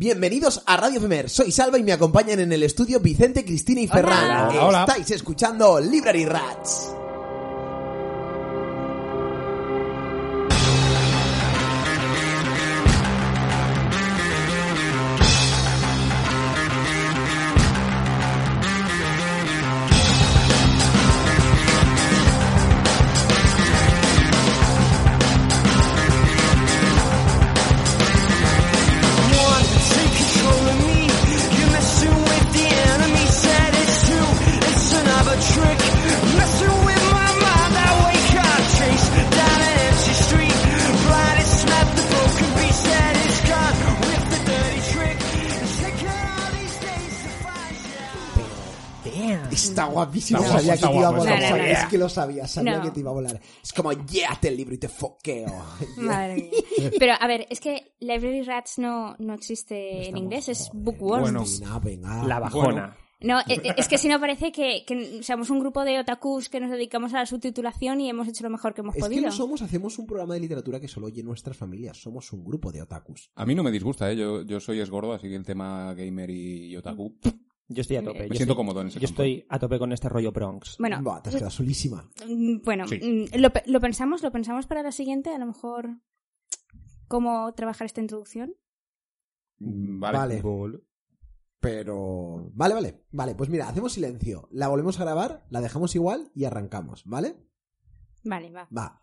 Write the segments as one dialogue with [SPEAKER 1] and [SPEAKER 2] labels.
[SPEAKER 1] Bienvenidos a Radio Femer, soy Salva y me acompañan en el estudio Vicente, Cristina y Ferran.
[SPEAKER 2] Hola. Hola.
[SPEAKER 1] Estáis escuchando Library Rats. Guapísimo,
[SPEAKER 2] Está guapo,
[SPEAKER 1] sabía que te iba a volar. Es que lo sabía, sabía
[SPEAKER 3] No.
[SPEAKER 1] que te iba a volar. Es como, llévate el libro y te foqueo.
[SPEAKER 3] Madre mía. Pero a ver, es que Library Rats no, no existe en inglés, es Bookworms.
[SPEAKER 2] Bueno.
[SPEAKER 1] Venga, venga.
[SPEAKER 2] La bajona.
[SPEAKER 3] No, e- e- es que si no parece que, que somos un grupo de otakus que nos dedicamos a la subtitulación y hemos hecho lo mejor que hemos
[SPEAKER 1] Es que
[SPEAKER 3] podido.
[SPEAKER 1] no somos, hacemos un programa de literatura que solo oye nuestras familias. Somos un grupo de otakus.
[SPEAKER 4] A mí no me disgusta, ¿eh? Yo, yo soy esgordo, así que el tema gamer y, y otaku...
[SPEAKER 2] Yo estoy a tope.
[SPEAKER 4] Me
[SPEAKER 2] yo
[SPEAKER 4] siento
[SPEAKER 2] estoy-
[SPEAKER 4] cómodo en ese
[SPEAKER 2] Yo
[SPEAKER 4] campo.
[SPEAKER 2] estoy a tope con este rollo Bronx.
[SPEAKER 3] Bueno,
[SPEAKER 1] Buah, te has quedado solísima.
[SPEAKER 3] mm, bueno,
[SPEAKER 4] Sí.
[SPEAKER 3] mm, lo, pe- lo pensamos, lo pensamos para la siguiente, a lo mejor cómo trabajar esta introducción.
[SPEAKER 4] Mm, Vale.
[SPEAKER 1] Vale. Pero... Vale, vale. Vale, pues mira, hacemos silencio. La volvemos a grabar, la dejamos igual y arrancamos, ¿vale?
[SPEAKER 3] Vale, va.
[SPEAKER 1] Va.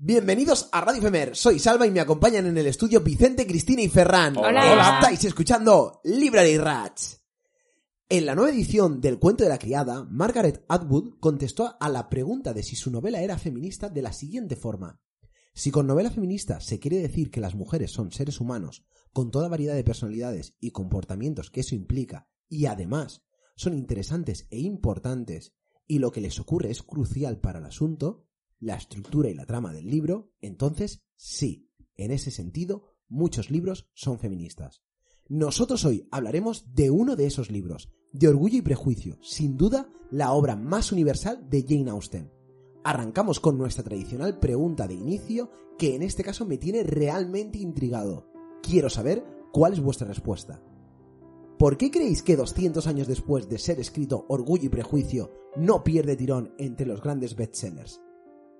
[SPEAKER 1] Bienvenidos a Radio Femer. Soy Salva y me acompañan en el estudio Vicente, Cristina y Ferran.
[SPEAKER 3] Hola. Hola.
[SPEAKER 1] Estáis escuchando Library Rats. En la nueva edición del Cuento de la Criada, Margaret Atwood contestó a la pregunta de si su novela era feminista de la siguiente forma. Si con novela feminista se quiere decir que las mujeres son seres humanos con toda variedad de personalidades y comportamientos que eso implica, y además son interesantes e importantes, y lo que les ocurre es crucial para el asunto, la estructura y la trama del libro, entonces sí, en ese sentido, muchos libros son feministas. Nosotros hoy hablaremos de uno de esos libros, de Orgullo y Prejuicio, sin duda la obra más universal de Jane Austen. Arrancamos con nuestra tradicional pregunta de inicio, que en este caso me tiene realmente intrigado. Quiero saber cuál es vuestra respuesta. ¿Por qué creéis que 200 años después de ser escrito Orgullo y Prejuicio no pierde tirón entre los grandes bestsellers?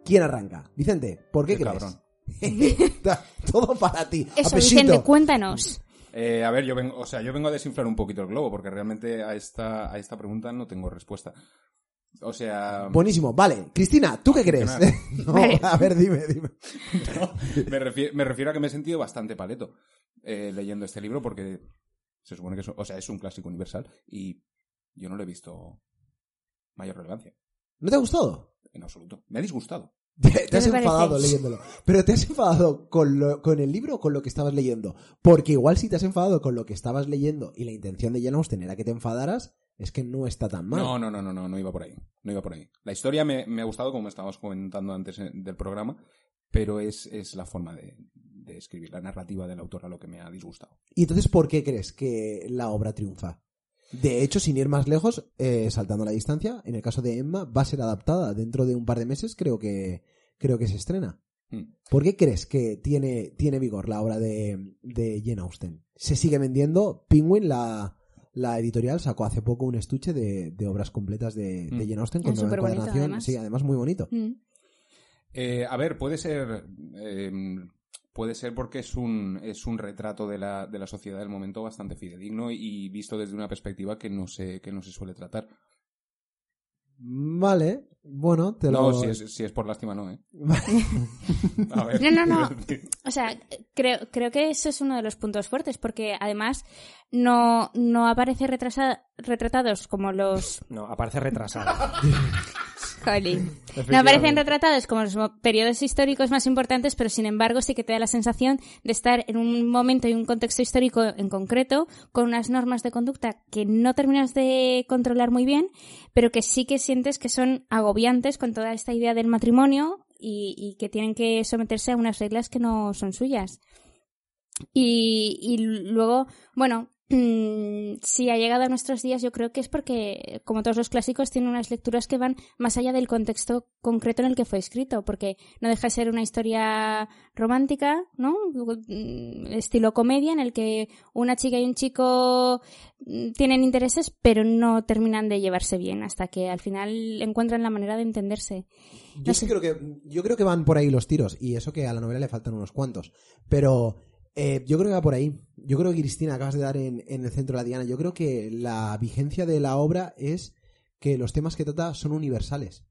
[SPEAKER 1] ¿Quién arranca? Vicente, ¿por qué
[SPEAKER 4] Qué
[SPEAKER 1] crees?
[SPEAKER 4] cabrón.
[SPEAKER 1] Todo para ti.
[SPEAKER 3] Eso,
[SPEAKER 1] Apesito.
[SPEAKER 3] Vicente, cuéntanos.
[SPEAKER 4] Eh, a ver, yo vengo, o sea, yo vengo a desinflar un poquito el globo, porque realmente a esta, a esta pregunta no tengo respuesta. O sea,
[SPEAKER 1] Buenísimo, vale. Cristina, ¿tú qué crees? No. A ver, dime, dime.
[SPEAKER 4] me, refiero, me refiero a que me he sentido bastante paleto eh, leyendo este libro, porque se supone que es, o sea, es un clásico universal y yo no le he visto mayor relevancia,
[SPEAKER 1] ¿No te ha gustado?
[SPEAKER 4] en absoluto. Me ha disgustado.
[SPEAKER 1] Te, te has
[SPEAKER 3] parece?
[SPEAKER 1] enfadado leyéndolo. Pero te has enfadado con, lo- con el libro o con lo que estabas leyendo. Porque igual si te has enfadado con lo que estabas leyendo y la intención de Jane Austen era que te enfadaras, es que no está tan mal.
[SPEAKER 4] No, no, no, no, no, no iba por ahí. No iba por ahí. La historia me, me ha gustado, como estábamos comentando antes eh, del programa, pero es, es la forma de, de escribir, la narrativa del autor a lo que me ha disgustado.
[SPEAKER 1] ¿Y entonces por qué crees que la obra triunfa? De hecho, sin ir más lejos, eh, saltando la distancia, en el caso de Emma, va a ser adaptada dentro de un par de meses, creo que, creo que se estrena.
[SPEAKER 4] Hmm.
[SPEAKER 1] ¿Por qué crees que tiene, tiene vigor la obra de, de Jane Austen? Se sigue vendiendo. Penguin, la, la editorial, sacó hace poco un estuche de, de obras completas de, de
[SPEAKER 4] Mm.
[SPEAKER 1] Jane Austen con
[SPEAKER 3] Es superbonito,
[SPEAKER 1] encuadernación.
[SPEAKER 3] además.
[SPEAKER 1] Sí, además muy bonito.
[SPEAKER 3] Mm.
[SPEAKER 4] Eh, a ver, puede ser. eh, puede ser porque es un, es un retrato de la, de la sociedad del momento bastante fidedigno y visto desde una perspectiva que no se, que no se suele tratar.
[SPEAKER 1] Vale, bueno, te lo...
[SPEAKER 4] No, si es, si es por lástima, no, ¿eh? A ver,
[SPEAKER 3] No, no, no. O sea, creo, creo que ese es uno de los puntos fuertes, porque además no, no aparece retrasa- retratados como los...
[SPEAKER 2] No, aparece retrasada.
[SPEAKER 3] No aparecen retratados como los periodos históricos más importantes, pero sin embargo sí que te da la sensación de estar en un momento y un contexto histórico en concreto, con unas normas de conducta que no terminas de controlar muy bien, pero que sí que sientes que son agobiantes con toda esta idea del matrimonio y, y que tienen que someterse a unas reglas que no son suyas. Y, y luego, bueno, si ha llegado a nuestros días, yo creo que es porque, como todos los clásicos, tiene unas lecturas que van más allá del contexto concreto en el que fue escrito, porque no deja de ser una historia romántica, ¿no? Mm, Estilo comedia, en el que una chica y un chico mm, tienen intereses, pero no terminan de llevarse bien, hasta que al final encuentran la manera de entenderse.
[SPEAKER 1] Yo sí creo que yo creo que van por ahí los tiros y eso que a la novela le faltan unos cuantos, pero eh, yo creo que va por ahí. Yo creo que Cristina acabas de dar en, en el centro de la diana. Yo creo que la vigencia de la obra es que los temas que trata son universales,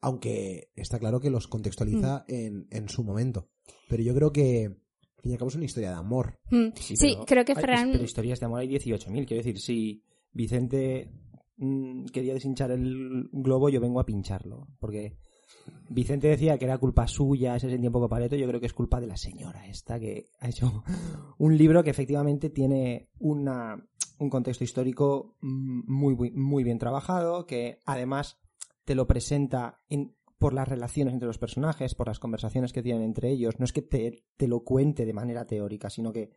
[SPEAKER 1] aunque está claro que los contextualiza en, en su momento. Pero yo creo que al fin y al cabo es una historia de amor.
[SPEAKER 3] Mm, Sí,
[SPEAKER 2] pero
[SPEAKER 3] creo que
[SPEAKER 2] hay-
[SPEAKER 3] Ferran...
[SPEAKER 2] Pero historias de amor hay 18.000. Quiero decir, si Vicente mm, quería deshinchar el globo, yo vengo a pincharlo. Porque Vicente decía que era culpa suya, se sentía un poco paleto. Yo creo que es culpa de la señora esta que ha hecho un libro que efectivamente tiene una, un contexto histórico mm, muy, muy, muy bien trabajado, que además te lo presenta en- por las relaciones entre los personajes, por las conversaciones que tienen entre ellos. No es que te, te lo cuente de manera teórica, sino que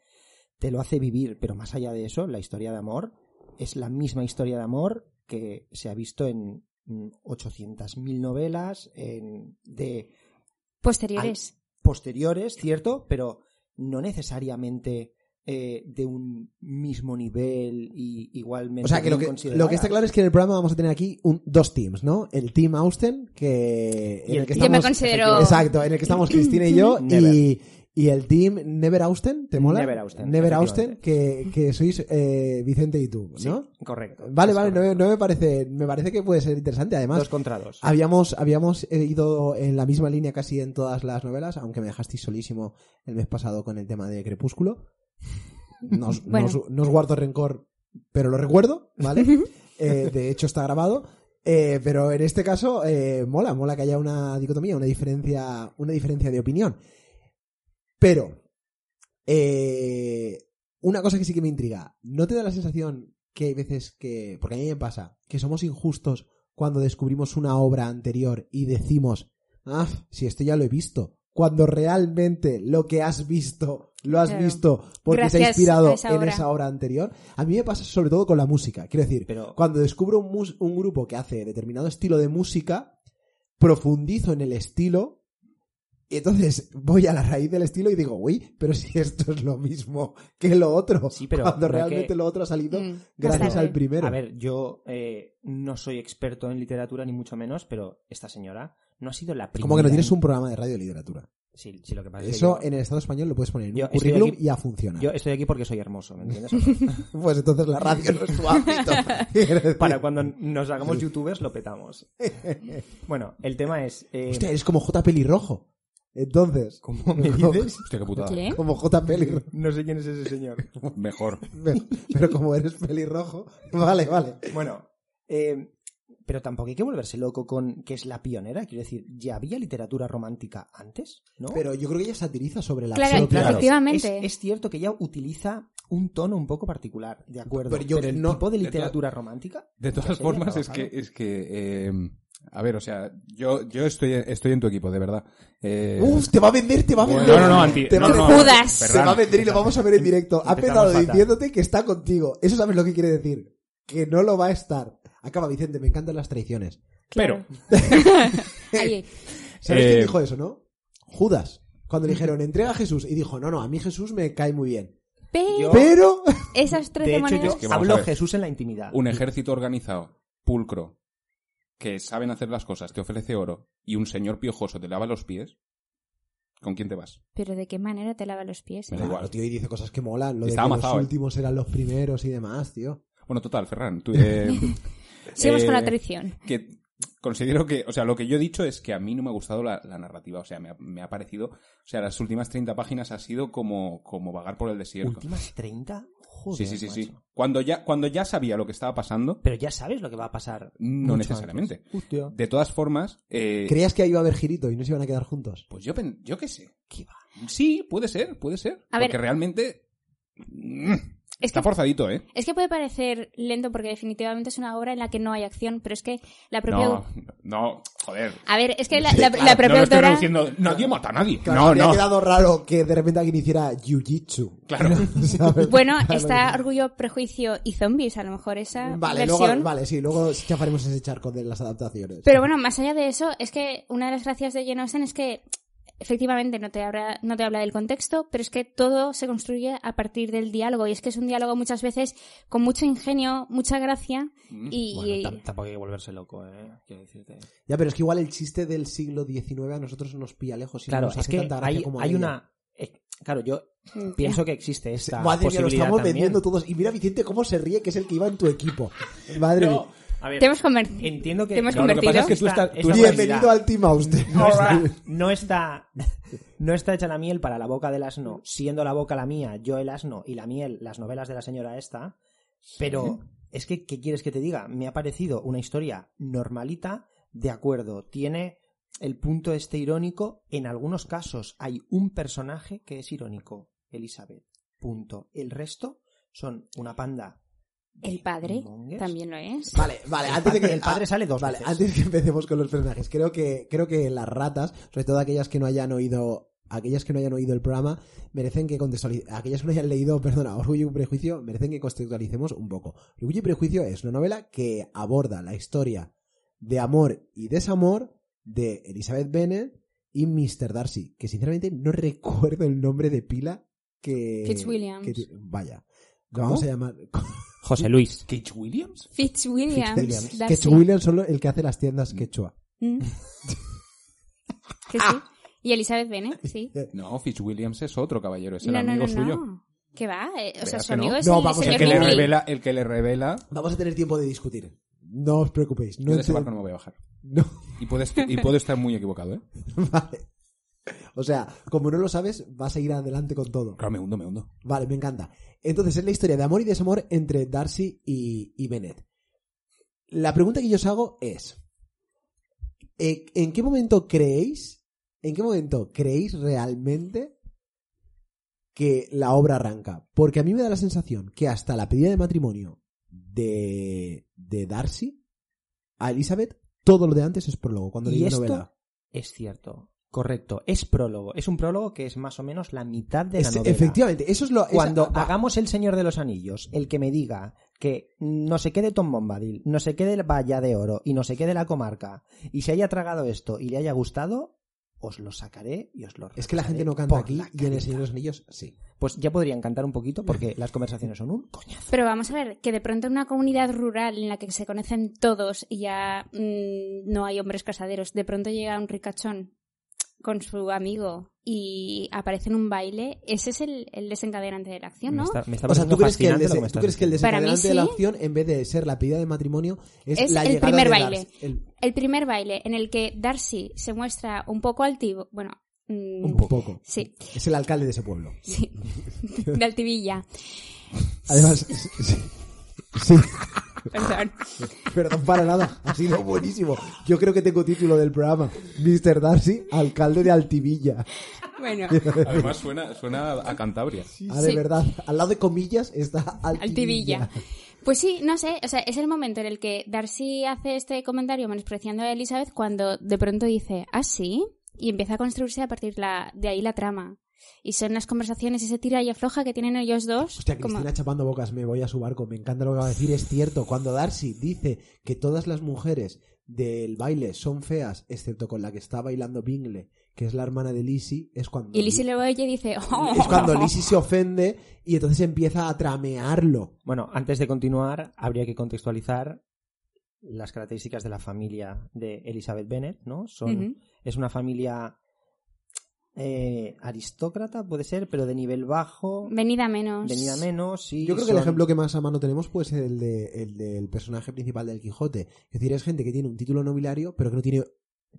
[SPEAKER 2] te lo hace vivir, pero más allá de eso, la historia de amor es la misma historia de amor que se ha visto en 800.000 novelas en, de
[SPEAKER 3] Posteriores.
[SPEAKER 2] posteriores, cierto, pero no necesariamente eh, de un mismo nivel y igualmente
[SPEAKER 1] O sea, que lo que, lo que está claro es que en el programa vamos a tener aquí un- dos teams, ¿no? El team Austen, que...
[SPEAKER 2] Y
[SPEAKER 1] en
[SPEAKER 2] el
[SPEAKER 1] el que
[SPEAKER 2] team-
[SPEAKER 3] Yo me
[SPEAKER 1] estamos-
[SPEAKER 3] considero...
[SPEAKER 1] Exacto, en el que estamos Cristina y yo, y, y el team Never Austen, ¿te mola?
[SPEAKER 2] Never Austen,
[SPEAKER 1] Never Austen, que, que sois eh, Vicente y tú,
[SPEAKER 2] Sí,
[SPEAKER 1] ¿no?
[SPEAKER 2] correcto.
[SPEAKER 1] Vale, vale, no, me-
[SPEAKER 2] correcto.
[SPEAKER 1] no me parece, me parece que puede ser interesante. Además,
[SPEAKER 2] Dos contra dos.
[SPEAKER 1] habíamos, habíamos eh, ido en la misma línea casi en todas las novelas, aunque me dejasteis solísimo el mes pasado con el tema de Crepúsculo. No os, no
[SPEAKER 3] Bueno.
[SPEAKER 1] os- no os guardo rencor, pero lo recuerdo, ¿vale? Eh, de hecho está grabado. Eh, pero en este caso, eh, mola, mola que haya una dicotomía, una diferencia, una diferencia de opinión. Pero, eh, una cosa que sí que me intriga, ¿no te da la sensación que hay veces que, porque a mí me pasa, que somos injustos cuando descubrimos una obra anterior y decimos, ah, si esto ya lo he visto, cuando realmente lo que has visto lo has
[SPEAKER 3] Claro.
[SPEAKER 1] visto porque se ha inspirado
[SPEAKER 3] esa
[SPEAKER 1] en esa obra anterior? A mí me pasa sobre todo con la música, quiero decir,
[SPEAKER 2] Pero-
[SPEAKER 1] cuando descubro un grupo que hace determinado estilo de música, profundizo en el estilo y entonces voy a la raíz del estilo y digo, uy, pero si esto es lo mismo que lo otro.
[SPEAKER 2] Sí, pero
[SPEAKER 1] cuando realmente
[SPEAKER 2] que-
[SPEAKER 1] lo otro ha salido
[SPEAKER 3] Mm,
[SPEAKER 1] gracias al primero.
[SPEAKER 2] A ver, yo eh, no soy experto en literatura ni mucho menos, pero esta señora no ha sido la primera.
[SPEAKER 1] Como que no tienes
[SPEAKER 2] en-
[SPEAKER 1] un programa de radio de literatura.
[SPEAKER 2] Sí, sí, lo que pasa es que
[SPEAKER 1] Eso
[SPEAKER 2] yo-
[SPEAKER 1] en el Estado español lo puedes poner en
[SPEAKER 2] Yo
[SPEAKER 1] un currículum
[SPEAKER 2] aquí-
[SPEAKER 1] y ya funciona.
[SPEAKER 2] Yo estoy aquí porque soy hermoso, ¿me entiendes?
[SPEAKER 1] Pues entonces la radio no es tu ámbito.
[SPEAKER 2] Para cuando nos hagamos youtubers lo petamos. Bueno, el tema es... eh,
[SPEAKER 1] Hostia, eres como J. Pelirrojo. Entonces.
[SPEAKER 2] ¿Cómo me dices?
[SPEAKER 4] Hostia, qué putada.
[SPEAKER 3] ¿Qué?
[SPEAKER 1] Como J. Pelirrojo.
[SPEAKER 2] No sé quién es ese señor.
[SPEAKER 4] Mejor.
[SPEAKER 1] Pero como eres pelirrojo. Vale, vale.
[SPEAKER 2] Bueno, eh, pero tampoco hay que volverse loco con que es la pionera. Quiero decir, ¿ya había literatura romántica antes? ¿No?
[SPEAKER 1] Pero yo creo que ella satiriza sobre la
[SPEAKER 3] Claro,
[SPEAKER 1] propia-
[SPEAKER 3] efectivamente.
[SPEAKER 2] Es, es cierto que ella utiliza un tono un poco particular, de acuerdo.
[SPEAKER 1] Pero
[SPEAKER 2] Pero,
[SPEAKER 1] yo
[SPEAKER 2] el
[SPEAKER 1] no-
[SPEAKER 2] tipo de
[SPEAKER 4] de
[SPEAKER 2] literatura romántica.
[SPEAKER 4] De todas formas, es que, es que eh, a ver, o sea, yo, yo estoy, estoy en tu equipo, de verdad. Eh,
[SPEAKER 1] Uf, te va a vender, te va a
[SPEAKER 4] Bueno,
[SPEAKER 1] vender.
[SPEAKER 4] no, no, no, anti-
[SPEAKER 1] te va,
[SPEAKER 4] no,
[SPEAKER 1] a
[SPEAKER 4] no,
[SPEAKER 1] vender.
[SPEAKER 3] Judas.
[SPEAKER 1] Te va a vender y lo vamos a ver en directo. Ha empezado diciéndote que está contigo. Eso sabes lo que quiere decir. Que no lo va a estar. Acaba Vicente, me encantan las traiciones.
[SPEAKER 3] Claro. Ahí.
[SPEAKER 1] ¿Sabes
[SPEAKER 4] Eh,
[SPEAKER 1] quién dijo eso, no? Judas. Cuando le dijeron, entrega a Jesús. Y dijo, no, no, a mí Jesús me cae muy bien.
[SPEAKER 3] Pero
[SPEAKER 1] Pero...
[SPEAKER 3] esas tres
[SPEAKER 2] De hecho, yo
[SPEAKER 4] que a ver.
[SPEAKER 2] Jesús en la intimidad.
[SPEAKER 4] un ejército organizado, pulcro, que saben hacer las cosas, te ofrece oro, y un señor piojoso te lava los pies, ¿con quién te vas?
[SPEAKER 3] Pero ¿de qué manera te lava los pies?
[SPEAKER 4] Me da igual.
[SPEAKER 1] Claro, tío, y dice cosas que molan. Lo de
[SPEAKER 4] Está
[SPEAKER 1] que
[SPEAKER 4] amazado,
[SPEAKER 1] los
[SPEAKER 4] eh.
[SPEAKER 1] últimos eran los primeros y demás, tío.
[SPEAKER 4] Bueno, total, Ferran, tú, eh,
[SPEAKER 3] Sigamos con la
[SPEAKER 4] eh,
[SPEAKER 3] traición.
[SPEAKER 4] que considero que, o sea, lo que yo he dicho es que a mí no me ha gustado la, la narrativa, o sea, me ha, me ha parecido, o sea, las últimas 30 páginas ha sido como, como vagar por el desierto.
[SPEAKER 2] ¿Últimas 30? Joder,
[SPEAKER 4] sí, sí, sí, sí. Cuando ya, cuando ya sabía lo que estaba pasando,
[SPEAKER 2] Pero ya sabes lo que va a pasar.
[SPEAKER 4] no
[SPEAKER 2] mucho
[SPEAKER 4] necesariamente.
[SPEAKER 2] Hostia.
[SPEAKER 4] De todas formas, eh,
[SPEAKER 1] ¿Creías que ahí iba a haber girito y no se iban a quedar juntos?
[SPEAKER 4] pues yo, yo qué sé.
[SPEAKER 2] ¿Qué va?
[SPEAKER 4] Sí, puede ser, puede ser.
[SPEAKER 3] A ver-
[SPEAKER 4] porque realmente mm,
[SPEAKER 3] Es
[SPEAKER 4] está
[SPEAKER 3] que,
[SPEAKER 4] forzadito, ¿eh?
[SPEAKER 3] es que puede parecer lento porque definitivamente es una obra en la que no hay acción, pero es que la propia...
[SPEAKER 4] No, no, joder.
[SPEAKER 3] A ver, es que la, la- la
[SPEAKER 4] no
[SPEAKER 3] propia
[SPEAKER 4] lo estoy
[SPEAKER 3] autora...
[SPEAKER 4] reduciendo. Nadie mata a nadie.
[SPEAKER 1] Claro,
[SPEAKER 4] no, no.
[SPEAKER 1] quedado raro que de repente alguien hiciera jiu-jitsu.
[SPEAKER 4] Claro.
[SPEAKER 1] ¿sabes?
[SPEAKER 3] Bueno,
[SPEAKER 1] Claro.
[SPEAKER 3] está Orgullo, Prejuicio y Zombies, a lo mejor esa
[SPEAKER 1] Vale,
[SPEAKER 3] versión.
[SPEAKER 1] luego, vale, sí, luego chafaremos ese charco de las adaptaciones.
[SPEAKER 3] Pero bueno, más allá de eso, es que una de las gracias de Jane Austen es que efectivamente no te, habla, no te habla del contexto, pero es que todo se construye a partir del diálogo. Y es que es un diálogo muchas veces con mucho ingenio, mucha gracia
[SPEAKER 4] Mm.
[SPEAKER 3] y...
[SPEAKER 2] Bueno,
[SPEAKER 3] y-
[SPEAKER 2] tam- tampoco hay que volverse loco, ¿eh? Quiero decirte.
[SPEAKER 1] Ya, pero es que igual el chiste del siglo XIX a nosotros nos pilla lejos y
[SPEAKER 2] Claro,
[SPEAKER 1] no nos
[SPEAKER 2] es
[SPEAKER 1] hace
[SPEAKER 2] que
[SPEAKER 1] tanta gracia
[SPEAKER 2] hay,
[SPEAKER 1] como
[SPEAKER 2] hay
[SPEAKER 1] ella.
[SPEAKER 2] una... claro, yo pienso que existe esta
[SPEAKER 1] Madre mía, lo
[SPEAKER 2] posibilidad
[SPEAKER 1] estamos
[SPEAKER 2] también.
[SPEAKER 1] vendiendo todos. Y mira Vicente cómo se ríe, que es el que iba en tu equipo. Madre mía.
[SPEAKER 2] No, a ver,
[SPEAKER 3] Te hemos convertido.
[SPEAKER 2] entiendo que...
[SPEAKER 3] ¿Te hemos
[SPEAKER 4] No, lo que pasa es que tú estás-
[SPEAKER 1] Bienvenido al Team Austen.
[SPEAKER 2] no está, no está no está hecha la miel para la boca del asno, siendo la boca la mía, yo el asno y la miel las novelas de la señora esta, pero es que ¿qué quieres que te diga? Me ha parecido una historia normalita, de acuerdo, tiene el punto este irónico, en algunos casos hay un personaje que es irónico, Elizabeth. Punto. El resto son una panda
[SPEAKER 3] El padre
[SPEAKER 2] mongers.
[SPEAKER 3] también lo es.
[SPEAKER 1] Vale, vale, antes de
[SPEAKER 2] padre-
[SPEAKER 1] que
[SPEAKER 2] el padre
[SPEAKER 1] ah,
[SPEAKER 2] sale dos
[SPEAKER 1] vale,
[SPEAKER 2] veces.
[SPEAKER 1] antes que empecemos con los personajes, creo que creo que las ratas, sobre todo aquellas que no hayan oído aquellas que no hayan oído el programa, merecen que contextualicemos, aquellas que no hayan leído, perdona, Orgullo y Prejuicio, merecen que contextualicemos un poco. Orgullo y Prejuicio es una novela que aborda la historia de amor y desamor de Elizabeth Bennet y Mr. Darcy, que sinceramente no recuerdo el nombre de pila que...
[SPEAKER 3] Fitzwilliams.
[SPEAKER 1] que ti- vaya, lo vamos a llamar...
[SPEAKER 2] José Luis.
[SPEAKER 4] ¿Cage Williams?
[SPEAKER 3] Fitzwilliams.
[SPEAKER 1] Fitzwilliams.
[SPEAKER 3] Darcy.
[SPEAKER 1] Fitzwilliams son lo- el que hace las tiendas quechua.
[SPEAKER 3] Mm. que sí. Y Elizabeth Bennet, sí.
[SPEAKER 4] No, Fitzwilliams es otro caballero, es el
[SPEAKER 3] No, no,
[SPEAKER 4] amigo
[SPEAKER 3] no,
[SPEAKER 4] suyo.
[SPEAKER 3] no. ¿Qué va? Eh, o sea, su amigo es
[SPEAKER 1] No,
[SPEAKER 3] el
[SPEAKER 1] vamos, el
[SPEAKER 4] que, le revela, el que le revela...
[SPEAKER 1] Vamos a tener tiempo de discutir. No os preocupéis. No
[SPEAKER 4] Yo de ese barco no me voy a bajar.
[SPEAKER 1] no.
[SPEAKER 4] Y, y puedo estar muy equivocado, ¿eh?
[SPEAKER 1] Vale. O sea, como no lo sabes, vas a ir adelante con todo.
[SPEAKER 4] Claro, me hundo, me hundo.
[SPEAKER 1] Vale, me encanta. Entonces, es la historia de amor y desamor entre Darcy y, y Bennett. La pregunta que yo os hago es: ¿eh, ¿en qué momento creéis, en qué momento creéis realmente que la obra arranca? Porque a mí me da la sensación que hasta la pedida de matrimonio de, de Darcy a Elizabeth, todo lo de antes es prólogo, cuando leí la novela.
[SPEAKER 2] es cierto. Correcto. Es prólogo. Es un prólogo que es más o menos la mitad de la
[SPEAKER 1] Es-
[SPEAKER 2] novela.
[SPEAKER 1] efectivamente, eso es lo.
[SPEAKER 2] Cuando
[SPEAKER 1] esa-
[SPEAKER 2] hagamos El Señor de los Anillos, el que me diga que no se quede Tom Bombadil, no se quede Valla de Oro y no se quede la comarca, y se haya tragado esto y le haya gustado, os lo sacaré y os lo
[SPEAKER 1] Es que la gente no canta aquí y en El. Señor de los Anillos sí.
[SPEAKER 2] Pues ya podrían cantar un poquito porque las conversaciones son un coñazo.
[SPEAKER 3] Pero vamos a ver, que de pronto en una comunidad rural en la que se conocen todos y ya mm, no hay hombres casaderos, de pronto llega un ricachón con su amigo y aparece en un baile, ese es el, el desencadenante de la acción,
[SPEAKER 2] Me
[SPEAKER 3] ¿no?
[SPEAKER 2] está, me está
[SPEAKER 1] O sea, ¿tú crees, que el,
[SPEAKER 2] me
[SPEAKER 1] tú crees que
[SPEAKER 3] mí
[SPEAKER 1] desencadenante de la acción, en vez de ser la pedida de matrimonio, es,
[SPEAKER 3] Es
[SPEAKER 1] la
[SPEAKER 3] el
[SPEAKER 1] llegada
[SPEAKER 3] primer
[SPEAKER 1] de
[SPEAKER 3] baile.
[SPEAKER 1] Darcy? El-
[SPEAKER 3] El primer baile en el que Darcy se muestra un poco altivo, bueno, mm,
[SPEAKER 1] un poco.
[SPEAKER 3] sí,
[SPEAKER 1] Es el alcalde de ese pueblo.
[SPEAKER 3] sí, de altivilla.
[SPEAKER 1] Además, sí, sí,
[SPEAKER 3] Perdón.
[SPEAKER 1] perdón para nada, ha sido buenísimo. Yo creo que tengo título del programa. Mr. Darcy, alcalde de Altivilla.
[SPEAKER 3] Bueno,
[SPEAKER 4] Además suena, suena a Cantabria.
[SPEAKER 1] Ah, de
[SPEAKER 3] Sí.
[SPEAKER 1] verdad, al lado de comillas está Altivilla.
[SPEAKER 3] Altivilla. Pues sí, no sé, o sea, es el momento en el que Darcy hace este comentario menospreciando a Elizabeth cuando de pronto dice, ah, sí, y empieza a construirse a partir la, de ahí la trama. Y son las conversaciones, ese tira y afloja que tienen ellos dos.
[SPEAKER 1] Hostia,
[SPEAKER 3] como-
[SPEAKER 1] Cristina chapando bocas, me voy a su barco. Me encanta lo que va a decir. Es cierto, cuando Darcy dice que todas las mujeres del baile son feas, excepto con la que está bailando Bingle, que es la hermana de Lizzie, es cuando,
[SPEAKER 3] Y Lizzie lo oye y dice, oh,
[SPEAKER 1] es cuando Lizzie se ofende y entonces empieza a tramearlo.
[SPEAKER 2] Bueno, antes de continuar, habría que contextualizar las características de la familia de Elizabeth Bennet, ¿no? Son. Es una familia eh, aristócrata, puede ser, pero de nivel bajo,
[SPEAKER 3] venida menos.
[SPEAKER 2] venida menos. Y
[SPEAKER 1] Yo creo que el ejemplo que más a mano tenemos puede ser el, de, el del personaje principal del Quijote. Es decir, es gente que tiene un título nobiliario, pero que no tiene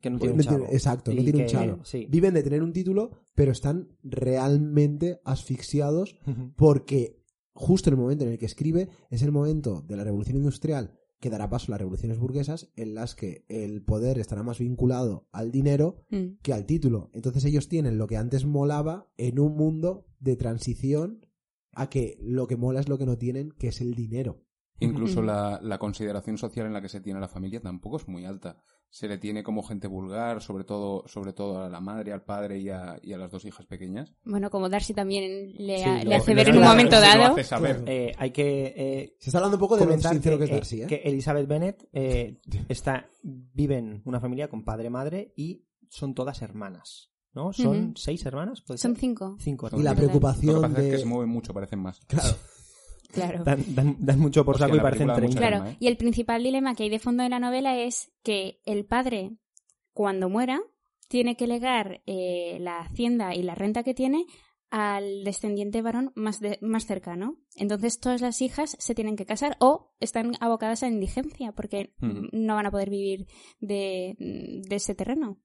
[SPEAKER 2] que no tiene un chavo.
[SPEAKER 1] exacto, no
[SPEAKER 2] Y
[SPEAKER 1] tiene un chavo.
[SPEAKER 2] sí.
[SPEAKER 1] Viven de tener un título, pero están realmente asfixiados porque justo en el momento en el que escribe, es el momento de la revolución industrial que dará paso a las revoluciones burguesas en las que el poder estará más vinculado al dinero
[SPEAKER 3] Mm.
[SPEAKER 1] que al título. Entonces ellos tienen lo que antes molaba en un mundo de transición a que lo que mola es lo que no tienen, que es el dinero.
[SPEAKER 4] Incluso la, la consideración social en la que se tiene a la familia tampoco es muy alta. Se le tiene como gente vulgar, sobre todo, sobre todo a la madre, al padre y a, y a las dos hijas pequeñas.
[SPEAKER 3] Bueno, como Darcy también le,
[SPEAKER 2] Sí,
[SPEAKER 3] ha-
[SPEAKER 2] lo-
[SPEAKER 3] le hace
[SPEAKER 2] lo-
[SPEAKER 3] ver
[SPEAKER 2] lo-
[SPEAKER 3] en un momento dado.
[SPEAKER 4] hace saber.
[SPEAKER 2] Eh, hay que eh,
[SPEAKER 1] Se está hablando un poco de lo
[SPEAKER 2] comentar
[SPEAKER 1] sincero que, es
[SPEAKER 2] eh,
[SPEAKER 1] Darcy, ¿eh?
[SPEAKER 2] que Elizabeth Bennet eh, está, vive en una familia con padre, madre y son todas hermanas. ¿No? Son seis hermanas. ¿puede
[SPEAKER 3] Son cinco.
[SPEAKER 2] Cinco
[SPEAKER 1] Y la
[SPEAKER 2] hermanas.
[SPEAKER 4] Lo que
[SPEAKER 1] preocupación
[SPEAKER 4] es que se mueven mucho, parecen más.
[SPEAKER 1] Claro.
[SPEAKER 3] Claro.
[SPEAKER 2] Dan, dan- dan mucho por
[SPEAKER 4] Hostia,
[SPEAKER 2] saco y
[SPEAKER 4] la
[SPEAKER 2] parecen
[SPEAKER 4] película da
[SPEAKER 2] 30.
[SPEAKER 4] mucha
[SPEAKER 3] Claro,
[SPEAKER 4] drama, ¿eh?
[SPEAKER 3] y el principal dilema que hay de fondo de la novela es que el padre, cuando muera, tiene que legar eh, la hacienda y la renta que tiene al descendiente varón más, de- más cercano. Entonces todas las hijas se tienen que casar o están abocadas a indigencia porque
[SPEAKER 4] Ujú.
[SPEAKER 3] no van a poder vivir de, de ese terreno.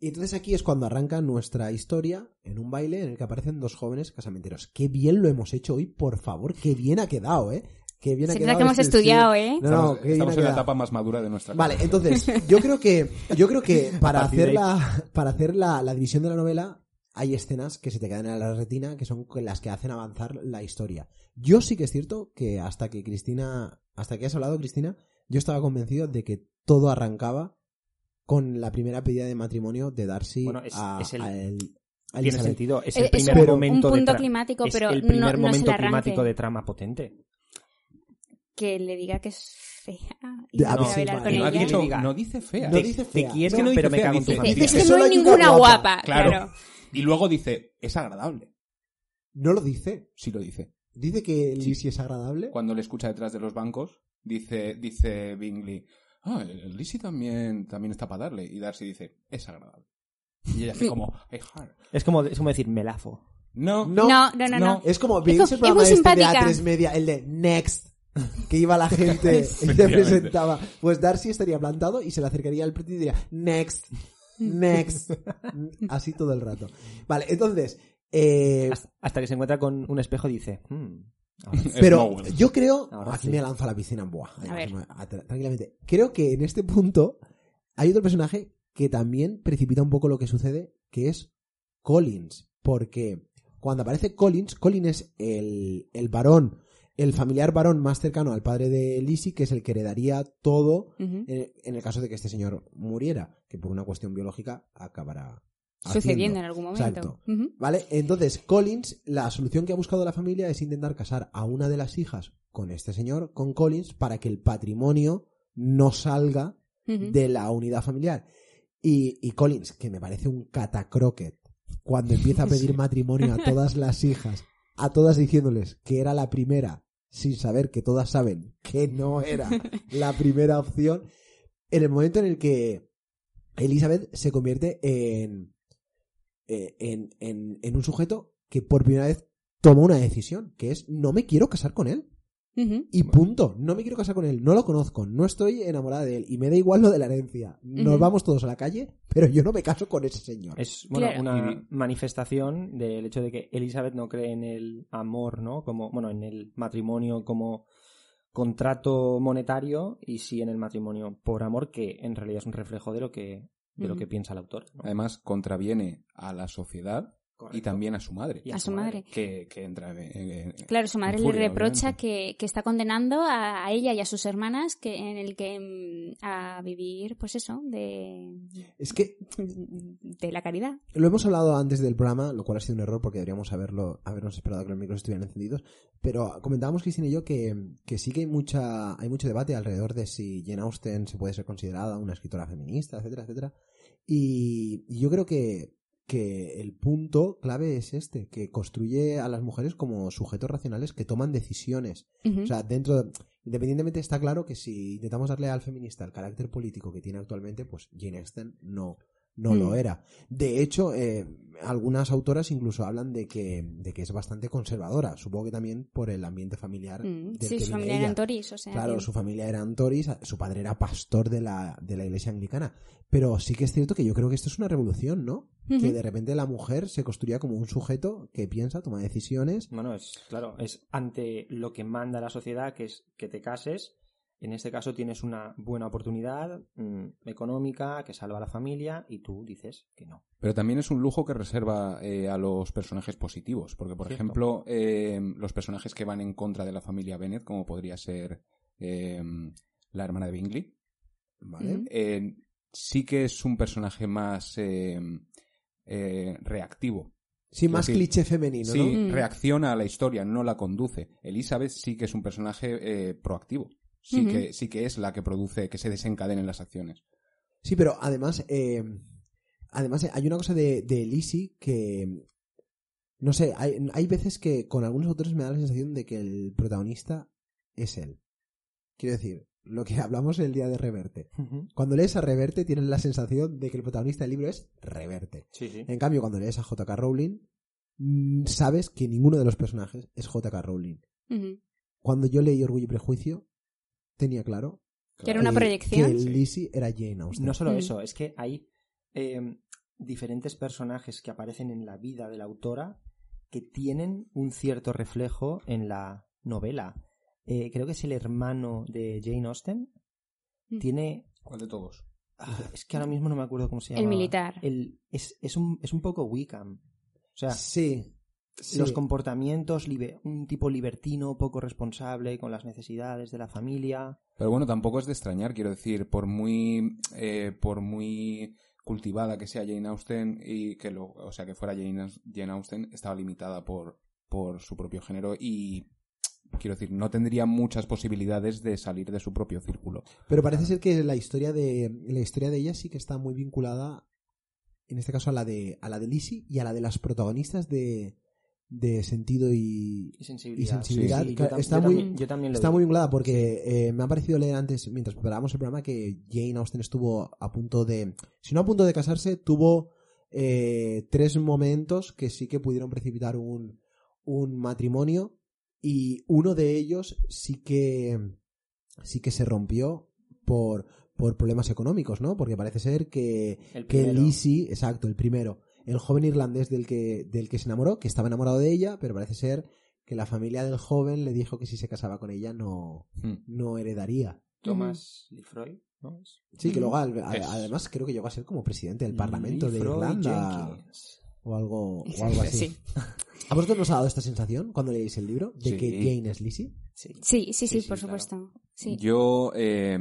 [SPEAKER 1] Y entonces aquí es cuando arranca nuestra historia en un baile en el que aparecen dos jóvenes casamenteros. Qué bien lo hemos hecho hoy, por favor, qué bien ha quedado, ¿eh? Qué bien ha
[SPEAKER 3] Se
[SPEAKER 1] quedado.
[SPEAKER 3] que hemos
[SPEAKER 1] este-
[SPEAKER 3] estudiado,
[SPEAKER 1] sí.
[SPEAKER 3] ¿eh?
[SPEAKER 1] No, no,
[SPEAKER 4] estamos en la etapa más madura de nuestra
[SPEAKER 1] Vale, entonces, yo creo que, yo creo que para hacer la, para hacer la, la división de la novela, hay escenas que se te quedan en la retina que son las que hacen avanzar la historia. Yo sí que es cierto que hasta que Cristina, hasta que has hablado, Cristina, yo estaba convencido de que todo arrancaba con la primera pedida de matrimonio de Darcy
[SPEAKER 2] Bueno, es-
[SPEAKER 1] a,
[SPEAKER 2] es el-
[SPEAKER 1] a el- a
[SPEAKER 2] Tiene
[SPEAKER 1] Elizabeth.
[SPEAKER 2] sentido. Es
[SPEAKER 3] Eh,
[SPEAKER 2] el
[SPEAKER 3] es
[SPEAKER 2] primer
[SPEAKER 1] un-
[SPEAKER 2] momento
[SPEAKER 3] un
[SPEAKER 2] de
[SPEAKER 3] punto
[SPEAKER 2] tra-
[SPEAKER 3] climático,
[SPEAKER 2] es
[SPEAKER 3] pero
[SPEAKER 2] el
[SPEAKER 3] no-
[SPEAKER 2] primer
[SPEAKER 3] no es el
[SPEAKER 2] momento
[SPEAKER 3] arranque.
[SPEAKER 2] climático de trama potente.
[SPEAKER 3] Que le diga que es fea y
[SPEAKER 1] De-
[SPEAKER 3] no bailar
[SPEAKER 1] va-
[SPEAKER 3] con
[SPEAKER 4] no,
[SPEAKER 3] ella.
[SPEAKER 4] dicho- no dice fea.
[SPEAKER 1] No
[SPEAKER 2] Te-
[SPEAKER 1] dice
[SPEAKER 2] te
[SPEAKER 1] fea.
[SPEAKER 2] quiero,
[SPEAKER 4] Es que no dice
[SPEAKER 2] pero me
[SPEAKER 4] fea,
[SPEAKER 2] cago en tu
[SPEAKER 4] dice-
[SPEAKER 2] familia.
[SPEAKER 3] Es que no hay
[SPEAKER 1] hay una
[SPEAKER 3] ninguna
[SPEAKER 1] guapa.
[SPEAKER 3] guapa,
[SPEAKER 4] Claro.
[SPEAKER 3] claro.
[SPEAKER 4] Y luego dice, es agradable.
[SPEAKER 1] No lo dice.
[SPEAKER 4] Sí lo dice.
[SPEAKER 1] Dice que
[SPEAKER 4] Sí.
[SPEAKER 1] Lizzie es agradable.
[SPEAKER 4] Cuando le escucha detrás de los bancos, dice, dice Bingley, ah, el Lizzie también, también está para darle. Y Darcy dice, es agradable. Y ella hace como, hey, hard.
[SPEAKER 2] Es como, es como decir melafo.
[SPEAKER 4] No,
[SPEAKER 1] No,
[SPEAKER 3] No, no, no, no.
[SPEAKER 1] Es como,
[SPEAKER 3] Es
[SPEAKER 1] ¿veis
[SPEAKER 3] co-
[SPEAKER 1] el
[SPEAKER 3] es
[SPEAKER 1] programa este de
[SPEAKER 3] simpática.
[SPEAKER 1] A3 Media, el de Next? Que iba la gente y te
[SPEAKER 4] Efectivamente.
[SPEAKER 1] presentaba. Pues Darcy estaría plantado y se le acercaría al precio y diría, Next, Next. Así todo el rato. Vale, entonces, eh,
[SPEAKER 2] Hasta, hasta que se encuentra con un espejo y dice, "Hmm, ahora sí".
[SPEAKER 1] Pero yo creo,
[SPEAKER 2] Ahora
[SPEAKER 1] aquí
[SPEAKER 2] sí.
[SPEAKER 1] me lanzo a la piscina, buah,
[SPEAKER 3] A
[SPEAKER 1] tranquilamente. Creo que en este punto hay otro personaje que también precipita un poco lo que sucede, que es Collins, porque cuando aparece Collins, Collins es el, el varón, el familiar varón más cercano al padre de Lizzie, que es el que heredaría todo en, en el caso de que este señor muriera, que por una cuestión biológica acabará
[SPEAKER 3] Sucediendo en algún momento.
[SPEAKER 1] Exacto. ¿Vale? Entonces, Collins, la solución que ha buscado la familia es intentar casar a una de las hijas con este señor, con Collins, para que el patrimonio no salga de la unidad familiar. Y, y Collins, que me parece un catacroquet, cuando empieza a pedir matrimonio a todas las hijas, a todas diciéndoles que era la primera, sin saber que todas saben que no era la primera opción, en el momento en el que Elizabeth se convierte en, eh, en, en, en un sujeto que por primera vez toma una decisión, que es no me quiero casar con él. Y punto. No me quiero casar con él. No lo conozco. No estoy enamorada de él. Y me da igual lo de la herencia. Nos vamos todos a la calle, pero yo no me caso con ese señor.
[SPEAKER 2] Es bueno,
[SPEAKER 3] Claro.
[SPEAKER 2] una manifestación del hecho de que Elizabeth no cree en el amor, ¿no? Como, bueno, en el matrimonio como contrato monetario y sí en el matrimonio por amor, que en realidad es un reflejo de lo que, de lo que piensa el autor. ¿no?
[SPEAKER 4] Además, contraviene a la sociedad y también a su madre.
[SPEAKER 2] Y
[SPEAKER 3] A su madre.
[SPEAKER 4] Que, que entra en, en-
[SPEAKER 3] Claro, su madre
[SPEAKER 4] en furia,
[SPEAKER 3] le reprocha que, que está condenando a, a ella y a sus hermanas que en el que mm, a vivir, pues eso, de,
[SPEAKER 1] Es que
[SPEAKER 3] de la caridad.
[SPEAKER 1] lo hemos hablado antes del programa, lo cual ha sido un error porque deberíamos haberlo, habernos esperado que los micros estuvieran encendidos. Pero comentábamos Cristina y yo que, que sí que hay mucha, hay mucho debate alrededor de si Jane Austen se puede ser considerada una escritora feminista, etcétera, etcétera. Y, y yo creo que, que el punto clave es este, que construye a las mujeres como sujetos racionales que toman decisiones. O sea, dentro, de- independientemente está claro que si intentamos darle al feminista el carácter político que tiene actualmente, pues Jane Austen no, no
[SPEAKER 3] Mm.
[SPEAKER 1] lo era. De hecho, eh, algunas autoras incluso hablan de que, de que es bastante conservadora. Supongo que también por el ambiente familiar.
[SPEAKER 3] Mm,
[SPEAKER 1] del
[SPEAKER 3] Sí,
[SPEAKER 1] que
[SPEAKER 3] su
[SPEAKER 1] viene
[SPEAKER 3] familia
[SPEAKER 1] ella.
[SPEAKER 3] eran toris, o sea.
[SPEAKER 1] Claro, su familia eran toris, su padre era pastor de la, de la iglesia anglicana. Pero sí que es cierto que yo creo que esto es una revolución, ¿no? Que de repente la mujer se construía como un sujeto que piensa, toma decisiones.
[SPEAKER 2] Bueno, es claro, es ante lo que manda la sociedad, que es que te cases. En este caso tienes una buena oportunidad mm, económica que salva a la familia y tú dices que no.
[SPEAKER 4] Pero también es un lujo que reserva eh, a los personajes positivos, porque por
[SPEAKER 2] Cierto.
[SPEAKER 4] ejemplo, eh, los personajes que van en contra de la familia Bennett, como podría ser eh, la hermana de Bingley,
[SPEAKER 1] ¿Vale?
[SPEAKER 4] Eh, sí que es un personaje más eh, eh, reactivo.
[SPEAKER 1] Sí, más cliché femenino,
[SPEAKER 4] sí,
[SPEAKER 1] ¿no?
[SPEAKER 3] Mm.
[SPEAKER 4] reacciona a la historia, no la conduce. Elizabeth sí que es un personaje eh, proactivo. Sí, que, sí que es la que produce que se desencadenen las acciones.
[SPEAKER 1] Sí, pero además, eh, además eh, hay una cosa de, de Lizzie que, no sé, hay, hay veces que con algunos autores me da la sensación de que el protagonista es él. Quiero decir, lo que hablamos el día de Reverte. Cuando lees a Reverte tienes la sensación de que el protagonista del libro es Reverte.
[SPEAKER 2] Sí, sí.
[SPEAKER 1] En cambio, cuando lees a J.K. Rowling, mm, sabes que ninguno de los personajes es J.K. Rowling. Cuando yo leí Orgullo y Prejuicio, tenía claro
[SPEAKER 3] Que era una proyección.
[SPEAKER 1] que. Lizzie era Jane Austen.
[SPEAKER 2] No solo
[SPEAKER 3] Mm.
[SPEAKER 2] eso, es que hay eh, diferentes personajes que aparecen en la vida de la autora que tienen un cierto reflejo en la novela. Eh, creo que es el hermano de Jane Austen.
[SPEAKER 3] Mm.
[SPEAKER 2] Tiene.
[SPEAKER 4] ¿Cuál de todos?
[SPEAKER 2] ah, es que ahora mismo no me acuerdo cómo se llama.
[SPEAKER 3] El militar.
[SPEAKER 2] El, es, es, un, es un poco Wickham. O sea,
[SPEAKER 1] Sí. Sí.
[SPEAKER 2] los comportamientos, libe- un tipo libertino, poco responsable con las necesidades de la familia.
[SPEAKER 4] Pero bueno, tampoco es de extrañar, quiero decir, por muy, eh, por muy cultivada que sea Jane Austen y que lo, o sea, que fuera Jane, Jane Austen, estaba limitada por, por su propio género y quiero decir, no tendría muchas posibilidades de salir de su propio círculo.
[SPEAKER 1] Pero parece ser que la historia de la historia de ella sí que está muy vinculada en este caso a la de a la de Lizzie y a la de las protagonistas de, de sentido y
[SPEAKER 2] Y sensibilidad.
[SPEAKER 1] Y sensibilidad,
[SPEAKER 2] Sí, sí,
[SPEAKER 1] claro,
[SPEAKER 2] yo
[SPEAKER 1] está
[SPEAKER 2] yo
[SPEAKER 1] muy-
[SPEAKER 2] también- yo también lo
[SPEAKER 1] está muy vinculada porque eh, me ha parecido leer antes mientras preparábamos el programa que Jane Austen estuvo a punto de si no a punto de casarse tuvo eh, tres momentos que sí que pudieron precipitar un un matrimonio y uno de ellos sí que sí que se rompió por por problemas económicos, ¿no? Porque parece ser que
[SPEAKER 2] El
[SPEAKER 1] que. Lizzie, exacto, el primero, el joven irlandés del que del que se enamoró, que estaba enamorado de ella, pero parece ser que la familia del joven le dijo que si se casaba con ella no
[SPEAKER 4] Hmm.
[SPEAKER 1] no heredaría.
[SPEAKER 2] Thomas Lefroy, ¿no? Es-
[SPEAKER 1] Sí, que luego al- además creo que llegó a ser como presidente del Parlamento de Irlanda
[SPEAKER 2] Jenkins.
[SPEAKER 1] o algo o algo así.
[SPEAKER 3] Sí.
[SPEAKER 1] ¿A vosotros nos ha dado esta sensación cuando leéis el libro de
[SPEAKER 4] Sí.
[SPEAKER 1] que Jane es Lizzie?
[SPEAKER 2] Sí.
[SPEAKER 3] Sí, sí, sí,
[SPEAKER 4] Sí, sí,
[SPEAKER 3] por
[SPEAKER 4] claro.
[SPEAKER 3] supuesto. Sí.
[SPEAKER 4] Yo, eh,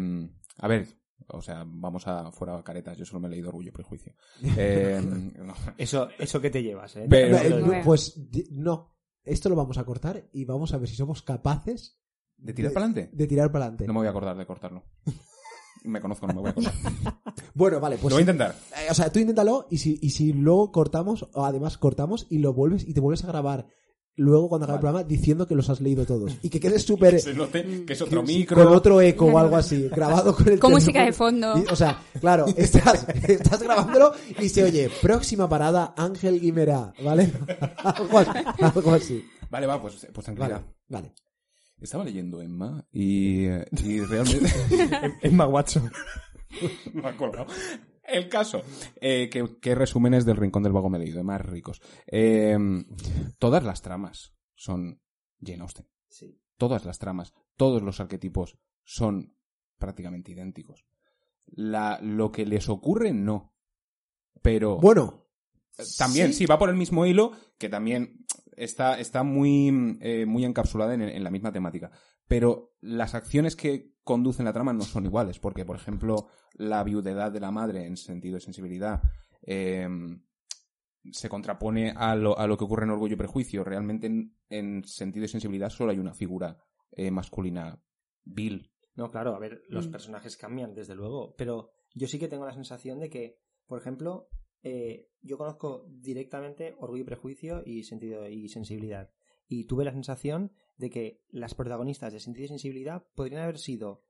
[SPEAKER 4] a ver, o sea, vamos a fuera caretas, yo solo me he leído Orgullo y Prejuicio. Eh, no.
[SPEAKER 2] Eso, eso que te llevas, ¿eh?
[SPEAKER 4] Pero-
[SPEAKER 1] Eh, pues no, esto lo vamos a cortar y vamos a ver si somos capaces
[SPEAKER 4] ¿De tirar para adelante?
[SPEAKER 1] de tirar para adelante.
[SPEAKER 4] No me voy a acordar de cortarlo. Me conozco, no me voy a acordar.
[SPEAKER 1] Bueno, vale, pues
[SPEAKER 4] Lo voy a intentar.
[SPEAKER 1] Eh, o sea, tú inténtalo y si, y si luego cortamos, o además cortamos y lo vuelves y te vuelves a grabar luego cuando acabe el
[SPEAKER 4] Vale.
[SPEAKER 1] programa diciendo que los has leído todos. Y que quedes súper...
[SPEAKER 4] Que es otro micro.
[SPEAKER 1] Con otro eco o algo así, grabado con el
[SPEAKER 3] Con música de fondo.
[SPEAKER 1] Y, o sea, claro, estás, estás grabándolo y se oye, próxima parada, Ángel Guimerá, ¿vale? algo, así, algo así.
[SPEAKER 4] Vale, va, pues, pues tranquila.
[SPEAKER 1] Vale, vale.
[SPEAKER 4] Estaba leyendo Emma y, y realmente...
[SPEAKER 2] Emma Watson.
[SPEAKER 4] me ha colgado. El caso, eh, que, que resúmenes del Rincón del Vago me he leído, de más ricos. Eh, todas las tramas son Jane Austen.
[SPEAKER 2] Sí.
[SPEAKER 4] Todas las tramas, todos los arquetipos son prácticamente idénticos. La, lo que les ocurre, no. Pero...
[SPEAKER 1] Bueno,
[SPEAKER 4] También, sí. va por el mismo hilo, que también está, está muy, eh, muy encapsulada en, en la misma temática. Pero las acciones que conducen la trama no son iguales, porque, por ejemplo, la viudedad de la madre en sentido de sensibilidad eh, se contrapone a lo, a lo que ocurre en Orgullo y Prejuicio. Realmente, en, en sentido de sensibilidad, solo hay una figura eh, masculina, Bill.
[SPEAKER 2] No, claro, a ver, los
[SPEAKER 3] Mm.
[SPEAKER 2] personajes cambian, desde luego, pero yo sí que tengo la sensación de que, por ejemplo, eh, yo conozco directamente Orgullo y Prejuicio y Sentido y Sensibilidad. Y tuve la sensación de que las protagonistas de Sentido y Sensibilidad podrían haber sido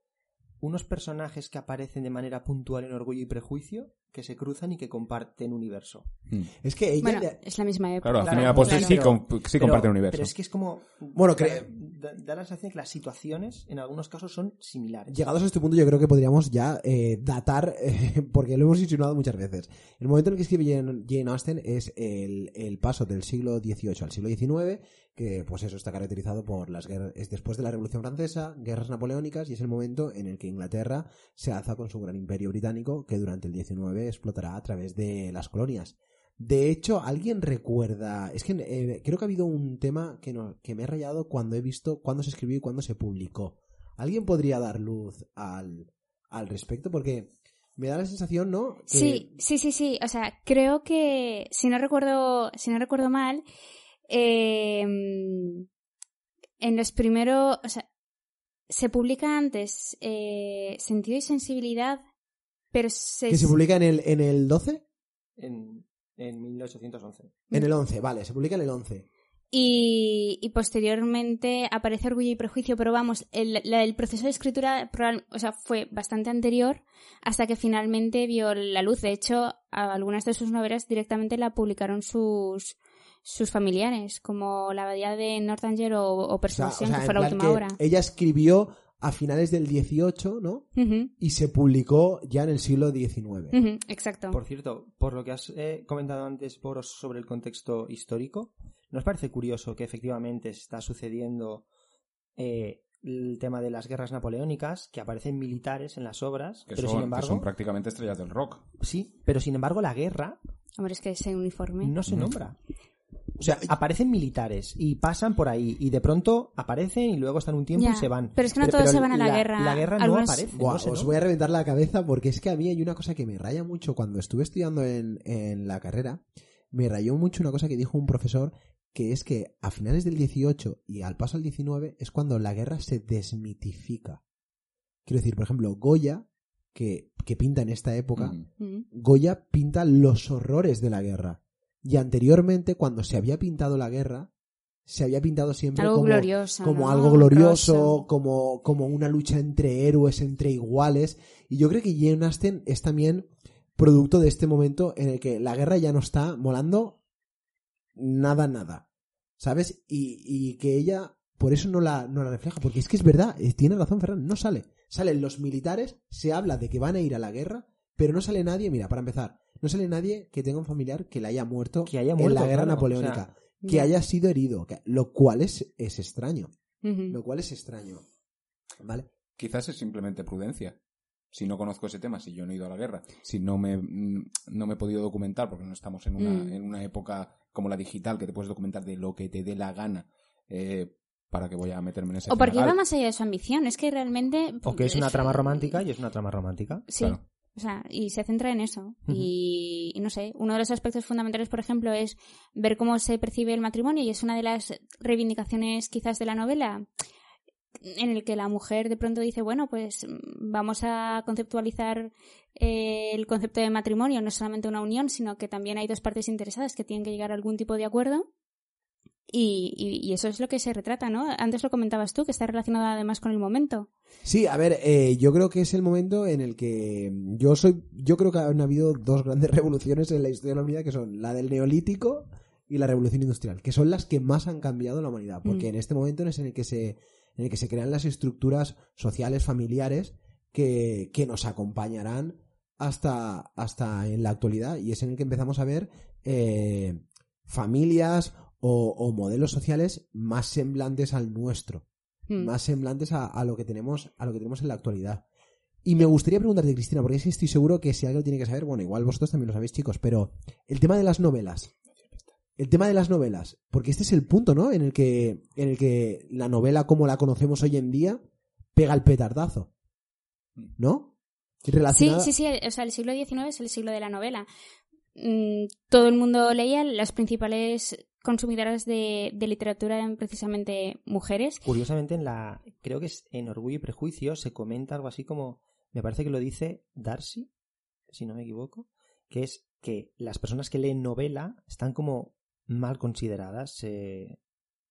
[SPEAKER 2] unos personajes que aparecen de manera puntual en Orgullo y Prejuicio, que se cruzan y que comparten universo.
[SPEAKER 4] Mm.
[SPEAKER 1] Es que ella...
[SPEAKER 3] Bueno,
[SPEAKER 1] le-
[SPEAKER 3] es la misma época.
[SPEAKER 4] Claro,
[SPEAKER 2] Claro,
[SPEAKER 4] pues
[SPEAKER 2] claro.
[SPEAKER 4] sí, com- sí
[SPEAKER 2] Pero-
[SPEAKER 4] comparten universo.
[SPEAKER 2] Pero es que es como...
[SPEAKER 1] Bueno,
[SPEAKER 2] da,
[SPEAKER 1] cre-
[SPEAKER 2] da- da la sensación que las situaciones en algunos casos son similares.
[SPEAKER 1] Llegados a este punto, yo creo que podríamos ya eh, datar, eh, porque lo hemos insinuado muchas veces. El momento en el que escribe Jane, Jane Austen es el, el paso del siglo XVIII al siglo XIX, que pues eso está caracterizado por las guerras, es después de la Revolución Francesa, guerras napoleónicas, y es el momento en el que Inglaterra se alza con su gran imperio británico, que durante el XIX explotará a través de las colonias. De hecho, ¿alguien recuerda? Es que eh, creo que ha habido un tema que, me ha rayado cuando he visto cuándo se escribió y cuándo se publicó. ¿Alguien podría dar luz al, al respecto? Porque me da la sensación, ¿no?
[SPEAKER 3] Sí, sí, sí, sí. O sea, creo que, si no recuerdo, si no recuerdo mal, eh, en los primeros, o sea, se publica antes eh, Sentido y Sensibilidad, pero se...
[SPEAKER 1] que se publica en el, en el 12?
[SPEAKER 2] En, en 1811.
[SPEAKER 1] En el 11, vale, se publica en el 11.
[SPEAKER 3] Y, y posteriormente aparece Orgullo y Prejuicio, pero vamos, el, la- el proceso de escritura o sea, fue bastante anterior hasta que finalmente vio la luz. De hecho, a algunas de sus novelas directamente la publicaron sus, sus familiares, como La Abadía de Northanger o, o
[SPEAKER 1] O sea, o
[SPEAKER 3] Persuasión,
[SPEAKER 1] sea,
[SPEAKER 3] que fue la última
[SPEAKER 1] que
[SPEAKER 3] obra.
[SPEAKER 1] ella escribió a finales del 18, ¿no? Y se publicó ya en el siglo XIX.
[SPEAKER 3] ujú, exacto.
[SPEAKER 2] Por cierto, por lo que has eh, comentado antes Boros, sobre el contexto histórico, ¿nos parece curioso que efectivamente está sucediendo eh, el tema de las guerras napoleónicas, que aparecen militares en las obras,
[SPEAKER 4] que,
[SPEAKER 2] pero
[SPEAKER 4] son,
[SPEAKER 2] sin
[SPEAKER 4] que
[SPEAKER 2] embargo,
[SPEAKER 4] son prácticamente estrellas del rock.
[SPEAKER 2] sí, pero sin embargo la guerra
[SPEAKER 3] Hombre, es que ese uniforme.
[SPEAKER 2] no se nombra. O sea, aparecen militares y pasan por ahí y de pronto aparecen y luego están un tiempo
[SPEAKER 3] Ya,
[SPEAKER 2] y se van.
[SPEAKER 3] pero es que no todos se van a la guerra.
[SPEAKER 2] La guerra no aparece.
[SPEAKER 1] Buah,
[SPEAKER 2] no se
[SPEAKER 1] os voy a reventar la cabeza porque es que a mí hay una cosa que me raya mucho cuando estuve estudiando en, en la carrera. Me rayó mucho una cosa que dijo un profesor que es que a finales del 18 y al paso al 19 es cuando la guerra se desmitifica. Quiero decir, por ejemplo, Goya, que, que pinta en esta época,
[SPEAKER 4] Mm.
[SPEAKER 1] Goya pinta los horrores de la guerra. Y anteriormente, cuando se había pintado la guerra, se había pintado siempre
[SPEAKER 3] Algo
[SPEAKER 1] como,
[SPEAKER 3] glorioso.
[SPEAKER 1] como
[SPEAKER 3] ¿no?
[SPEAKER 1] algo glorioso, como, como una lucha entre héroes, entre iguales. Y yo creo que Jane Austen es también producto de este momento en el que la guerra ya no está molando nada, nada. ¿Sabes? Y, y que ella por eso no la, no la refleja. Porque es que es verdad, eh, tiene razón Ferran, no sale. Salen los militares, se habla de que van a ir a la guerra, pero no sale nadie, mira, para empezar, no sale nadie que tenga un familiar que le haya muerto,
[SPEAKER 2] Que haya
[SPEAKER 1] en
[SPEAKER 2] muerto,
[SPEAKER 1] la guerra
[SPEAKER 2] claro,
[SPEAKER 1] napoleónica.
[SPEAKER 2] o sea,
[SPEAKER 1] que
[SPEAKER 3] Ya.
[SPEAKER 1] haya sido herido, que- lo cual es, es extraño. Lo cual es extraño. ¿Vale?
[SPEAKER 4] Quizás es simplemente prudencia. Si no conozco ese tema, si yo no he ido a la guerra, si no me, mm, no me he podido documentar, porque no estamos en una,
[SPEAKER 3] Mm.
[SPEAKER 4] en una época como la digital, que te puedes documentar de lo que te dé la gana, eh, para que voy a meterme en ese
[SPEAKER 3] O porque iba más allá de su ambición. Es que realmente.
[SPEAKER 2] O que es una
[SPEAKER 3] eh,
[SPEAKER 2] trama romántica y es una trama romántica.
[SPEAKER 3] Sí.
[SPEAKER 4] Claro.
[SPEAKER 3] O sea, y se centra en eso. Y, y no sé, uno de los aspectos fundamentales, por ejemplo, es ver cómo se percibe el matrimonio y es una de las reivindicaciones quizás de la novela en el que la mujer de pronto dice, bueno, pues vamos a conceptualizar eh, el concepto de matrimonio, no solamente una unión, sino que también hay dos partes interesadas que tienen que llegar a algún tipo de acuerdo. Y, y- y eso es lo que se retrata, ¿no? Antes lo comentabas tú, que está relacionado además con el momento.
[SPEAKER 1] Sí, a ver, eh, yo creo que es el momento en el que yo soy, yo creo que han habido dos grandes revoluciones en la historia de la humanidad que son la del neolítico y la revolución industrial, que son las que más han cambiado la humanidad, porque
[SPEAKER 3] Mm.
[SPEAKER 1] en este momento es en el que se, en el que se crean las estructuras sociales, familiares que, que nos acompañarán hasta, hasta en la actualidad y es en el que empezamos a ver eh, familias o, o modelos sociales más semblantes al nuestro
[SPEAKER 3] Mm.
[SPEAKER 1] más semblantes a, a lo que tenemos a lo que tenemos en la actualidad y me gustaría preguntarte Cristina porque es que estoy seguro que si alguien lo tiene que saber bueno igual vosotros también lo sabéis chicos pero el tema de las novelas el tema de las novelas porque este es el punto no en el que en el que la novela como la conocemos hoy en día pega el petardazo no Y
[SPEAKER 3] Sí,
[SPEAKER 1] relacionada-
[SPEAKER 3] sí, sí, o sea, el siglo XIX es el siglo de la novela. Mm, Todo el mundo leía, las principales consumidoras de, literatura eran precisamente mujeres.
[SPEAKER 2] Curiosamente, en la creo que es en Orgullo y Prejuicio se comenta algo así como, me parece que lo dice Darcy, si no me equivoco, que es que las personas que leen novela están como mal consideradas, se,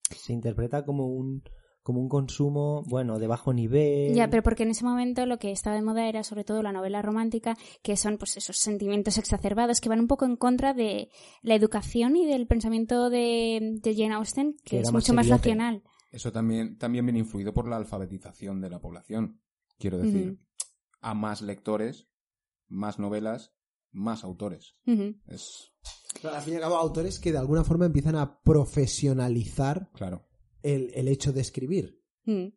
[SPEAKER 2] se interpreta como un como un consumo, bueno, de bajo nivel.
[SPEAKER 3] Ya, pero porque en ese momento lo que estaba de moda era sobre todo la novela romántica, que son pues esos sentimientos exacerbados que van un poco en contra de la educación y del pensamiento de, de Jane Austen, que,
[SPEAKER 2] Que
[SPEAKER 3] es
[SPEAKER 2] más
[SPEAKER 3] mucho más racional.
[SPEAKER 4] Eso también, también viene influido por la alfabetización de la población. Quiero decir, a más lectores, más novelas, más autores. Es
[SPEAKER 1] Claro, al fin y al cabo, autores que de alguna forma empiezan a profesionalizar
[SPEAKER 4] claro.
[SPEAKER 1] El, el hecho de escribir.
[SPEAKER 3] Mm.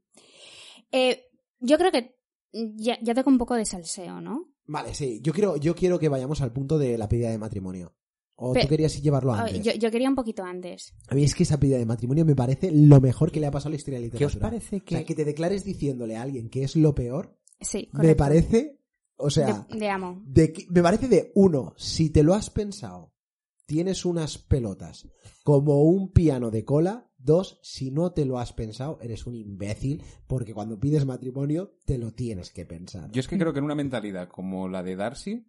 [SPEAKER 3] Eh, yo creo que ya, ya toca un poco de salseo, ¿no?
[SPEAKER 1] Vale, sí. Yo quiero, yo quiero que vayamos al punto de la pedida de matrimonio. ¿O tú querías llevarlo antes?
[SPEAKER 3] Yo, yo quería un poquito antes.
[SPEAKER 1] A mí es que esa pedida de matrimonio me parece lo mejor que le ha pasado a la historia de la
[SPEAKER 2] ¿Qué
[SPEAKER 1] literatura.
[SPEAKER 2] os parece que.?
[SPEAKER 1] O sea, que te declares diciéndole a alguien que es lo peor,
[SPEAKER 3] Sí,
[SPEAKER 1] me parece, o sea,
[SPEAKER 3] de, de amo.
[SPEAKER 1] de que- me parece de uno, si te lo has pensado, tienes unas pelotas como un piano de cola. Dos, si no te lo has pensado, eres un imbécil, porque cuando pides matrimonio te lo tienes que pensar.
[SPEAKER 4] Yo es que creo que en una mentalidad como la de Darcy,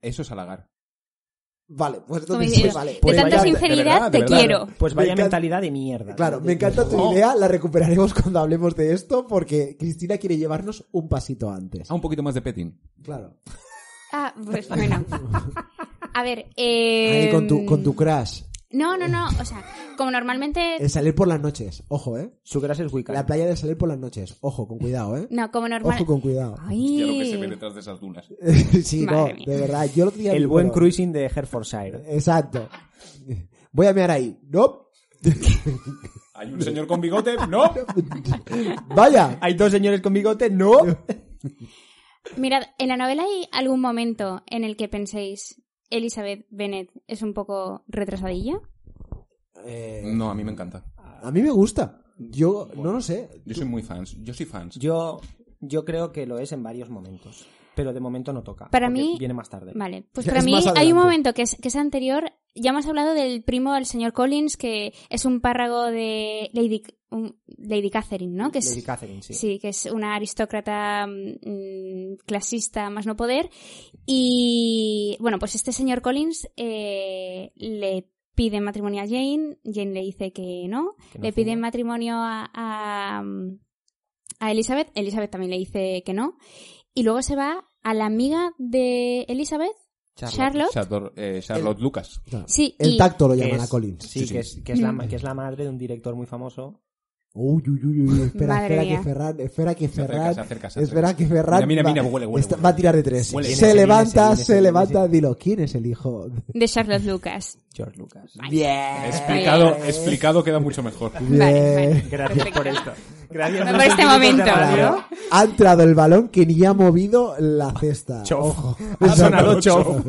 [SPEAKER 4] eso es halagar.
[SPEAKER 1] Vale, pues entonces,
[SPEAKER 3] diciendo,
[SPEAKER 1] vale.
[SPEAKER 3] de
[SPEAKER 1] pues
[SPEAKER 3] tanta
[SPEAKER 1] vaya-
[SPEAKER 3] sinceridad
[SPEAKER 4] de verdad,
[SPEAKER 3] te
[SPEAKER 4] de verdad.
[SPEAKER 3] quiero.
[SPEAKER 2] Pues
[SPEAKER 1] Me
[SPEAKER 2] vaya mentalidad de mierda.
[SPEAKER 1] Claro, me encanta tu
[SPEAKER 4] Oh.
[SPEAKER 1] idea, la recuperaremos cuando hablemos de esto, porque Cristina quiere llevarnos un pasito antes.
[SPEAKER 4] Ah, un poquito más de petting.
[SPEAKER 1] Claro.
[SPEAKER 3] Ah, pues bueno. A ver, eh...
[SPEAKER 1] Ahí con tu, con tu crush.
[SPEAKER 3] No, no, no. O sea, como normalmente...
[SPEAKER 1] El salir por las noches. Ojo, ¿eh?
[SPEAKER 2] Su grasa es Wicca.
[SPEAKER 1] La playa de salir por las noches. Ojo, con cuidado, ¿eh?
[SPEAKER 3] No, como normal...
[SPEAKER 1] Ojo con cuidado.
[SPEAKER 3] Ay.
[SPEAKER 4] Ya lo que se ve detrás de esas dunas.
[SPEAKER 1] sí,
[SPEAKER 3] Madre
[SPEAKER 1] no,
[SPEAKER 3] mía.
[SPEAKER 1] de verdad. Yo lo tenía
[SPEAKER 2] El buen cruising de Hertfordshire.
[SPEAKER 1] Exacto. Voy a mear ahí. No.
[SPEAKER 4] ¿Hay un señor con bigote? ¡No!
[SPEAKER 1] Vaya.
[SPEAKER 2] Hay dos señores con bigote, no.
[SPEAKER 3] Mirad, en la novela hay algún momento en el que penséis Elizabeth Bennet es un poco retrasadilla.
[SPEAKER 1] Eh,
[SPEAKER 4] No, a mí me encanta.
[SPEAKER 1] a mí me gusta. Yo no lo sé.
[SPEAKER 4] Yo soy muy fans. Yo soy fans.
[SPEAKER 2] Yo, yo creo que lo es en varios momentos. Pero de momento no toca.
[SPEAKER 3] Para mí-
[SPEAKER 2] Viene más tarde.
[SPEAKER 3] Vale, pues para
[SPEAKER 1] es
[SPEAKER 3] mí hay un momento que es, que es anterior. Ya hemos hablado del primo del señor Collins, que es un párrago de Lady, un- Lady Catherine, ¿no? Que es,
[SPEAKER 2] Lady Catherine, sí.
[SPEAKER 3] Sí, que es una aristócrata mm, clasista más no poder. Y bueno, pues este señor Collins eh, le pide matrimonio a Jane, Jane le dice que no,
[SPEAKER 2] Que no
[SPEAKER 3] le pide matrimonio a, a, a Elizabeth, Elizabeth también le dice que no, y luego se va a la amiga de Elizabeth, Charlotte,
[SPEAKER 4] Charlotte, eh, Charlotte Lucas.
[SPEAKER 3] sí,
[SPEAKER 1] El
[SPEAKER 3] y
[SPEAKER 1] tacto lo llaman a Collins.
[SPEAKER 2] Sí,
[SPEAKER 4] Sí, sí.
[SPEAKER 2] Que, es, que, es la,
[SPEAKER 3] Mm.
[SPEAKER 2] que es la madre de un director muy famoso.
[SPEAKER 1] Uy, uy, uy, uy. Espera,
[SPEAKER 3] Madre
[SPEAKER 1] espera
[SPEAKER 3] mía.
[SPEAKER 1] que Ferran, espera que
[SPEAKER 4] Se acerca,
[SPEAKER 1] Ferran,
[SPEAKER 4] se acerca, se
[SPEAKER 1] espera que Ferran
[SPEAKER 4] Mira, mira,
[SPEAKER 1] va,
[SPEAKER 4] mira, huele, huele,
[SPEAKER 1] está-
[SPEAKER 4] huele.
[SPEAKER 1] va a tirar de tres.
[SPEAKER 4] Huele.
[SPEAKER 1] se
[SPEAKER 2] Viene,
[SPEAKER 1] levanta,
[SPEAKER 2] viene,
[SPEAKER 1] se
[SPEAKER 2] viene,
[SPEAKER 1] levanta,
[SPEAKER 2] viene.
[SPEAKER 1] dilo, ¿quién es el hijo?
[SPEAKER 3] de Charlotte Lucas.
[SPEAKER 2] George Lucas.
[SPEAKER 1] Bien.
[SPEAKER 4] Explicado, explicado queda mucho mejor.
[SPEAKER 1] Bien.
[SPEAKER 3] Vale, vale.
[SPEAKER 2] Gracias
[SPEAKER 3] Perfecto.
[SPEAKER 2] por esto. Gracias
[SPEAKER 3] Por este momento. ¿no?
[SPEAKER 1] Ha entrado el balón que ni ha movido la cesta.
[SPEAKER 2] Chof.
[SPEAKER 1] Ojo.
[SPEAKER 2] Ha sonado chof.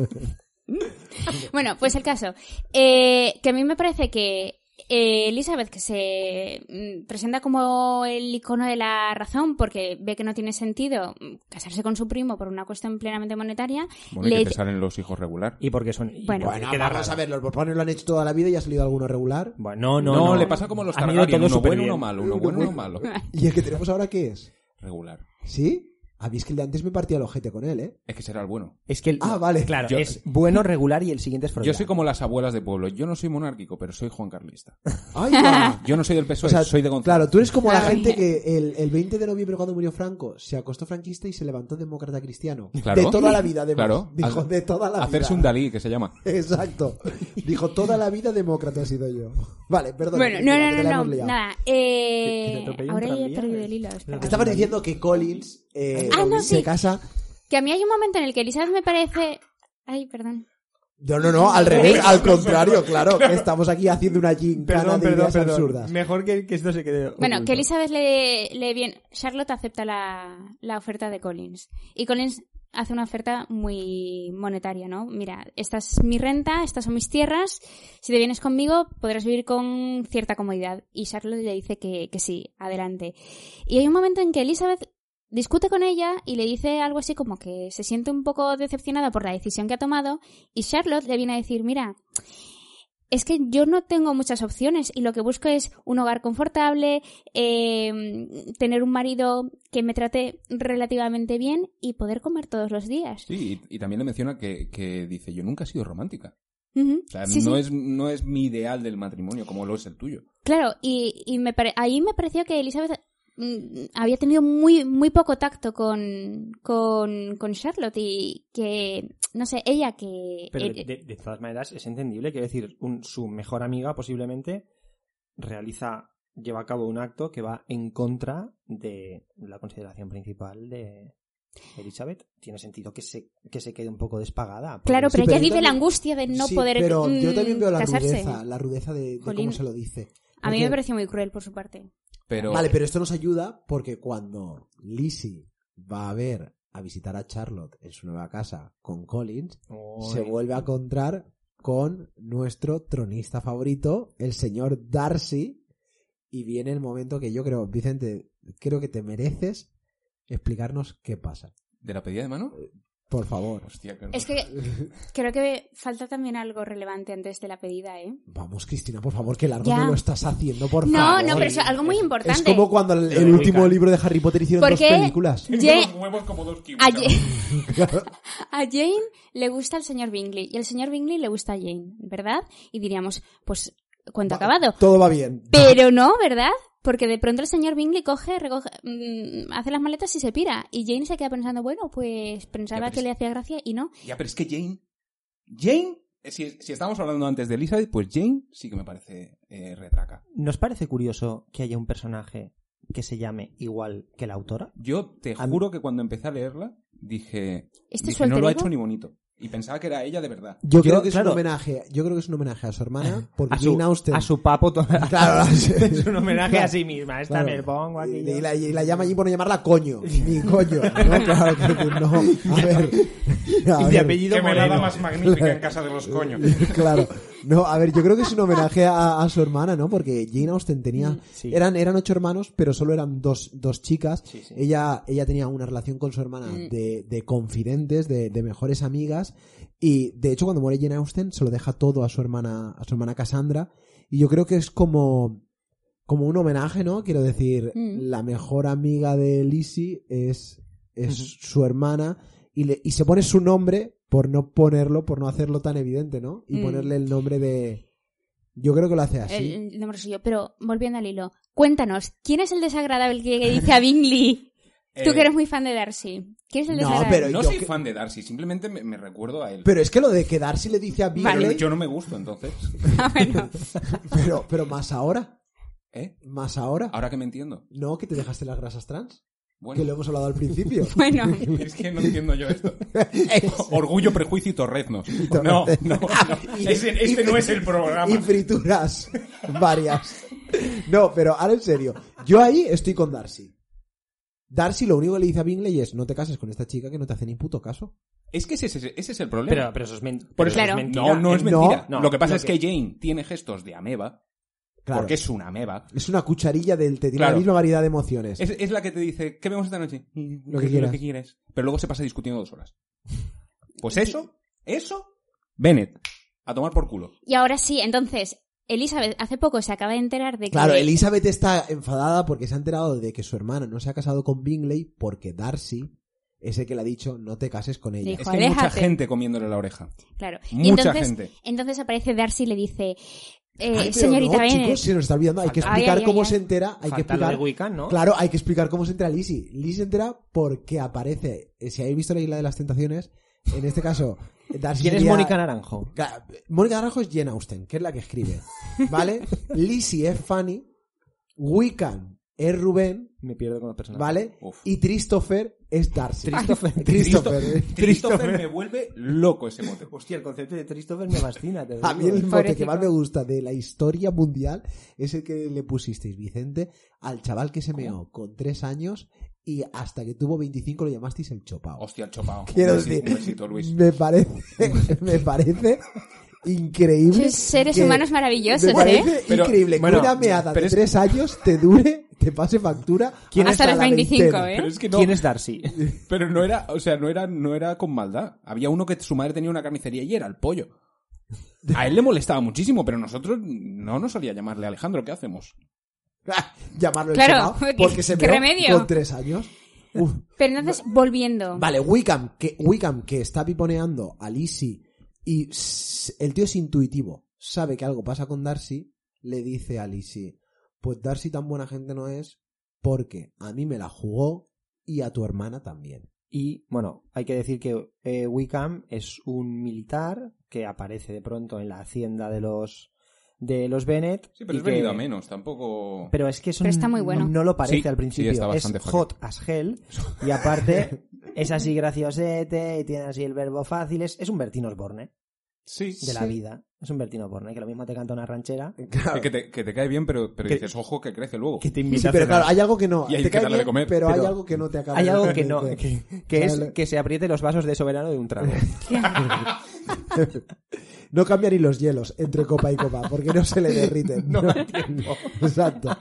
[SPEAKER 3] Bueno, pues el caso. Eh, que a mí me parece que eh, Elizabeth, que se mm, presenta como el icono de la razón porque ve que no tiene sentido mm, casarse con su primo por una cuestión plenamente monetaria,
[SPEAKER 4] Bueno, y
[SPEAKER 3] le-
[SPEAKER 4] que te salen los hijos regular.
[SPEAKER 2] Y porque son. y
[SPEAKER 3] Bueno.
[SPEAKER 1] Bueno,
[SPEAKER 2] queda
[SPEAKER 1] vamos
[SPEAKER 2] raro.
[SPEAKER 1] a ver, los borbones lo han hecho toda la vida y ha salido alguno regular.
[SPEAKER 2] Bueno, no,
[SPEAKER 4] No,
[SPEAKER 2] no, no.
[SPEAKER 4] le pasa como los Targaryen, uno bueno, uno malo, uno bueno, uno malo.
[SPEAKER 1] ¿Y el que tenemos ahora qué es?
[SPEAKER 4] Regular.
[SPEAKER 1] ¿Sí? A mí es que el de antes me partía el ojete con él, ¿eh?
[SPEAKER 4] Es que será el bueno.
[SPEAKER 2] Es que el,
[SPEAKER 1] Ah, vale.
[SPEAKER 2] Claro,
[SPEAKER 4] Yo-
[SPEAKER 2] es bueno, regular y el siguiente es
[SPEAKER 4] Yo soy como las abuelas de pueblo. Yo no soy monárquico, pero soy Juan Carlista.
[SPEAKER 1] ¡Ay, va!
[SPEAKER 4] Yo no soy del PSOE,
[SPEAKER 1] O sea,
[SPEAKER 4] soy de Gonzalo.
[SPEAKER 1] Claro, tú eres como la gente que el, el 20 de noviembre cuando murió Franco se acostó franquista y se levantó demócrata cristiano.
[SPEAKER 4] Claro.
[SPEAKER 1] De toda la vida, además.
[SPEAKER 4] Claro.
[SPEAKER 1] Dijo, de toda la
[SPEAKER 4] Hacerse
[SPEAKER 1] vida.
[SPEAKER 4] un Dalí, que se llama.
[SPEAKER 1] Exacto. Dijo, toda la vida demócrata he sido yo. Vale, perdón.
[SPEAKER 3] Bueno, no, no, no, no,
[SPEAKER 1] liado.
[SPEAKER 3] nada. Eh, ahora ya he perdido el hilo.
[SPEAKER 1] Estabas diciendo que Collins eh,
[SPEAKER 3] Ah, no,
[SPEAKER 1] se
[SPEAKER 3] sí.
[SPEAKER 1] casa...
[SPEAKER 3] Que a mí hay un momento en el que Elizabeth me parece... Ay, perdón.
[SPEAKER 1] No, no, no, al revés, al contrario, claro, que estamos aquí haciendo una gincana
[SPEAKER 2] Perdón,
[SPEAKER 1] de
[SPEAKER 2] perdón,
[SPEAKER 1] ideas
[SPEAKER 2] perdón.
[SPEAKER 1] absurdas.
[SPEAKER 2] Mejor que, que esto se quede.
[SPEAKER 3] Bueno,
[SPEAKER 2] oculto.
[SPEAKER 3] que Elizabeth le, le viene... Charlotte acepta la, la oferta de Collins. Y Collins hace una oferta muy monetaria, ¿no? Mira, esta es mi renta, estas son mis tierras. Si te vienes conmigo, podrás vivir con cierta comodidad. Y Charlotte le dice que, que sí, adelante. Y hay un momento en que Elizabeth discute con ella y le dice algo así como que se siente un poco decepcionada por la decisión que ha tomado. Y Charlotte le viene a decir, mira, es que yo no tengo muchas opciones y lo que busco es un hogar confortable, eh, tener un marido que me trate relativamente bien y poder comer todos los días.
[SPEAKER 4] Sí, y, y también le menciona que, que dice, yo nunca he sido romántica. O sea,
[SPEAKER 3] Sí,
[SPEAKER 4] no,
[SPEAKER 3] sí.
[SPEAKER 4] Es, no es mi ideal del matrimonio como lo es el tuyo.
[SPEAKER 3] Claro, y, y me pare- ahí me pareció que Elizabeth había tenido muy, muy poco tacto con, con, con Charlotte y que, no sé, ella que...
[SPEAKER 2] Pero
[SPEAKER 3] eh,
[SPEAKER 2] de, todas maneras es entendible, quiero decir, un- su mejor amiga posiblemente realiza, lleva a cabo un acto que va en contra de la consideración principal de Elizabeth. Tiene sentido que se, que se quede un poco despagada.
[SPEAKER 3] Claro, pero
[SPEAKER 1] Sí,
[SPEAKER 3] ella
[SPEAKER 1] pero
[SPEAKER 3] vive la angustia de no
[SPEAKER 1] Sí,
[SPEAKER 3] poder
[SPEAKER 1] pero yo
[SPEAKER 3] mm,
[SPEAKER 1] también veo la
[SPEAKER 3] casarse.
[SPEAKER 1] rudeza, la rudeza de, cómo se lo dice.
[SPEAKER 3] A mí me pareció muy cruel por su parte.
[SPEAKER 4] Pero,
[SPEAKER 1] Vale, pero esto nos ayuda porque cuando Lizzie va a ver a visitar a Charlotte en su nueva casa con Collins, se vuelve a encontrar con nuestro tronista favorito, el señor Darcy, y viene el momento que yo creo, Vicente, creo que te mereces explicarnos qué pasa.
[SPEAKER 4] ¿de la pedida de mano?
[SPEAKER 1] Por favor.
[SPEAKER 4] Hostia, qué
[SPEAKER 3] Es que creo que falta también algo relevante antes de la pedida, ¿eh?
[SPEAKER 1] Vamos, Cristina, por favor, que largo
[SPEAKER 3] Ya.
[SPEAKER 1] me lo estás haciendo, por
[SPEAKER 3] No,
[SPEAKER 1] favor.
[SPEAKER 3] no, pero es algo muy
[SPEAKER 1] Es
[SPEAKER 3] importante.
[SPEAKER 1] como cuando el, último libro de Harry Potter hicieron
[SPEAKER 3] ¿Por
[SPEAKER 1] dos
[SPEAKER 3] qué?
[SPEAKER 1] películas.
[SPEAKER 3] Ye-
[SPEAKER 4] como dos
[SPEAKER 3] a. Jane, a Jane le gusta el señor Bingley y el señor Bingley le gusta a Jane, ¿verdad? Y diríamos, pues, cuento
[SPEAKER 1] Va-
[SPEAKER 3] acabado.
[SPEAKER 1] Todo va bien.
[SPEAKER 3] Pero no, ¿verdad? Porque de pronto el señor Bingley coge, recoge, mm, hace las maletas y se pira. Y Jane se queda pensando, bueno, pues pensaba
[SPEAKER 4] Ya,
[SPEAKER 3] que
[SPEAKER 4] es-
[SPEAKER 3] le hacía gracia y no.
[SPEAKER 4] Ya, pero es que Jane... Jane... eh, Si, si estábamos hablando antes de Elizabeth, pues Jane sí que me parece eh, retraca.
[SPEAKER 2] ¿Nos parece curioso que haya un personaje que se llame igual que la autora?
[SPEAKER 4] Yo te juro que cuando empecé a leerla, dije...
[SPEAKER 3] ¿Este es
[SPEAKER 4] dije, no lo ha hecho ni bonito. Y pensaba que era ella de verdad.
[SPEAKER 1] Yo,
[SPEAKER 2] Yo,
[SPEAKER 1] creo que es
[SPEAKER 2] claro.
[SPEAKER 1] un homenaje. Yo creo que es un homenaje a su hermana porque
[SPEAKER 2] A su,
[SPEAKER 1] Jane Austen.
[SPEAKER 2] a su papo toda
[SPEAKER 1] Claro,
[SPEAKER 2] es un homenaje
[SPEAKER 1] Claro.
[SPEAKER 2] a sí misma. Esta
[SPEAKER 1] Claro.
[SPEAKER 2] me pongo aquí.
[SPEAKER 1] Y, y la, y la llama allí por no llamarla coño. Ni coño. No, claro que no. A ver. a
[SPEAKER 2] Y de apellido
[SPEAKER 4] Qué
[SPEAKER 2] Moreno.
[SPEAKER 4] más magnífica en casa de los coños.
[SPEAKER 1] Claro. No, a ver, yo creo que es un homenaje a, a su hermana, ¿no? Porque Jane Austen tenía...
[SPEAKER 2] sí.
[SPEAKER 1] Eran, eran ocho hermanos, pero solo eran dos, dos chicas.
[SPEAKER 2] Sí, sí.
[SPEAKER 1] Ella, ella tenía una relación con su hermana
[SPEAKER 3] Mm.
[SPEAKER 1] de, de confidentes, de, de mejores amigas. Y de hecho, cuando muere Jane Austen, se lo deja todo a su hermana, a su hermana Cassandra. Y yo creo que es como, como un homenaje, ¿no? Quiero decir,
[SPEAKER 3] Mm.
[SPEAKER 1] la mejor amiga de Lizzie es, es su hermana. Y, le, y se pone su nombre por no ponerlo, por no hacerlo tan evidente, ¿no? Y
[SPEAKER 3] Mm.
[SPEAKER 1] ponerle el nombre de. Yo creo que lo hace así.
[SPEAKER 3] El, el nombre suyo. Pero volviendo al hilo, cuéntanos, ¿quién es el desagradable que dice a Bingley? Tú
[SPEAKER 4] Eh,
[SPEAKER 3] que eres muy fan de Darcy. ¿Quién es el
[SPEAKER 1] No, pero
[SPEAKER 4] No
[SPEAKER 1] yo
[SPEAKER 4] soy
[SPEAKER 1] que-
[SPEAKER 4] fan de Darcy, simplemente me, me recuerdo a él.
[SPEAKER 1] Pero es que lo de quedarse le dice a
[SPEAKER 3] Vale.
[SPEAKER 1] Bingley.
[SPEAKER 4] Yo no me gusto, entonces.
[SPEAKER 3] Ah, bueno.
[SPEAKER 1] Pero, pero más ahora.
[SPEAKER 4] ¿Eh?
[SPEAKER 1] Más ahora.
[SPEAKER 4] Ahora que me entiendo.
[SPEAKER 1] No, que te dejaste las grasas trans.
[SPEAKER 4] Bueno,
[SPEAKER 1] Que lo hemos hablado al principio.
[SPEAKER 3] Bueno,
[SPEAKER 4] es que no entiendo yo esto. Orgullo, prejuicio y torreznos. No, no, no. Ese- este no es el programa.
[SPEAKER 1] Y frituras varias. No, pero ahora en serio. Yo ahí estoy con Darcy. Darcy lo único que le dice a Bingley es no te cases con esta chica que no te hace ni puto caso.
[SPEAKER 4] Es que ese, ese- ese es el problema.
[SPEAKER 2] Pero, pero eso es, men-
[SPEAKER 4] Por
[SPEAKER 2] pero
[SPEAKER 4] eso-
[SPEAKER 2] eso
[SPEAKER 3] Claro.
[SPEAKER 2] es mentira.
[SPEAKER 4] no, no es
[SPEAKER 2] Eh,
[SPEAKER 4] mentira.
[SPEAKER 2] no,
[SPEAKER 4] lo que pasa
[SPEAKER 2] lo
[SPEAKER 4] es que Jane tiene gestos de ameba,
[SPEAKER 1] Claro.
[SPEAKER 4] porque es una ameba.
[SPEAKER 1] Es una cucharilla del te tiene
[SPEAKER 4] Claro.
[SPEAKER 1] la misma variedad de emociones.
[SPEAKER 4] Es, es la que te dice, ¿qué vemos esta noche?
[SPEAKER 1] Lo que quieras.
[SPEAKER 4] Lo que quieres. Pero luego se pasa discutiendo dos horas. Pues eso, eso, Bennett, a tomar por culo.
[SPEAKER 3] y ahora sí, entonces, Elizabeth hace poco se acaba de enterar de que...
[SPEAKER 1] Claro, Elizabeth está enfadada porque se ha enterado de que su hermana no se ha casado con Bingley porque Darcy es el que le ha dicho no te cases con ella.
[SPEAKER 3] Dijo,
[SPEAKER 4] Es que hay mucha gente comiéndole la oreja.
[SPEAKER 3] Claro. Y
[SPEAKER 4] Mucha
[SPEAKER 3] entonces,
[SPEAKER 4] gente.
[SPEAKER 3] Entonces aparece Darcy y le dice, eh,
[SPEAKER 1] Ay,
[SPEAKER 3] señorita
[SPEAKER 1] no, chicos, se nos está olvidando. Hay que
[SPEAKER 3] Ay,
[SPEAKER 1] explicar
[SPEAKER 3] ay,
[SPEAKER 1] cómo se entera. Hay que
[SPEAKER 2] Falta
[SPEAKER 1] explicar.
[SPEAKER 2] Wiccan, ¿no?
[SPEAKER 1] Claro, hay que explicar cómo se entera Lizzie. Lizzie se entera porque aparece. eh, Si habéis visto la isla de las tentaciones, en este caso, Darcy.
[SPEAKER 2] ¿Quién es
[SPEAKER 1] sería-
[SPEAKER 2] Mónica Naranjo?
[SPEAKER 1] Mónica Naranjo es Jane Austen, que es la que escribe. ¿Vale? Lizzie es Fanny. Wiccan es Rubén.
[SPEAKER 2] Me pierdo con los personajes.
[SPEAKER 1] ¿Vale?
[SPEAKER 4] Uf.
[SPEAKER 1] Y Christopher es Darcy.
[SPEAKER 2] Christopher.
[SPEAKER 1] Christopher. eh.
[SPEAKER 4] Christopher me vuelve loco ese mote.
[SPEAKER 2] Hostia, el concepto de Christopher me fascina. te
[SPEAKER 1] A mí el mote que más me gusta de la historia mundial es el que le pusisteis, Vicente, al chaval que se meó con tres años y hasta que tuvo 25 lo llamasteis el chopao.
[SPEAKER 4] Hostia, el chopao.
[SPEAKER 1] Quiero decir,
[SPEAKER 4] un besito, Luis.
[SPEAKER 1] me parece, me parece increíble.
[SPEAKER 3] Seres
[SPEAKER 1] que-
[SPEAKER 3] humanos maravillosos,
[SPEAKER 1] me parece
[SPEAKER 3] ¿eh?
[SPEAKER 4] Pero,
[SPEAKER 1] increíble que
[SPEAKER 4] bueno,
[SPEAKER 1] una meada
[SPEAKER 4] pero
[SPEAKER 1] de
[SPEAKER 4] es-
[SPEAKER 1] tres años te dure, te pase factura
[SPEAKER 2] ¿Quién
[SPEAKER 3] Hasta los
[SPEAKER 1] la
[SPEAKER 3] 25,
[SPEAKER 1] veintena.
[SPEAKER 3] ¿eh?
[SPEAKER 4] Pero es que no,
[SPEAKER 2] ¿Quién es Darcy?
[SPEAKER 4] pero no era, o sea, no era, no era con maldad. Había uno que su madre tenía una carnicería y era el pollo. A él le molestaba muchísimo, pero nosotros no nos solía llamarle Alejandro. ¿Qué hacemos?
[SPEAKER 1] Llamarlo el
[SPEAKER 3] Claro, ¿qué-
[SPEAKER 1] porque se
[SPEAKER 3] remedio?
[SPEAKER 1] con tres años. Uf.
[SPEAKER 3] Pero entonces, volviendo.
[SPEAKER 1] Vale, Wickham que, Wickham, que está piponeando a Lizzie y el tío es intuitivo, sabe que algo pasa con Darcy, le dice a Lizzie, pues Darcy tan buena gente no es porque a mí me la jugó y a tu hermana también.
[SPEAKER 2] Y bueno, hay que decir que eh, Wickham es un militar que aparece de pronto en la hacienda de los de los Bennett.
[SPEAKER 4] Sí, pero
[SPEAKER 2] y
[SPEAKER 4] es
[SPEAKER 2] que-
[SPEAKER 4] venido a menos, tampoco...
[SPEAKER 2] Pero es que eso
[SPEAKER 3] Pero está muy bueno.
[SPEAKER 2] no lo parece
[SPEAKER 4] Sí,
[SPEAKER 2] al
[SPEAKER 4] sí,
[SPEAKER 2] principio.
[SPEAKER 4] está
[SPEAKER 2] es hot as hell. Y aparte, es así graciosete y tiene así el verbo fácil. Es, es un Bertino Osborne
[SPEAKER 4] Sí,
[SPEAKER 2] de la vida. Es un Bertino Osborne que lo mismo te canta una ranchera
[SPEAKER 1] Claro.
[SPEAKER 4] Que, te, que te cae bien, pero, pero
[SPEAKER 2] Que-
[SPEAKER 4] dices, ojo, que crece luego.
[SPEAKER 2] que te
[SPEAKER 1] Sí,
[SPEAKER 2] invita a
[SPEAKER 1] pero
[SPEAKER 2] cenar.
[SPEAKER 1] claro, hay algo que no.
[SPEAKER 4] Y hay
[SPEAKER 1] te
[SPEAKER 4] que
[SPEAKER 1] cae
[SPEAKER 4] de comer.
[SPEAKER 1] pero, hay algo que no te acaba
[SPEAKER 2] Hay
[SPEAKER 1] de
[SPEAKER 2] algo que no, que, que es que se apriete los vasos de soberano de un trago.
[SPEAKER 1] No cambia ni los hielos entre copa y copa, porque no se le derriten.
[SPEAKER 2] No lo entiendo.
[SPEAKER 1] Exacto.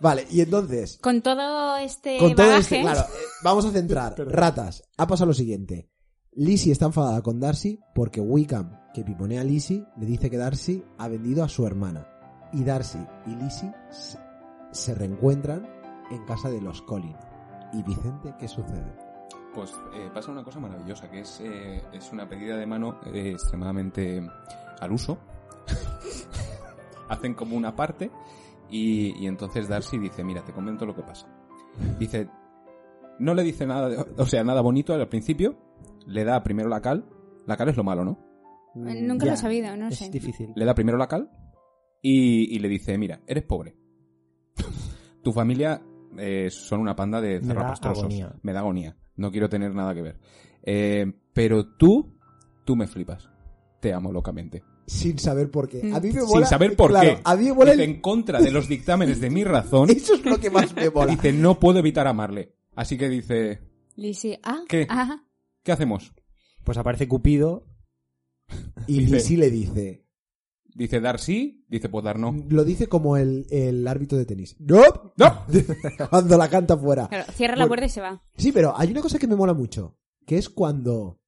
[SPEAKER 1] Vale, y entonces,
[SPEAKER 3] Con todo este
[SPEAKER 1] con todo
[SPEAKER 3] bagaje,
[SPEAKER 1] este, claro, eh, vamos a centrar. Ratas, ha pasado lo siguiente. Lizzie está enfadada con Darcy porque Wickham, que piponea a Lizzie, le dice que Darcy ha vendido a su hermana. Y Darcy y Lizzie se, reencuentran en casa de los Collin. ¿Y Vicente qué sucede?
[SPEAKER 4] Pues eh, pasa una cosa maravillosa, que es, eh, es una pedida de mano eh, extremadamente al uso. Hacen como una parte y, y entonces Darcy dice, mira, te comento lo que pasa. Dice, no le dice nada, o sea, nada bonito al principio, le da primero la cal, la cal es lo malo, ¿no?
[SPEAKER 3] Eh, nunca
[SPEAKER 1] Ya.
[SPEAKER 3] lo he sabido, no
[SPEAKER 2] es
[SPEAKER 3] sé.
[SPEAKER 2] difícil.
[SPEAKER 4] Le da primero la cal y, y le dice, mira, eres pobre. Tu familia eh, son una panda de
[SPEAKER 2] Me da
[SPEAKER 4] zarrapastrosos.
[SPEAKER 2] agonía.
[SPEAKER 4] Me da agonía. No quiero tener nada que ver. Eh, pero tú, tú me flipas. Te amo locamente.
[SPEAKER 1] Sin saber por qué. A mí me
[SPEAKER 4] Sin
[SPEAKER 1] mola.
[SPEAKER 4] saber por
[SPEAKER 1] claro,
[SPEAKER 4] qué.
[SPEAKER 1] A mí me mola el-
[SPEAKER 4] en contra de los dictámenes de mi razón.
[SPEAKER 1] Eso es lo que más me mola.
[SPEAKER 4] dice, no puedo evitar amarle. Así que dice,
[SPEAKER 3] Lizzie, ah,
[SPEAKER 4] ¿Qué?
[SPEAKER 3] ah,
[SPEAKER 4] ¿qué hacemos?
[SPEAKER 2] Pues aparece Cupido.
[SPEAKER 1] Y
[SPEAKER 4] Dice-
[SPEAKER 1] Lizzie le dice.
[SPEAKER 4] Dice dar sí, dice pues dar no.
[SPEAKER 1] Lo dice como el, el árbitro de tenis. ¡No!
[SPEAKER 4] ¡No!
[SPEAKER 1] Cuando la canta fuera.
[SPEAKER 3] claro, cierra la
[SPEAKER 1] Bueno.
[SPEAKER 3] puerta y se va.
[SPEAKER 1] Sí, pero hay una cosa que me mola mucho. Que es cuando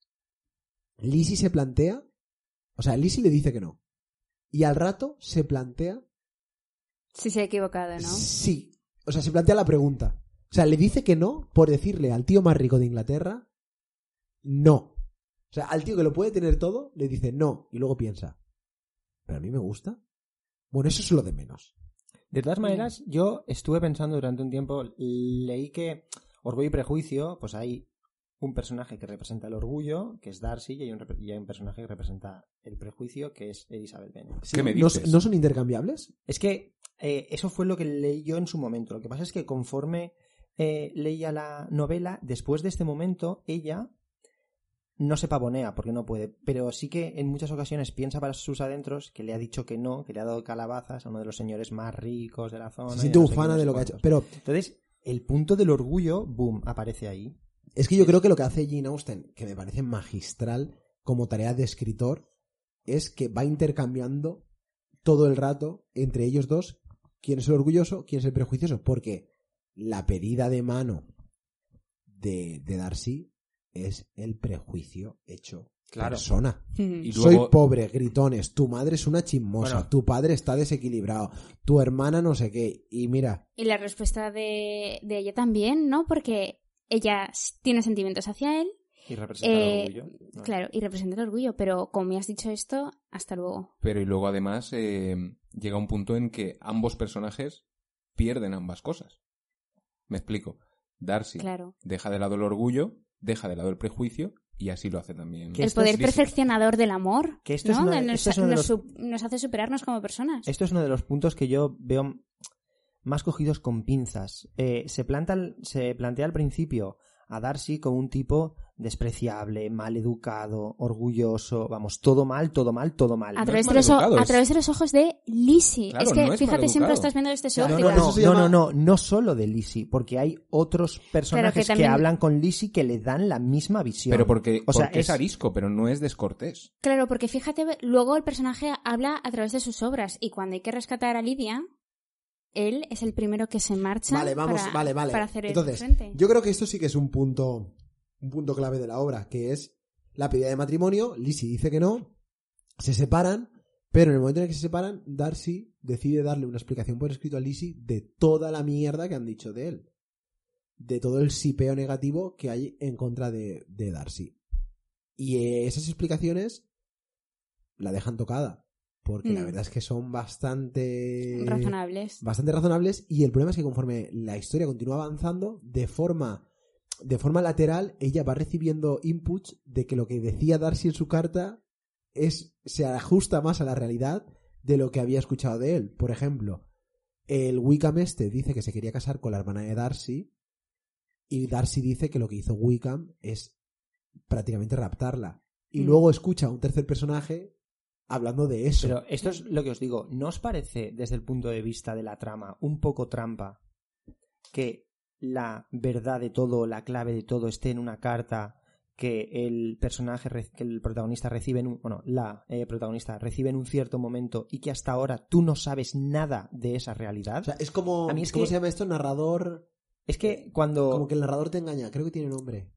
[SPEAKER 1] Lizzie se plantea. O sea, Lizzie le dice que no. Y al rato se plantea.
[SPEAKER 3] Sí, se ha equivocado, ¿no?
[SPEAKER 1] Sí. O sea, se plantea la pregunta. O sea, le dice que no por decirle al tío más rico de Inglaterra. No. O sea, al tío que lo puede tener todo, le dice no. Y luego piensa. Pero a mí me gusta. Bueno, eso es lo de menos.
[SPEAKER 2] De todas maneras, yo estuve pensando durante un tiempo, leí que Orgullo y Prejuicio, pues hay un personaje que representa el orgullo, que es Darcy, y hay un, rep- y hay un personaje que representa el prejuicio, que es Elizabeth Bennet.
[SPEAKER 4] ¿Qué me
[SPEAKER 1] ¿No,
[SPEAKER 4] dices?
[SPEAKER 1] ¿No son intercambiables?
[SPEAKER 2] Es que eh, eso fue lo que leí yo en su momento. Lo que pasa es que conforme eh, leía la novela, después de este momento, ella no se pavonea porque no puede, pero sí que en muchas ocasiones piensa para sus adentros que le ha dicho que no, que le ha dado calabazas a uno de los señores más ricos de la zona.
[SPEAKER 1] Se siente ufana de lo que ha hecho. Pero
[SPEAKER 2] Entonces, el punto del orgullo, boom, aparece ahí.
[SPEAKER 1] Es que yo creo que lo que hace Jane Austen, que me parece magistral como tarea de escritor, es que va intercambiando todo el rato entre ellos dos quién es el orgulloso, quién es el prejuicioso, porque la pedida de mano de, de Darcy es el prejuicio hecho
[SPEAKER 2] Claro.
[SPEAKER 1] persona.
[SPEAKER 4] Y
[SPEAKER 1] Soy pobre, gritones, tu madre es una chismosa,
[SPEAKER 2] Bueno.
[SPEAKER 1] tu padre está desequilibrado, tu hermana no sé qué, y mira,
[SPEAKER 3] Y la respuesta de, de ella también, ¿no? Porque ella tiene sentimientos hacia él,
[SPEAKER 2] Y representa
[SPEAKER 3] eh,
[SPEAKER 2] el orgullo. ¿no?
[SPEAKER 3] claro, y representa el orgullo, pero como me has dicho esto, hasta luego.
[SPEAKER 4] pero y luego además eh, llega un punto en que ambos personajes pierden ambas cosas. Me explico. Darcy
[SPEAKER 3] Claro.
[SPEAKER 4] deja de lado el orgullo, deja de lado el prejuicio y así lo hace también.
[SPEAKER 3] El poder
[SPEAKER 4] es-
[SPEAKER 3] perfeccionador del amor,
[SPEAKER 2] Que esto es
[SPEAKER 3] nos,
[SPEAKER 2] esto es uno de
[SPEAKER 3] nos
[SPEAKER 2] los-
[SPEAKER 3] su- nos hace superarnos como personas.
[SPEAKER 2] Esto es uno de los puntos que yo veo más cogidos con pinzas. Eh, se, planta, se plantea al principio a Darcy como un tipo despreciable, mal educado, orgulloso, vamos, todo mal, todo mal, todo mal.
[SPEAKER 3] a,
[SPEAKER 4] no
[SPEAKER 3] través
[SPEAKER 4] es
[SPEAKER 3] de los, a
[SPEAKER 4] es-
[SPEAKER 3] través de los ojos de Lizzie.
[SPEAKER 4] Claro,
[SPEAKER 3] es que,
[SPEAKER 4] no es
[SPEAKER 3] fíjate, siempre estás viendo su
[SPEAKER 1] Claro,
[SPEAKER 2] No, no, no, no,
[SPEAKER 1] llama-
[SPEAKER 2] no, no, no solo de Lizzie, porque hay otros personajes que,
[SPEAKER 3] también-
[SPEAKER 2] hablan con Lizzie que le dan la misma visión.
[SPEAKER 4] Pero porque,
[SPEAKER 2] o sea,
[SPEAKER 4] porque es... arisco, pero no es descortés.
[SPEAKER 3] Claro, porque fíjate, luego el personaje habla a través de sus obras y cuando hay que rescatar a Lidia, él es el primero que se marcha
[SPEAKER 1] Vale, vamos,
[SPEAKER 3] para,
[SPEAKER 1] vale, vale.
[SPEAKER 3] para hacer
[SPEAKER 1] Entonces,
[SPEAKER 3] frente.
[SPEAKER 1] yo creo que esto sí que es un punto, un punto clave de la obra, que es la pedida de matrimonio. Lizzie dice que no, se separan, pero en el momento en el que se separan, Darcy decide darle una explicación por escrito a Lizzie de toda la mierda que han dicho de él. De todo el sipeo negativo que hay en contra de, de Darcy. Y esas explicaciones la dejan tocada. Porque la
[SPEAKER 3] Mm.
[SPEAKER 1] verdad es que son bastante...
[SPEAKER 3] Razonables.
[SPEAKER 1] bastante razonables y el problema es que conforme la historia continúa avanzando de forma de forma lateral ella va recibiendo inputs de que lo que decía Darcy en su carta es se ajusta más a la realidad de lo que había escuchado de él por ejemplo el Wickham este dice que se quería casar con la hermana de Darcy y Darcy dice que lo que hizo Wickham es prácticamente raptarla y
[SPEAKER 3] Mm.
[SPEAKER 1] luego escucha a un tercer personaje hablando de eso
[SPEAKER 2] Pero esto es lo que os digo. ¿No os parece, desde el punto de vista de la trama, un poco trampa que la verdad de todo, la clave de todo esté en una carta que el personaje, que el protagonista recibe en un, bueno, la eh, protagonista recibe en un cierto momento y que hasta ahora tú no sabes nada de esa realidad?
[SPEAKER 1] O sea, es como
[SPEAKER 2] A mí es
[SPEAKER 1] ¿cómo
[SPEAKER 2] que-
[SPEAKER 1] se llama esto? narrador
[SPEAKER 2] es que cuando...
[SPEAKER 1] Como que el narrador te engaña. Creo que tiene nombre.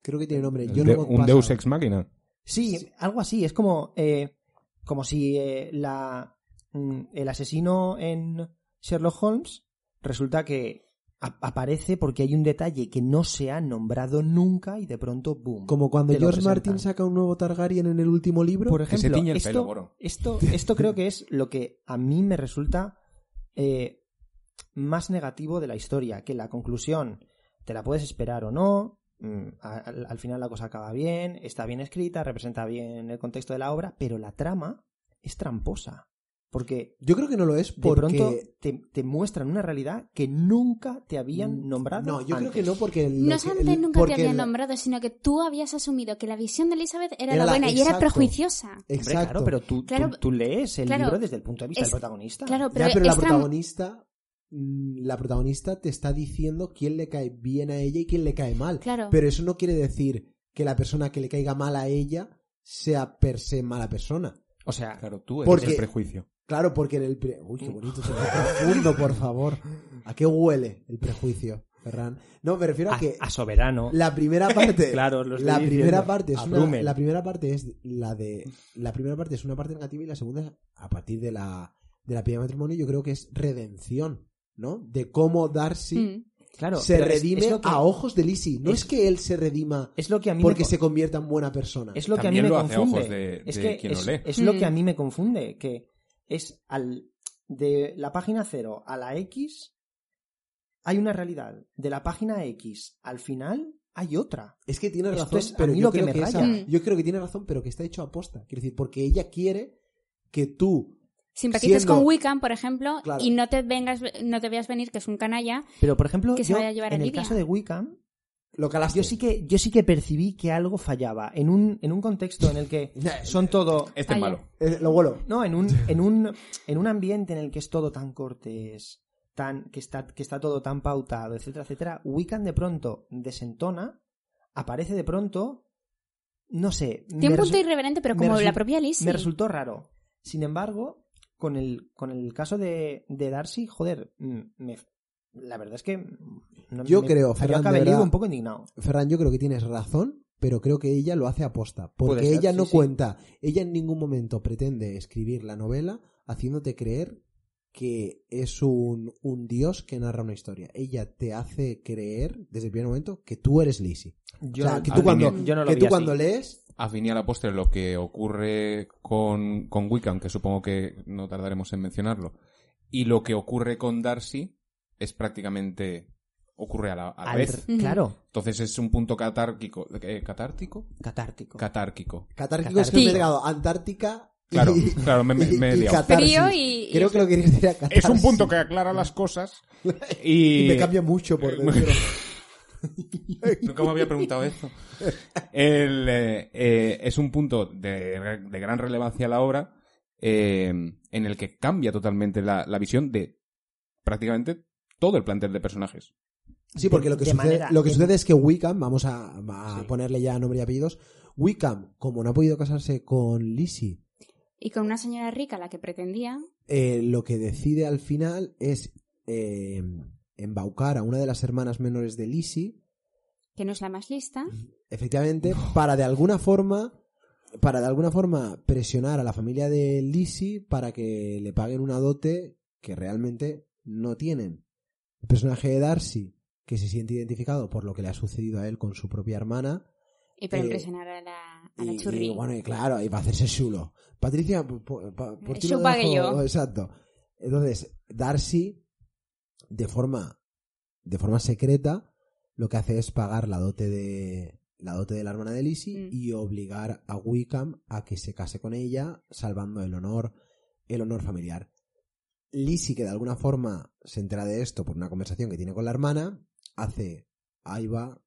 [SPEAKER 1] Creo que tiene nombre. Yo
[SPEAKER 4] De-
[SPEAKER 1] no
[SPEAKER 4] un Deus Ex Machina.
[SPEAKER 2] Sí, algo así. Es como, eh, como si eh, la, mm, el asesino en Sherlock Holmes resulta que aparece porque hay un detalle que no se ha nombrado nunca y de pronto, boom.
[SPEAKER 1] Como cuando George. Martin saca un nuevo Targaryen en el último libro.
[SPEAKER 2] Por
[SPEAKER 4] Que se
[SPEAKER 2] ejemplo,
[SPEAKER 4] tiñe el
[SPEAKER 2] esto,
[SPEAKER 4] pelo,
[SPEAKER 2] esto, esto creo que es lo que a mí me resulta eh, más negativo de la historia, que la conclusión te la puedes esperar o no, al, al final la cosa acaba bien, está bien escrita, representa bien el contexto de la obra, pero la trama es tramposa. Porque
[SPEAKER 1] Yo creo que no lo es
[SPEAKER 2] de
[SPEAKER 1] porque...
[SPEAKER 2] pronto te, te muestran una realidad que nunca te habían nombrado.
[SPEAKER 1] No, yo creo
[SPEAKER 2] antes.
[SPEAKER 1] que no porque...
[SPEAKER 3] No
[SPEAKER 1] que-
[SPEAKER 3] solamente
[SPEAKER 1] el-
[SPEAKER 3] nunca te habían
[SPEAKER 1] el-
[SPEAKER 3] nombrado, sino que tú habías asumido que la visión de Elizabeth era,
[SPEAKER 1] Era
[SPEAKER 3] la
[SPEAKER 1] la-
[SPEAKER 3] buena y era
[SPEAKER 1] exacto.
[SPEAKER 3] prejuiciosa.
[SPEAKER 2] Hombre,
[SPEAKER 1] Exacto.
[SPEAKER 2] claro, pero tú, tú-
[SPEAKER 3] Claro,
[SPEAKER 2] tú lees el
[SPEAKER 3] claro,
[SPEAKER 2] libro desde el punto de vista
[SPEAKER 3] es-
[SPEAKER 2] del protagonista.
[SPEAKER 3] Claro, pero,
[SPEAKER 1] ya, pero la
[SPEAKER 3] es
[SPEAKER 1] protagonista... mm, La protagonista te está diciendo quién le cae bien a ella y quién le cae mal.
[SPEAKER 3] Claro.
[SPEAKER 1] Pero eso no quiere decir que la persona que le caiga mal a ella sea per se mala persona.
[SPEAKER 2] O sea,
[SPEAKER 4] Claro, tú eres
[SPEAKER 1] Porque-
[SPEAKER 4] el prejuicio.
[SPEAKER 1] Claro, porque en el... pre- Uy, qué bonito, se profundo, por favor. ¿A qué huele el prejuicio, Ferran? No, me refiero a
[SPEAKER 2] a,
[SPEAKER 1] que
[SPEAKER 2] a soberano.
[SPEAKER 1] la primera parte...
[SPEAKER 2] Claro, lo estoy
[SPEAKER 1] la
[SPEAKER 2] diciendo.
[SPEAKER 1] primera parte es una, la primera parte es la de la primera parte es una parte negativa y la segunda a partir de la de la piedra de matrimonio yo creo que es redención no de cómo Darcy
[SPEAKER 3] Mm.
[SPEAKER 2] Claro,
[SPEAKER 1] se
[SPEAKER 2] es-
[SPEAKER 1] redime
[SPEAKER 2] es lo que-
[SPEAKER 1] a ojos de Lizzie no es,
[SPEAKER 2] es-
[SPEAKER 1] que él se redima
[SPEAKER 2] Es lo que a mí
[SPEAKER 1] porque
[SPEAKER 2] me,
[SPEAKER 1] se convierta en buena persona
[SPEAKER 2] es lo que a mí me
[SPEAKER 4] lo hace a
[SPEAKER 2] confunde.
[SPEAKER 4] ojos de-
[SPEAKER 2] es que
[SPEAKER 4] quien lo
[SPEAKER 2] es,
[SPEAKER 4] lee.
[SPEAKER 2] es lo que a
[SPEAKER 3] Mm.
[SPEAKER 2] mí me confunde, que es al de la página 0 a la X hay una realidad. De la página X al final hay otra.
[SPEAKER 1] es que tiene razón
[SPEAKER 2] es a
[SPEAKER 1] pero yo
[SPEAKER 2] lo que
[SPEAKER 1] creo que esa-
[SPEAKER 2] raya.
[SPEAKER 3] Mm.
[SPEAKER 1] yo creo que tiene razón pero que está hecho a posta quiero decir porque ella quiere que tú
[SPEAKER 3] Simpatices
[SPEAKER 1] siendo-
[SPEAKER 3] con Wickham, por ejemplo,
[SPEAKER 1] Claro.
[SPEAKER 3] y no te vengas, no te veas venir que es un canalla.
[SPEAKER 2] Pero por ejemplo,
[SPEAKER 3] Que se
[SPEAKER 2] yo,
[SPEAKER 3] vaya a llevar a
[SPEAKER 2] en el caso de Wickham,
[SPEAKER 1] lo calaste
[SPEAKER 2] yo sí que yo sí que percibí que algo fallaba en un en un contexto en el que son todo
[SPEAKER 4] Este es malo.
[SPEAKER 1] Eh, lo vuelo
[SPEAKER 2] No, en un, en un, en un ambiente en el que es todo tan cortés, tan, que está, que está todo tan pautado, etcétera, etcétera, Wiccan de pronto desentona, aparece de pronto, no sé.
[SPEAKER 3] Tiene un punto irreverente, pero como la propia Lizzie.
[SPEAKER 2] Me resultó raro. Sin embargo, con el, con el caso de, de Darcy, joder, mm, me- la verdad es que no,
[SPEAKER 1] Yo
[SPEAKER 2] me-
[SPEAKER 1] creo, Ferran, verdad-
[SPEAKER 2] un poco indignado.
[SPEAKER 1] Ferran, yo creo que tienes razón, pero creo que ella lo hace aposta. Porque
[SPEAKER 2] ser,
[SPEAKER 1] ella no
[SPEAKER 2] sí.
[SPEAKER 1] cuenta, ella en ningún momento pretende escribir la novela haciéndote creer que es un, un dios que narra una historia. Ella te hace creer desde el primer momento que tú eres Lizzie.
[SPEAKER 2] Yo,
[SPEAKER 1] o sea, que tú cuando,
[SPEAKER 2] yo no lo
[SPEAKER 1] que tú cuando lees...
[SPEAKER 4] A fin y a la postre, lo que ocurre con, con Wiccan, que supongo que no tardaremos en mencionarlo, y lo que ocurre con Darcy es prácticamente ocurre a la, a la
[SPEAKER 2] al-
[SPEAKER 4] vez.
[SPEAKER 2] Claro,
[SPEAKER 4] Entonces es un punto catárquico. eh, ¿Catártico?
[SPEAKER 2] catártico.
[SPEAKER 4] Catárquico.
[SPEAKER 1] Catárquico es que me he
[SPEAKER 3] Catártico.
[SPEAKER 1] llegado Antártica
[SPEAKER 4] Claro,
[SPEAKER 1] y,
[SPEAKER 4] claro, me, me- me he liado.
[SPEAKER 1] catarsis.
[SPEAKER 3] Frío y- y
[SPEAKER 1] Creo que lo querías decir a
[SPEAKER 4] Es un
[SPEAKER 1] catarsis.
[SPEAKER 4] punto que aclara las cosas y...
[SPEAKER 1] Y me cambia mucho por dentro.
[SPEAKER 4] Nunca me había preguntado esto. El, eh, eh, es un punto de, de gran relevancia a la obra eh, en el que cambia totalmente la, la visión de prácticamente todo el plantel de personajes.
[SPEAKER 1] Sí, porque lo que,
[SPEAKER 2] de
[SPEAKER 1] sucede,
[SPEAKER 2] manera-
[SPEAKER 1] lo que
[SPEAKER 2] de-
[SPEAKER 1] sucede es que Wickham, vamos a, a
[SPEAKER 2] Sí.
[SPEAKER 1] ponerle ya nombre y apellidos, Wickham, como no ha podido casarse con Lizzie,
[SPEAKER 3] Y con una señora rica, la que pretendía.
[SPEAKER 1] eh, lo que decide al final es eh, embaucar a una de las hermanas menores de Lizzie,
[SPEAKER 3] que no es la más lista.
[SPEAKER 1] efectivamente, para de alguna forma para de alguna forma presionar a la familia de Lizzie para que le paguen una dote que realmente no tienen. El personaje de Darcy, que se siente identificado por lo que le ha sucedido a él con su propia hermana,
[SPEAKER 3] Y para
[SPEAKER 1] Eh,
[SPEAKER 3] impresionar a la, a la
[SPEAKER 1] y,
[SPEAKER 3] churri.
[SPEAKER 1] y, bueno, y claro, y para hacerse chulo. Patricia, po- po- pa- por ti lo dejo-
[SPEAKER 3] yo.
[SPEAKER 1] Exacto. Entonces, Darcy, de forma, de forma secreta, lo que hace es pagar la dote de la dote de la hermana de Lizzie
[SPEAKER 3] Mm.
[SPEAKER 1] y obligar a Wickham a que se case con ella, salvando el honor, el honor familiar. Lizzie, que de alguna forma se entera de esto por una conversación que tiene con la hermana, hace, ahí va,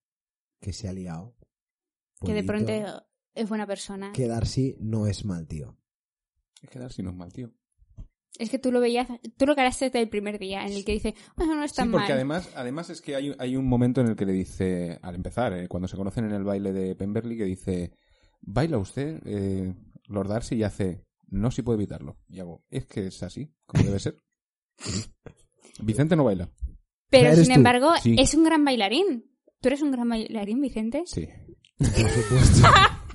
[SPEAKER 1] que se ha liado.
[SPEAKER 3] que de pronto es buena persona.
[SPEAKER 1] que Darcy no es mal tío.
[SPEAKER 4] Es que Darcy no es mal, tío.
[SPEAKER 3] Es que tú lo veías, tú lo caraste desde el primer día, en el que dice, bueno, no es
[SPEAKER 4] Sí, porque
[SPEAKER 3] mal.
[SPEAKER 4] además, además es que hay, hay un momento en el que le dice, al empezar, eh, cuando se conocen en el baile de Pemberley, que dice, ¿baila usted, eh, Lord Darcy? Y hace, no si puedo evitarlo. Y hago, es que es así, como debe ser. Vicente no baila.
[SPEAKER 3] Pero
[SPEAKER 1] ¿Eres
[SPEAKER 3] sin
[SPEAKER 1] tú?
[SPEAKER 3] embargo,
[SPEAKER 4] Sí.
[SPEAKER 3] es un gran bailarín. ¿Tú eres un gran bailarín, Vicente?
[SPEAKER 4] Sí.
[SPEAKER 1] Por supuesto.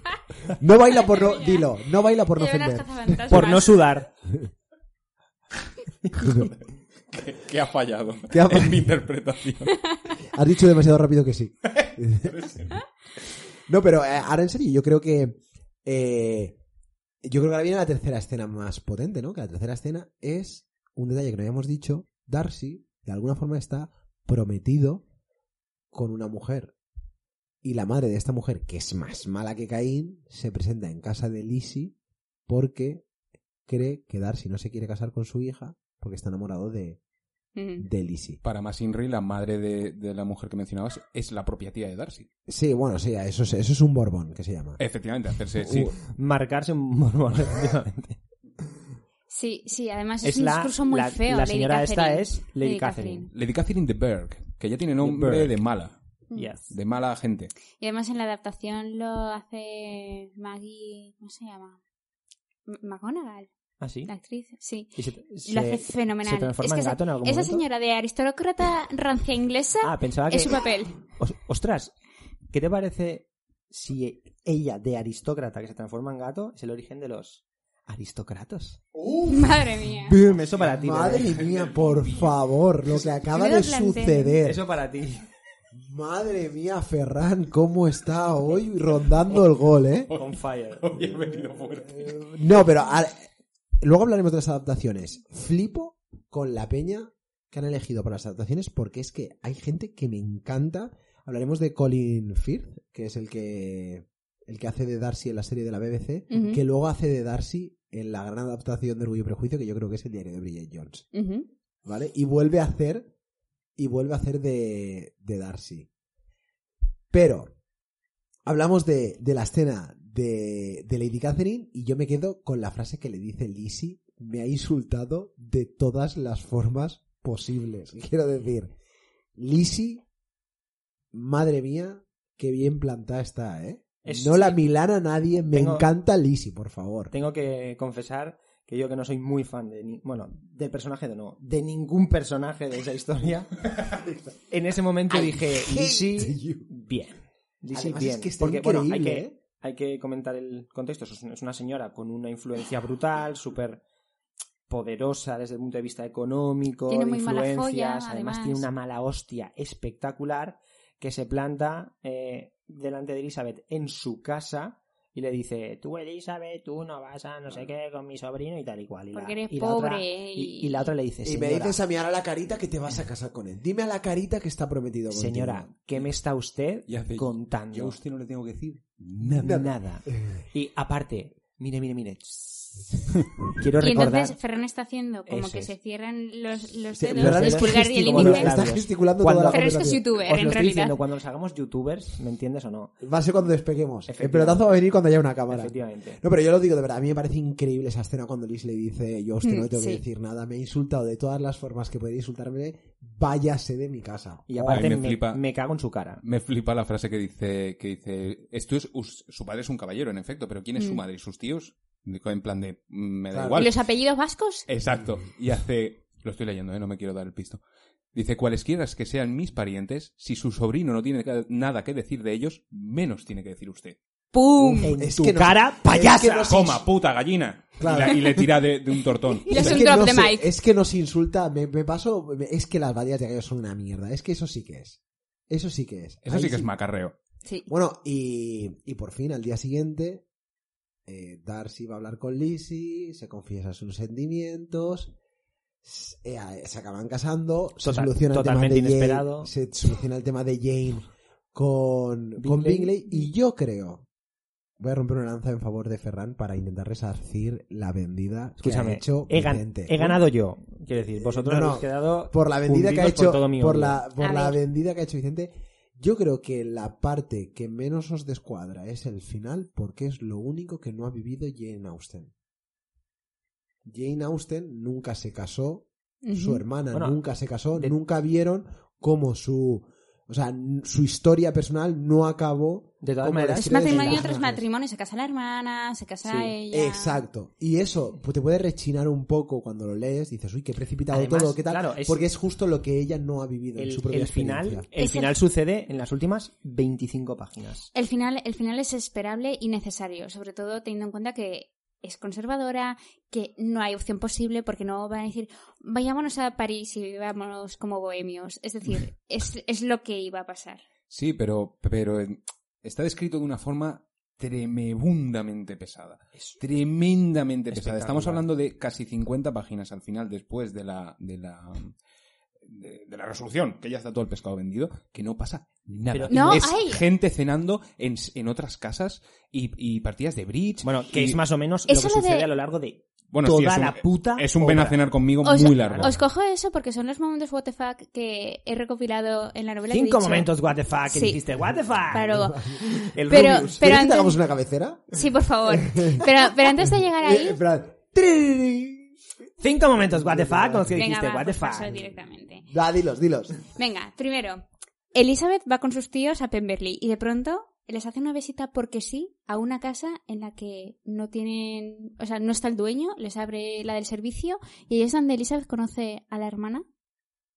[SPEAKER 1] no baila por no, dilo, no baila por no ofender.
[SPEAKER 2] Por no sudar.
[SPEAKER 4] ¿Qué ha fallado
[SPEAKER 1] ¿Qué ha
[SPEAKER 4] en
[SPEAKER 1] fallado?
[SPEAKER 4] mi interpretación?
[SPEAKER 1] Has dicho demasiado rápido que sí. no, pero eh, ahora en serio, yo creo que eh, yo creo que ahora viene la tercera escena más potente, ¿no? Que la tercera escena es un detalle que no habíamos dicho. Darcy, de alguna forma, está prometido con una mujer. Y la madre de esta mujer, que es más mala que Caín, se presenta en casa de Lizzie porque cree que Darcy no se quiere casar con su hija porque está enamorado de, de Lizzie.
[SPEAKER 4] Para más Inri, la madre de, de la mujer que mencionabas, es la propia tía de Darcy.
[SPEAKER 1] Sí, bueno, sí, eso es, eso es un Borbón que se llama.
[SPEAKER 4] Efectivamente, hacerse... Sí.
[SPEAKER 1] Uh,
[SPEAKER 2] Marcarse un mormón, efectivamente.
[SPEAKER 3] Sí, sí, además es,
[SPEAKER 2] Es
[SPEAKER 3] un
[SPEAKER 2] la,
[SPEAKER 3] discurso muy
[SPEAKER 2] la,
[SPEAKER 3] feo.
[SPEAKER 2] la
[SPEAKER 3] Lady
[SPEAKER 2] señora esta
[SPEAKER 3] Catherine.
[SPEAKER 2] es Lady Catherine.
[SPEAKER 4] Lady Catherine de Berg, que ya tiene nombre de mala.
[SPEAKER 3] Mm.
[SPEAKER 2] Yes.
[SPEAKER 4] De mala gente.
[SPEAKER 3] Y además en la adaptación lo hace Maggie, ¿cómo se llama? M- McGonagall,
[SPEAKER 2] ¿Ah, sí?
[SPEAKER 3] la actriz, sí.
[SPEAKER 2] Y se-
[SPEAKER 3] Lo hace fenomenal.
[SPEAKER 2] ¿Se transforma
[SPEAKER 3] Es que
[SPEAKER 2] en
[SPEAKER 3] esa-
[SPEAKER 2] gato en algún
[SPEAKER 3] Esa
[SPEAKER 2] momento?
[SPEAKER 3] señora de aristócrata rancia inglesa
[SPEAKER 2] Ah, pensaba que...
[SPEAKER 3] es su papel.
[SPEAKER 2] Os- ostras, ¿qué te parece si ella, de aristócrata que se transforma en gato, es el origen de los aristócratas?
[SPEAKER 3] Madre mía.
[SPEAKER 2] Eso para ti.
[SPEAKER 1] Madre mía, por favor, lo que acaba de suceder.
[SPEAKER 2] Eso para ti.
[SPEAKER 1] Madre mía, Ferran, cómo está hoy rondando el gol, ¿eh?
[SPEAKER 2] On fire.
[SPEAKER 4] Hoy he venido fuerte.
[SPEAKER 1] No, pero a- luego hablaremos de las adaptaciones. Flipo con la peña que han elegido para las adaptaciones porque es que hay gente que me encanta. Hablaremos de Colin Firth, que es el que el que hace de Darcy en la serie de la BBC, que luego hace de Darcy en la gran adaptación de Orgullo y Prejuicio, que yo creo que es el diario de Bridget Jones. ¿Vale? Y vuelve a hacer. Y vuelve a hacer de, de Darcy. Pero. Hablamos de, de la escena de, de Lady Catherine. Y yo me quedo con la frase que le dice Lizzie. Me ha insultado de todas las formas posibles. Quiero decir. Lizzie. Madre mía. Qué bien plantada está, ¿eh?
[SPEAKER 2] Es-
[SPEAKER 1] no la milana nadie. Me
[SPEAKER 2] Tengo-
[SPEAKER 1] encanta Lizzie, por favor.
[SPEAKER 2] Tengo que confesar que yo que no soy muy fan de ni- bueno, del personaje de no, de ningún personaje de esa historia. en ese momento dije, Lizzie, bien. Lizzie,
[SPEAKER 1] Además,
[SPEAKER 2] bien.
[SPEAKER 1] es que está
[SPEAKER 2] Porque, bueno, hay que,
[SPEAKER 1] ¿eh?
[SPEAKER 2] Hay que comentar el contexto. Es una señora con una influencia brutal, súper poderosa desde el punto de vista económico,
[SPEAKER 3] Tiene
[SPEAKER 2] de
[SPEAKER 3] muy mala
[SPEAKER 2] influencias. además,
[SPEAKER 3] además.
[SPEAKER 2] tiene una mala hostia espectacular que se planta eh, delante de Elizabeth en su casa y le dice, tú Elizabeth, tú no vas a no sé qué con mi sobrino y tal y cual. Y
[SPEAKER 3] Porque
[SPEAKER 2] la,
[SPEAKER 3] eres
[SPEAKER 2] y la otra-
[SPEAKER 3] pobre
[SPEAKER 2] y, la otra le dice,
[SPEAKER 1] Y me
[SPEAKER 2] señora,
[SPEAKER 1] dices a mí ahora la carita que te vas a casar con él. Dime a la carita que está prometido
[SPEAKER 2] señora, ¿qué me está usted
[SPEAKER 4] Y hace,
[SPEAKER 2] contando?
[SPEAKER 4] Yo a usted no le tengo que decir
[SPEAKER 2] Nada.
[SPEAKER 4] nada.
[SPEAKER 2] Y aparte, mire, mire, mire. Quiero
[SPEAKER 3] Y
[SPEAKER 2] recordar...
[SPEAKER 3] entonces Ferran está haciendo como
[SPEAKER 2] Eso
[SPEAKER 3] que
[SPEAKER 2] es.
[SPEAKER 3] se cierran los, los
[SPEAKER 1] Sí,
[SPEAKER 3] dedos, el
[SPEAKER 1] está
[SPEAKER 3] pulgar y el índice.
[SPEAKER 1] Está gesticulando
[SPEAKER 2] Cuando-
[SPEAKER 1] toda la
[SPEAKER 3] Ferran es que es youtuber,
[SPEAKER 2] Os lo
[SPEAKER 3] en
[SPEAKER 2] estoy
[SPEAKER 3] realidad.
[SPEAKER 2] diciendo, cuando nos hagamos youtubers, ¿me entiendes o no?
[SPEAKER 1] Va a ser cuando despeguemos. El pelotazo va a venir cuando haya una cámara.
[SPEAKER 2] Efectivamente.
[SPEAKER 1] No, pero yo lo digo de verdad. A mí me parece increíble esa escena cuando Liz le dice: Yo a usted no le
[SPEAKER 3] Mm,
[SPEAKER 1] tengo
[SPEAKER 3] sí.
[SPEAKER 1] que decir nada. Me ha insultado de todas las formas que podría insultarme. Váyase de mi casa.
[SPEAKER 2] Y aparte
[SPEAKER 4] Ay, me
[SPEAKER 2] me,
[SPEAKER 4] flipa.
[SPEAKER 2] me cago en su cara.
[SPEAKER 4] Me flipa la frase que dice, que dice, esto es, us- su padre es un caballero, en efecto, pero ¿quién es su
[SPEAKER 3] Mm.
[SPEAKER 4] madre y sus tíos? En plan de, mm, me da
[SPEAKER 1] Claro.
[SPEAKER 4] igual.
[SPEAKER 3] ¿Y los apellidos vascos?
[SPEAKER 4] Exacto. Y hace, lo estoy leyendo, ¿eh? no me quiero dar el pisto. Dice, cualesquiera que sean mis parientes, si su sobrino no tiene nada que decir de ellos, menos tiene que decir usted.
[SPEAKER 3] ¡Pum!
[SPEAKER 2] En
[SPEAKER 1] es
[SPEAKER 2] tu
[SPEAKER 1] que no-
[SPEAKER 2] cara,
[SPEAKER 1] es
[SPEAKER 2] payasa.
[SPEAKER 1] que no se-
[SPEAKER 4] ¡Coma, puta gallina!
[SPEAKER 1] Claro.
[SPEAKER 4] Y, la- y le tira de, de un tortón.
[SPEAKER 3] Y es
[SPEAKER 1] Es
[SPEAKER 3] un
[SPEAKER 1] que
[SPEAKER 3] drop
[SPEAKER 1] no
[SPEAKER 3] de mic.
[SPEAKER 1] Es que nos insulta. Me, me paso. me- Es que las batallas de gallos son una mierda. Es que eso sí que es. Eso sí que es.
[SPEAKER 4] Eso
[SPEAKER 1] Ahí
[SPEAKER 4] sí que es macarreo.
[SPEAKER 3] Sí.
[SPEAKER 1] Bueno, y, y por fin, al día siguiente, eh, Darcy va a hablar con Lizzie, se confiesa sus sentimientos, eh, se acaban casando, se
[SPEAKER 2] Total-
[SPEAKER 1] soluciona el tema
[SPEAKER 2] totalmente
[SPEAKER 1] de Jane,
[SPEAKER 2] inesperado.
[SPEAKER 1] se soluciona el tema de Jane con con
[SPEAKER 2] Bingley.
[SPEAKER 1] Bingley, y yo creo, voy a romper una lanza en favor de Ferran para intentar resarcir la vendida que ha
[SPEAKER 2] Escúchame,
[SPEAKER 1] hecho
[SPEAKER 2] he, gan-
[SPEAKER 1] Vicente.
[SPEAKER 2] he ganado yo. Quiero decir, vosotros
[SPEAKER 1] No, no,
[SPEAKER 2] habéis quedado
[SPEAKER 1] por la vendida que ha
[SPEAKER 2] por
[SPEAKER 1] hecho
[SPEAKER 2] todo mi
[SPEAKER 1] por
[SPEAKER 2] odio.
[SPEAKER 1] la por
[SPEAKER 3] A
[SPEAKER 1] la
[SPEAKER 3] ver.
[SPEAKER 1] vendida que ha hecho Vicente yo creo que la parte que menos os descuadra es el final porque es lo único que no ha vivido Jane Austen. Jane Austen nunca se casó su hermana
[SPEAKER 2] Bueno,
[SPEAKER 1] nunca se casó
[SPEAKER 2] de-
[SPEAKER 1] nunca vieron cómo su o sea su historia personal no acabó
[SPEAKER 2] De todas maneras,
[SPEAKER 3] Es matrimonio tras matrimonio, se casa la hermana, se casa
[SPEAKER 2] Sí,
[SPEAKER 3] ella.
[SPEAKER 1] Exacto. Y eso pues, te puede rechinar un poco cuando lo lees. Dices, uy, qué precipitado
[SPEAKER 2] Además,
[SPEAKER 1] todo, qué tal.
[SPEAKER 2] claro, es-
[SPEAKER 1] Porque es justo lo que ella no ha vivido en su propia
[SPEAKER 2] el final,
[SPEAKER 1] experiencia.
[SPEAKER 2] el
[SPEAKER 3] Es el-
[SPEAKER 2] final sucede en las últimas 25 páginas.
[SPEAKER 3] El final, el final es esperable y necesario, sobre todo teniendo en cuenta que es conservadora, que no hay opción posible porque no van a decir vayámonos a París y vivamos como bohemios. Es decir, es, es lo que iba a pasar.
[SPEAKER 4] Sí, pero, pero eh, está descrito de una forma tremendamente pesada. Tremendamente pesada. Estamos hablando de casi 50 páginas al final después de la, de la, de, de la resolución, que ya está todo el pescado vendido, que no pasa nada.
[SPEAKER 2] Pero-
[SPEAKER 3] No,
[SPEAKER 4] es
[SPEAKER 3] hay-
[SPEAKER 4] gente cenando en, en otras casas y, y partidas de bridge.
[SPEAKER 2] Bueno, que
[SPEAKER 4] y-
[SPEAKER 2] es más o menos lo
[SPEAKER 3] Eso
[SPEAKER 2] que
[SPEAKER 3] lo de-
[SPEAKER 2] sucede a lo largo de
[SPEAKER 4] bueno,
[SPEAKER 2] toda
[SPEAKER 4] sí, es un,
[SPEAKER 2] la puta
[SPEAKER 4] Es un ven a cenar conmigo
[SPEAKER 3] Os,
[SPEAKER 4] muy largo.
[SPEAKER 3] os cojo eso porque son los momentos what the fuck que he recopilado en la novela. que he
[SPEAKER 2] Cinco
[SPEAKER 3] dicho.
[SPEAKER 2] momentos what the fuck que
[SPEAKER 3] Sí.
[SPEAKER 2] dijiste what the fuck.
[SPEAKER 3] Para luego.
[SPEAKER 2] El
[SPEAKER 3] Pero-
[SPEAKER 2] Rubius.
[SPEAKER 3] pero
[SPEAKER 1] ¿Quieres que
[SPEAKER 3] antes-
[SPEAKER 1] te hagamos una cabecera?
[SPEAKER 3] Sí, por favor. Pero, pero antes de llegar
[SPEAKER 1] Eh,
[SPEAKER 3] ahí.
[SPEAKER 2] Cinco momentos what the fuck con los que
[SPEAKER 3] venga,
[SPEAKER 2] dijiste
[SPEAKER 3] va,
[SPEAKER 2] what the
[SPEAKER 3] pues paso directamente.
[SPEAKER 1] Da, dilos, dilos.
[SPEAKER 3] Venga, primero, Elizabeth va con sus tíos a Pemberley y de pronto les hace una visita porque sí a una casa en la que no tienen, o sea, no está el dueño, les abre la del servicio y ahí es donde Elizabeth conoce a la hermana.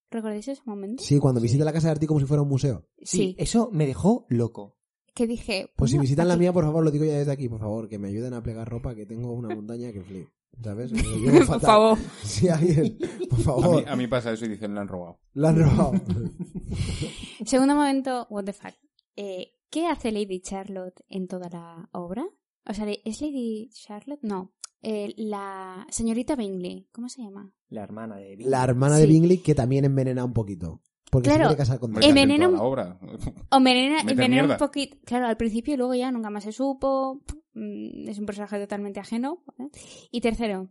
[SPEAKER 3] ¿Recordáis ese momento?
[SPEAKER 1] Sí, cuando visita la casa de Arti como si fuera un museo.
[SPEAKER 2] Sí, eso me dejó loco.
[SPEAKER 3] Que dije,
[SPEAKER 1] Pues si
[SPEAKER 3] "Bueno,
[SPEAKER 1] visitan la
[SPEAKER 3] aquí-
[SPEAKER 1] mía, por favor, lo digo ya desde aquí, por favor, que me ayuden a plegar ropa, que tengo una montaña que flip. ¿Sabes? Me lo llevo
[SPEAKER 3] Por
[SPEAKER 1] fatal.
[SPEAKER 3] favor.
[SPEAKER 1] Si alguien, por
[SPEAKER 4] A
[SPEAKER 1] favor,
[SPEAKER 4] mí, a mí pasa eso y dicen, la han robado.
[SPEAKER 1] la han robado.
[SPEAKER 3] Segundo momento, what the fuck. Eh, ¿Qué hace Lady Charlotte en toda la obra? O sea, ¿es Lady Charlotte? No. Eh, la señorita Bingley. ¿Cómo se llama?
[SPEAKER 2] La hermana de
[SPEAKER 1] La hermana de. Bingley que también envenena un poquito. Porque se
[SPEAKER 3] Claro,
[SPEAKER 1] quiere casar con Diana.
[SPEAKER 3] Envenena
[SPEAKER 4] la obra.
[SPEAKER 3] O envenena, envenena un poquito. Claro, al principio y luego ya nunca más se supo. Mm, Es un personaje totalmente ajeno. Y tercero,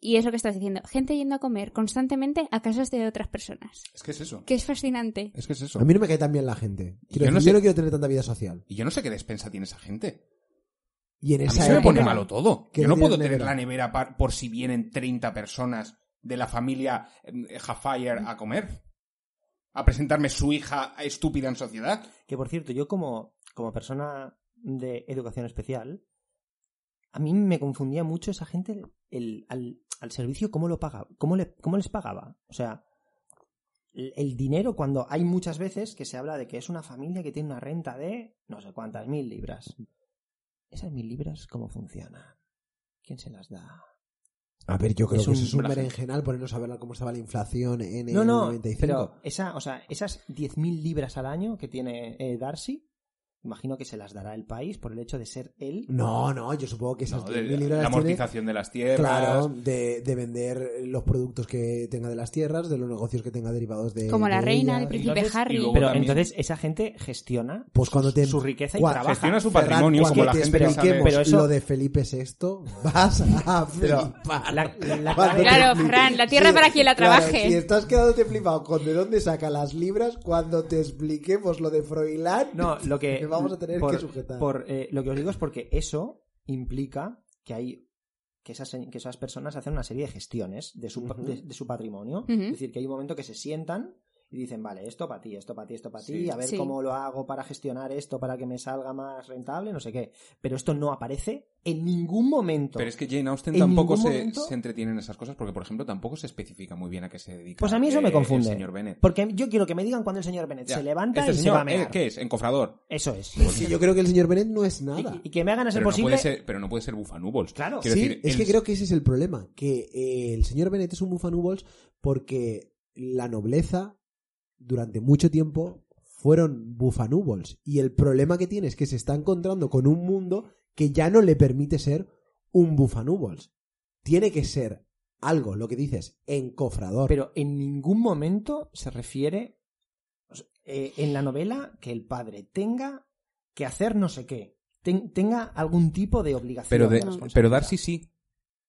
[SPEAKER 3] y es lo que estás diciendo, gente yendo a comer constantemente a casas de otras personas.
[SPEAKER 4] Es que es eso.
[SPEAKER 3] Que es fascinante.
[SPEAKER 4] Es que es eso.
[SPEAKER 1] A mí no me cae tan bien la gente. Quiero
[SPEAKER 4] Yo no
[SPEAKER 1] decir,
[SPEAKER 4] sé-
[SPEAKER 1] yo no quiero tener tanta vida social.
[SPEAKER 4] Y yo no sé qué despensa tiene esa gente.
[SPEAKER 1] Y en
[SPEAKER 4] A mí
[SPEAKER 1] esa
[SPEAKER 4] se me pone malo todo.
[SPEAKER 1] que
[SPEAKER 4] Yo
[SPEAKER 1] no
[SPEAKER 4] puedo tener
[SPEAKER 1] nevera.
[SPEAKER 4] la nevera por si vienen 30 personas de la familia eh, Jafire a comer. A presentarme su hija estúpida en sociedad.
[SPEAKER 2] Que por cierto, yo como, como persona de educación especial, a mí me confundía mucho esa gente el, al, al servicio, cómo lo pagaba, cómo, le, cómo les pagaba. O sea, el, el dinero cuando hay muchas veces que se habla de que es una familia que tiene una renta de no sé cuántas mil libras. Esas mil libras, ¿cómo funcionan? ¿Quién se las da?
[SPEAKER 1] A ver, yo creo
[SPEAKER 2] Es
[SPEAKER 1] que
[SPEAKER 2] un
[SPEAKER 1] eso es un berenjenal ponernos a ver cómo estaba la inflación en el
[SPEAKER 2] No, no,
[SPEAKER 1] 95.
[SPEAKER 2] pero esa, o sea, esas 10.000 libras al año que tiene eh, Darcy, imagino que se las dará el país por el hecho de ser él.
[SPEAKER 1] No, no, yo supongo que esas
[SPEAKER 4] No, de-
[SPEAKER 1] 10.000 libras
[SPEAKER 4] la
[SPEAKER 1] tiene-
[SPEAKER 4] amortización de las tierras.
[SPEAKER 1] Claro, de, de vender los productos que tenga de las tierras, de los negocios que tenga derivados de.
[SPEAKER 3] Como la
[SPEAKER 1] de
[SPEAKER 3] reina,
[SPEAKER 1] ellas.
[SPEAKER 3] el príncipe
[SPEAKER 2] Entonces,
[SPEAKER 3] Harry.
[SPEAKER 2] Pero
[SPEAKER 4] también-
[SPEAKER 2] entonces esa gente gestiona
[SPEAKER 1] Pues cuando te-
[SPEAKER 2] su riqueza y
[SPEAKER 1] cua-
[SPEAKER 2] trabaja.
[SPEAKER 4] Gestiona su patrimonio como la
[SPEAKER 1] te
[SPEAKER 4] gente que sabe.
[SPEAKER 2] Pero eso-
[SPEAKER 1] lo de Felipe VI, vas a
[SPEAKER 2] Pero
[SPEAKER 1] flipar.
[SPEAKER 2] la-
[SPEAKER 3] Claro, Fran, la tierra para quien la
[SPEAKER 1] claro,
[SPEAKER 3] trabaje.
[SPEAKER 1] si estás quedándote flipado con de dónde saca las libras, cuando te expliquemos lo de Froilán,
[SPEAKER 2] No, lo que
[SPEAKER 1] vamos a tener
[SPEAKER 2] por-
[SPEAKER 1] que sujetar.
[SPEAKER 2] por, eh, lo que os digo es porque eso implica que hay que esas, que esas personas hacen una serie de gestiones de su, de, de su patrimonio. Es decir, que hay un momento que se sientan y dicen, vale, esto para ti, esto para ti, esto para ti,
[SPEAKER 4] Sí.
[SPEAKER 2] a ver
[SPEAKER 3] Sí.
[SPEAKER 2] cómo lo hago para gestionar esto para que me salga más rentable, no sé qué. Pero esto no aparece en ningún momento.
[SPEAKER 4] Pero es que Jane Austen
[SPEAKER 2] En
[SPEAKER 4] tampoco se,
[SPEAKER 2] momento-
[SPEAKER 4] se entretiene en esas cosas porque, por ejemplo, tampoco se especifica muy bien a qué se dedica.
[SPEAKER 2] Pues a mí eso
[SPEAKER 4] eh,
[SPEAKER 2] me confunde.
[SPEAKER 4] El señor Bennett.
[SPEAKER 2] Porque yo quiero que me digan cuando el señor Bennett
[SPEAKER 4] Ya.
[SPEAKER 2] se levanta
[SPEAKER 4] Este
[SPEAKER 2] y se
[SPEAKER 4] señor,
[SPEAKER 2] va a mear.
[SPEAKER 4] eh, ¿Qué es? Encofrador.
[SPEAKER 2] Eso es.
[SPEAKER 1] Es que yo creo que el señor Bennett no es nada.
[SPEAKER 2] Y, y que me hagan a ser
[SPEAKER 4] Pero no,
[SPEAKER 2] posible.
[SPEAKER 4] puede ser, pero no puede ser bufanubols.
[SPEAKER 2] Claro.
[SPEAKER 4] Quiero
[SPEAKER 1] sí,
[SPEAKER 4] decir,
[SPEAKER 1] es
[SPEAKER 4] el-
[SPEAKER 1] que creo que ese es el problema, que eh, el señor Bennett es un bufanubols porque la nobleza durante mucho tiempo fueron bufanúvols. Y el problema que tiene es que se está encontrando con un mundo que ya no le permite ser un bufanúvols. Tiene que ser algo, lo que dices, encofrador.
[SPEAKER 2] Pero en ningún momento se refiere eh, en la novela que el padre tenga que hacer no sé qué. Ten- tenga algún tipo de obligación.
[SPEAKER 4] Pero, de, pero Darcy sí.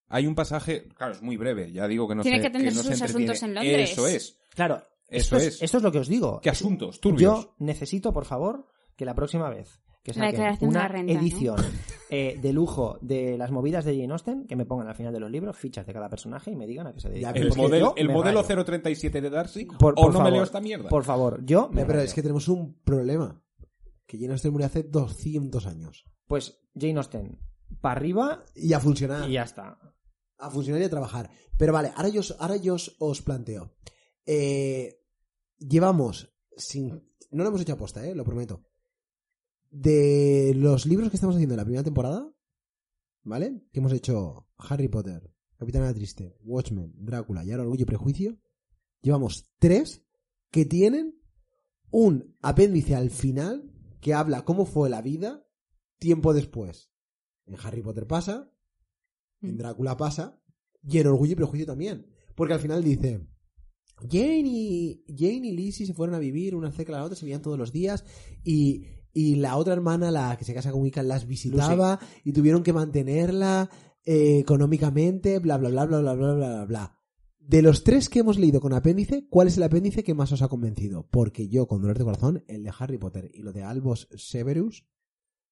[SPEAKER 4] Hay un pasaje, claro, es muy breve, ya digo que no
[SPEAKER 3] Tiene
[SPEAKER 4] se-
[SPEAKER 3] que atender
[SPEAKER 4] no se
[SPEAKER 3] sus
[SPEAKER 4] entretiene.
[SPEAKER 3] asuntos en Londres.
[SPEAKER 4] Eso es.
[SPEAKER 2] Claro,
[SPEAKER 4] Eso
[SPEAKER 2] esto es.
[SPEAKER 4] es.
[SPEAKER 2] Esto es lo que os digo.
[SPEAKER 4] ¿Qué asuntos? Turbios.
[SPEAKER 2] Yo necesito, por favor, que la próxima vez que
[SPEAKER 3] La
[SPEAKER 2] saquen
[SPEAKER 3] de
[SPEAKER 2] una
[SPEAKER 3] la renta, ¿no?
[SPEAKER 2] edición eh, de lujo de las movidas de Jane Austen, que me pongan al final de los libros fichas de cada personaje y me digan a qué se dedica.
[SPEAKER 4] El,
[SPEAKER 2] yo
[SPEAKER 4] el modelo
[SPEAKER 2] rayo.
[SPEAKER 4] 037 de Darcy,
[SPEAKER 2] Por-
[SPEAKER 4] o
[SPEAKER 2] por
[SPEAKER 4] no me leo esta mierda.
[SPEAKER 2] Por favor, yo me
[SPEAKER 1] pero
[SPEAKER 2] rayo.
[SPEAKER 1] es que tenemos un problema. Que Jane Austen murió hace 200 años.
[SPEAKER 2] Pues Jane Austen, para arriba
[SPEAKER 1] Y a funcionar.
[SPEAKER 2] y ya está.
[SPEAKER 1] a funcionar y a trabajar. Pero vale, ahora yo, os- ahora yo os, os planteo. Eh, llevamos, sin, no lo hemos hecho aposta, eh, lo prometo. De los libros que estamos haciendo en la primera temporada, ¿vale? Que hemos hecho Harry Potter, Capitana Triste, Watchmen, Drácula y ahora Orgullo y Prejuicio, llevamos tres que tienen un apéndice al final que habla cómo fue la vida tiempo después. En Harry Potter pasa, en Drácula pasa y en Orgullo y Prejuicio también. Porque al final dice, Jane y, Jane y Lizzie se fueron a vivir una cerca de la otra, se veían todos los días y, y la otra hermana, la que se casa con Wiccan, las visitaba y tuvieron que mantenerla eh, económicamente, bla, bla, bla, bla, bla, bla, bla, bla, bla. De los tres que hemos leído con apéndice, ¿cuál es el apéndice que más os ha convencido? Porque yo, con dolor de corazón, el de Harry Potter y lo de Albus Severus,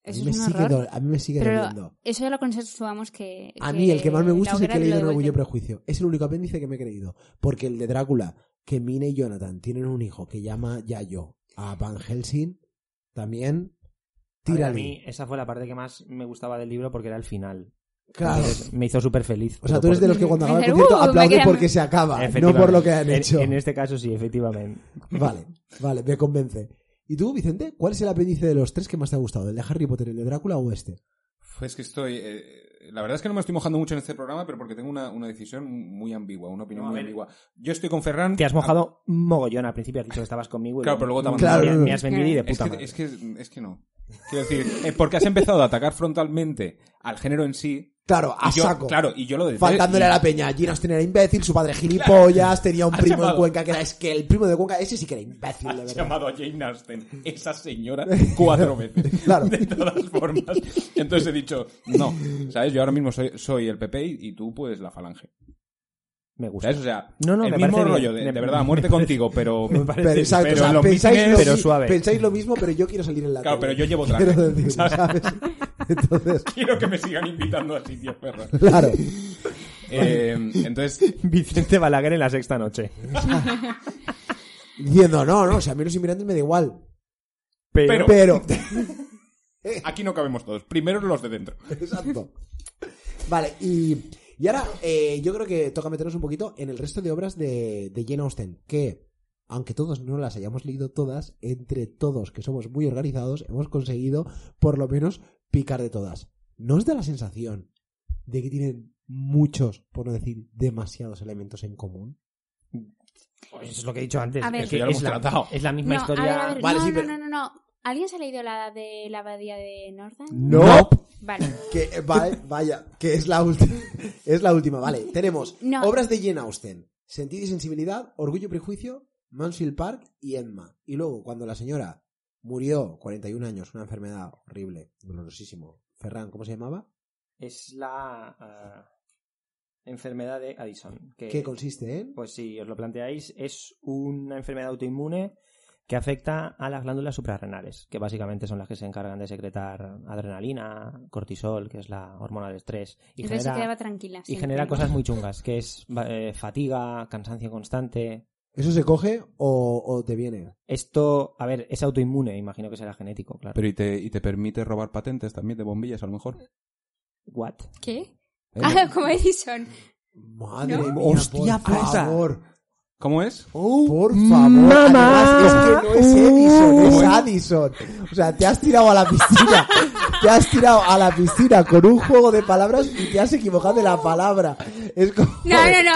[SPEAKER 1] a mí,
[SPEAKER 3] es
[SPEAKER 1] me
[SPEAKER 3] un
[SPEAKER 1] sigue,
[SPEAKER 3] horror.
[SPEAKER 1] do- a mí me sigue
[SPEAKER 3] Pero
[SPEAKER 1] doliendo.
[SPEAKER 3] eso ya lo consensuamos que.
[SPEAKER 1] A mí el que más me gusta es el que he leído en
[SPEAKER 3] lo
[SPEAKER 1] Orgullo y. Prejuicio. Es el único apéndice que me he creído. Porque el de Drácula, que Mina y Jonathan tienen un hijo que llama Yayo a Van Helsing, también tira
[SPEAKER 2] a mí esa fue la parte que más me gustaba del libro porque era el final.
[SPEAKER 1] Claro.
[SPEAKER 2] Entonces, me hizo súper feliz.
[SPEAKER 1] O sea, tú eres de los que cuando acaba el concierto
[SPEAKER 3] "Uh,
[SPEAKER 1] aplaude
[SPEAKER 3] quedan-
[SPEAKER 1] porque se acaba, no por lo que han
[SPEAKER 2] En-
[SPEAKER 1] hecho.
[SPEAKER 2] En, este caso sí, efectivamente.
[SPEAKER 1] Vale, vale, me convence. ¿Y tú, Vicente? ¿Cuál es el apéndice de los tres que más te ha gustado? ¿El de Harry Potter, el de Drácula o este?
[SPEAKER 4] Pues que estoy. eh, la verdad es que no me estoy mojando mucho en este programa, pero porque tengo una, una decisión muy ambigua, una opinión
[SPEAKER 2] No, a
[SPEAKER 4] muy ambigua. Yo estoy con Ferran.
[SPEAKER 2] Te has mojado mogollón al principio, has dicho que estabas conmigo. y
[SPEAKER 4] Claro, pero luego te
[SPEAKER 2] me,
[SPEAKER 1] Claro,
[SPEAKER 2] me has vendido y de
[SPEAKER 4] Es
[SPEAKER 2] puta
[SPEAKER 4] que,
[SPEAKER 2] madre.
[SPEAKER 4] es, que, es que no. Quiero decir, eh, porque has empezado a atacar frontalmente al género en sí.
[SPEAKER 1] Claro, a
[SPEAKER 4] yo,
[SPEAKER 1] saco.
[SPEAKER 4] Claro, y yo lo detesto.
[SPEAKER 1] Faltándole a la peña. Gina Austen era imbécil, su padre gilipollas, tenía un primo
[SPEAKER 4] llamado-
[SPEAKER 1] Cuenca que era... Es que el primo de Cuenca, ese sí que era imbécil, de verdad.
[SPEAKER 4] llamado a Jane Austen, esa señora, cuatro veces.
[SPEAKER 1] Claro.
[SPEAKER 4] De todas formas. Entonces he dicho, no. ¿Sabes? Yo ahora mismo soy, soy el PP y, y tú, pues, la falange.
[SPEAKER 2] Me gusta.
[SPEAKER 4] ¿Sabes? O sea,
[SPEAKER 2] No, no,
[SPEAKER 4] el
[SPEAKER 2] me
[SPEAKER 4] mismo
[SPEAKER 2] parece
[SPEAKER 4] rollo, de, de verdad, muerte contigo, pero...
[SPEAKER 2] Me parece-
[SPEAKER 1] Pero exacto,
[SPEAKER 4] pero
[SPEAKER 1] o sea, pensáis, lo,
[SPEAKER 2] pero suave.
[SPEAKER 1] pensáis lo mismo, pero yo quiero salir en la
[SPEAKER 4] Claro,
[SPEAKER 1] tele.
[SPEAKER 4] pero yo llevo traje.
[SPEAKER 1] Decir,
[SPEAKER 4] ¿sabes?
[SPEAKER 1] ¿sabes? Entonces,
[SPEAKER 4] Quiero que me sigan invitando a sitios perros.
[SPEAKER 1] claro.
[SPEAKER 4] Eh, entonces,
[SPEAKER 2] Vicente Balaguer en la sexta noche.
[SPEAKER 1] Diciendo, no, no, o sea, a mí los inmigrantes me da igual.
[SPEAKER 4] Pero-
[SPEAKER 1] Pero,
[SPEAKER 4] aquí no cabemos todos. Primero los de dentro.
[SPEAKER 1] exacto. Vale, y, y ahora eh, yo creo que toca meternos un poquito en el resto de obras de, de Jane Austen, que, aunque todos no las hayamos leído todas, entre todos que somos muy organizados, hemos conseguido por lo menos picar de todas. ¿No os da la sensación de que tienen muchos, por no decir demasiados elementos en común?
[SPEAKER 2] Pues es lo que he dicho antes.
[SPEAKER 3] A ver.
[SPEAKER 2] es,
[SPEAKER 4] Eso ya
[SPEAKER 2] que
[SPEAKER 4] lo
[SPEAKER 2] es,
[SPEAKER 4] hemos
[SPEAKER 2] la,
[SPEAKER 4] tratado.
[SPEAKER 2] es la misma
[SPEAKER 3] No,
[SPEAKER 2] historia.
[SPEAKER 3] A ver, a ver,
[SPEAKER 1] Vale,
[SPEAKER 3] no,
[SPEAKER 1] sí,
[SPEAKER 3] no,
[SPEAKER 1] pero-
[SPEAKER 3] no, no, no. ¿Alguien se ha leído la de la abadía de Northam?
[SPEAKER 1] ¡No!
[SPEAKER 3] Vale.
[SPEAKER 1] Que, eh, vaya, que es la última. Es la última, vale. Tenemos
[SPEAKER 3] No.
[SPEAKER 1] obras de Jane Austen: Sentido y sensibilidad, Orgullo y prejuicio, Mansfield Park y Emma. Y luego, cuando la señora murió, 41 años, una enfermedad horrible, dolorosísimo. Ferran, ¿cómo se llamaba?
[SPEAKER 2] Es la ah, enfermedad de Addison. Que,
[SPEAKER 1] ¿Qué consiste en?
[SPEAKER 2] Pues si os lo planteáis, es una enfermedad autoinmune que afecta a las glándulas suprarrenales, que básicamente son las que se encargan de secretar adrenalina, cortisol, que es la hormona del estrés, y
[SPEAKER 3] Entonces se
[SPEAKER 2] genera,
[SPEAKER 3] quedaba tranquila.
[SPEAKER 2] y genera cosas muy chungas, que es eh, fatiga, cansancio constante.
[SPEAKER 1] ¿Eso se coge o, o te viene?
[SPEAKER 2] Esto, a ver, es autoinmune, imagino que será genético, claro.
[SPEAKER 4] Pero ¿y te, y te permite robar patentes también de bombillas, a lo mejor?
[SPEAKER 2] What?
[SPEAKER 3] ¿Qué?
[SPEAKER 4] ¿Eh?
[SPEAKER 3] Ah, como Edison.
[SPEAKER 1] Madre
[SPEAKER 3] ¿No?
[SPEAKER 1] mía,
[SPEAKER 2] ¡Hostia
[SPEAKER 1] por favor.
[SPEAKER 4] ¿Cómo es?
[SPEAKER 1] Por favor.
[SPEAKER 2] mamá.
[SPEAKER 1] Además, es que no es Edison, es. Addison. O sea, te has tirado a la piscina. te has tirado a la piscina con un juego de palabras y te has equivocado de la palabra. Es como...
[SPEAKER 3] No, no, no.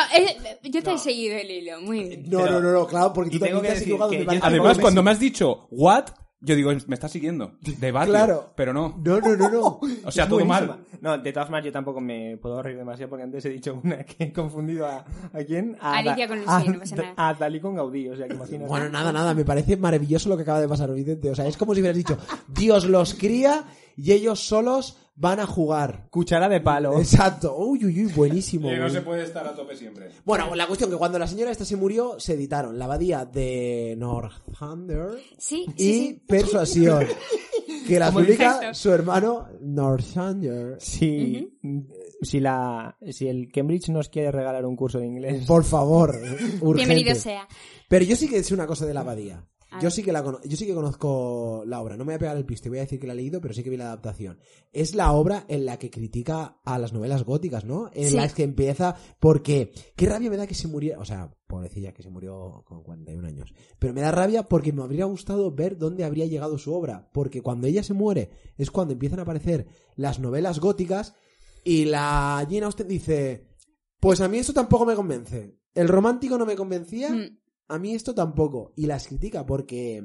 [SPEAKER 3] yo te he seguido el hilo. Muy bien.
[SPEAKER 1] No, no, no, no, claro, porque tú también te
[SPEAKER 2] que
[SPEAKER 1] has equivocado.
[SPEAKER 2] que yo-
[SPEAKER 4] Además, cuando me has dicho, ¿what? Yo digo, me está siguiendo. De barrio.
[SPEAKER 1] Claro.
[SPEAKER 4] Pero no.
[SPEAKER 1] No, no, no, no.
[SPEAKER 4] O sea,
[SPEAKER 2] Es
[SPEAKER 4] todo
[SPEAKER 2] buenísima.
[SPEAKER 4] mal.
[SPEAKER 2] No, de todas maneras yo tampoco me puedo reír demasiado porque antes he dicho una que he confundido a... ¿A quién? A
[SPEAKER 3] Alicia
[SPEAKER 2] Da-
[SPEAKER 3] con Lucy,
[SPEAKER 2] a,
[SPEAKER 3] no pasa nada.
[SPEAKER 2] A Dalí con Gaudí, o sea, que imagínate.
[SPEAKER 1] Bueno, nada, nada, me parece maravilloso lo que acaba de pasar, Vicente. O sea, es como si hubieras dicho, Dios los cría y ellos solos van a jugar.
[SPEAKER 2] Cuchara de palo.
[SPEAKER 1] Exacto. Uy, uy, uy, buenísimo.
[SPEAKER 4] Eh, no se puede estar a tope siempre.
[SPEAKER 1] Bueno, la cuestión que cuando la señora esta se murió, se editaron La Abadía de Northander
[SPEAKER 3] Sí,
[SPEAKER 1] y
[SPEAKER 3] sí, sí.
[SPEAKER 1] Persuasión, que
[SPEAKER 3] el
[SPEAKER 1] publica su hermano Northander.
[SPEAKER 2] Si, si, la, si el Cambridge nos quiere regalar un curso de inglés...
[SPEAKER 1] Por favor, urgente.
[SPEAKER 3] Bienvenido sea.
[SPEAKER 1] Pero yo sí que sé una cosa de la abadía.
[SPEAKER 3] A
[SPEAKER 1] Yo
[SPEAKER 3] ver.
[SPEAKER 1] sí, que la yo sí que conozco la obra. No me voy a pegar el piste, voy a decir que la he leído, pero sí que vi la adaptación. Es la obra en la que critica a las novelas góticas, ¿no? En
[SPEAKER 3] Sí.
[SPEAKER 1] las que empieza porque... Qué rabia me da que se muriera... O sea, pobrecilla que se murió con 41 años. Pero me da rabia porque me habría gustado ver dónde habría llegado su obra. Porque cuando ella se muere es cuando empiezan a aparecer las novelas góticas y la Jane Austen dice... Pues a mí esto tampoco me convence. El romántico no me convencía
[SPEAKER 3] Mm.
[SPEAKER 1] A mí esto tampoco. Y la critica porque.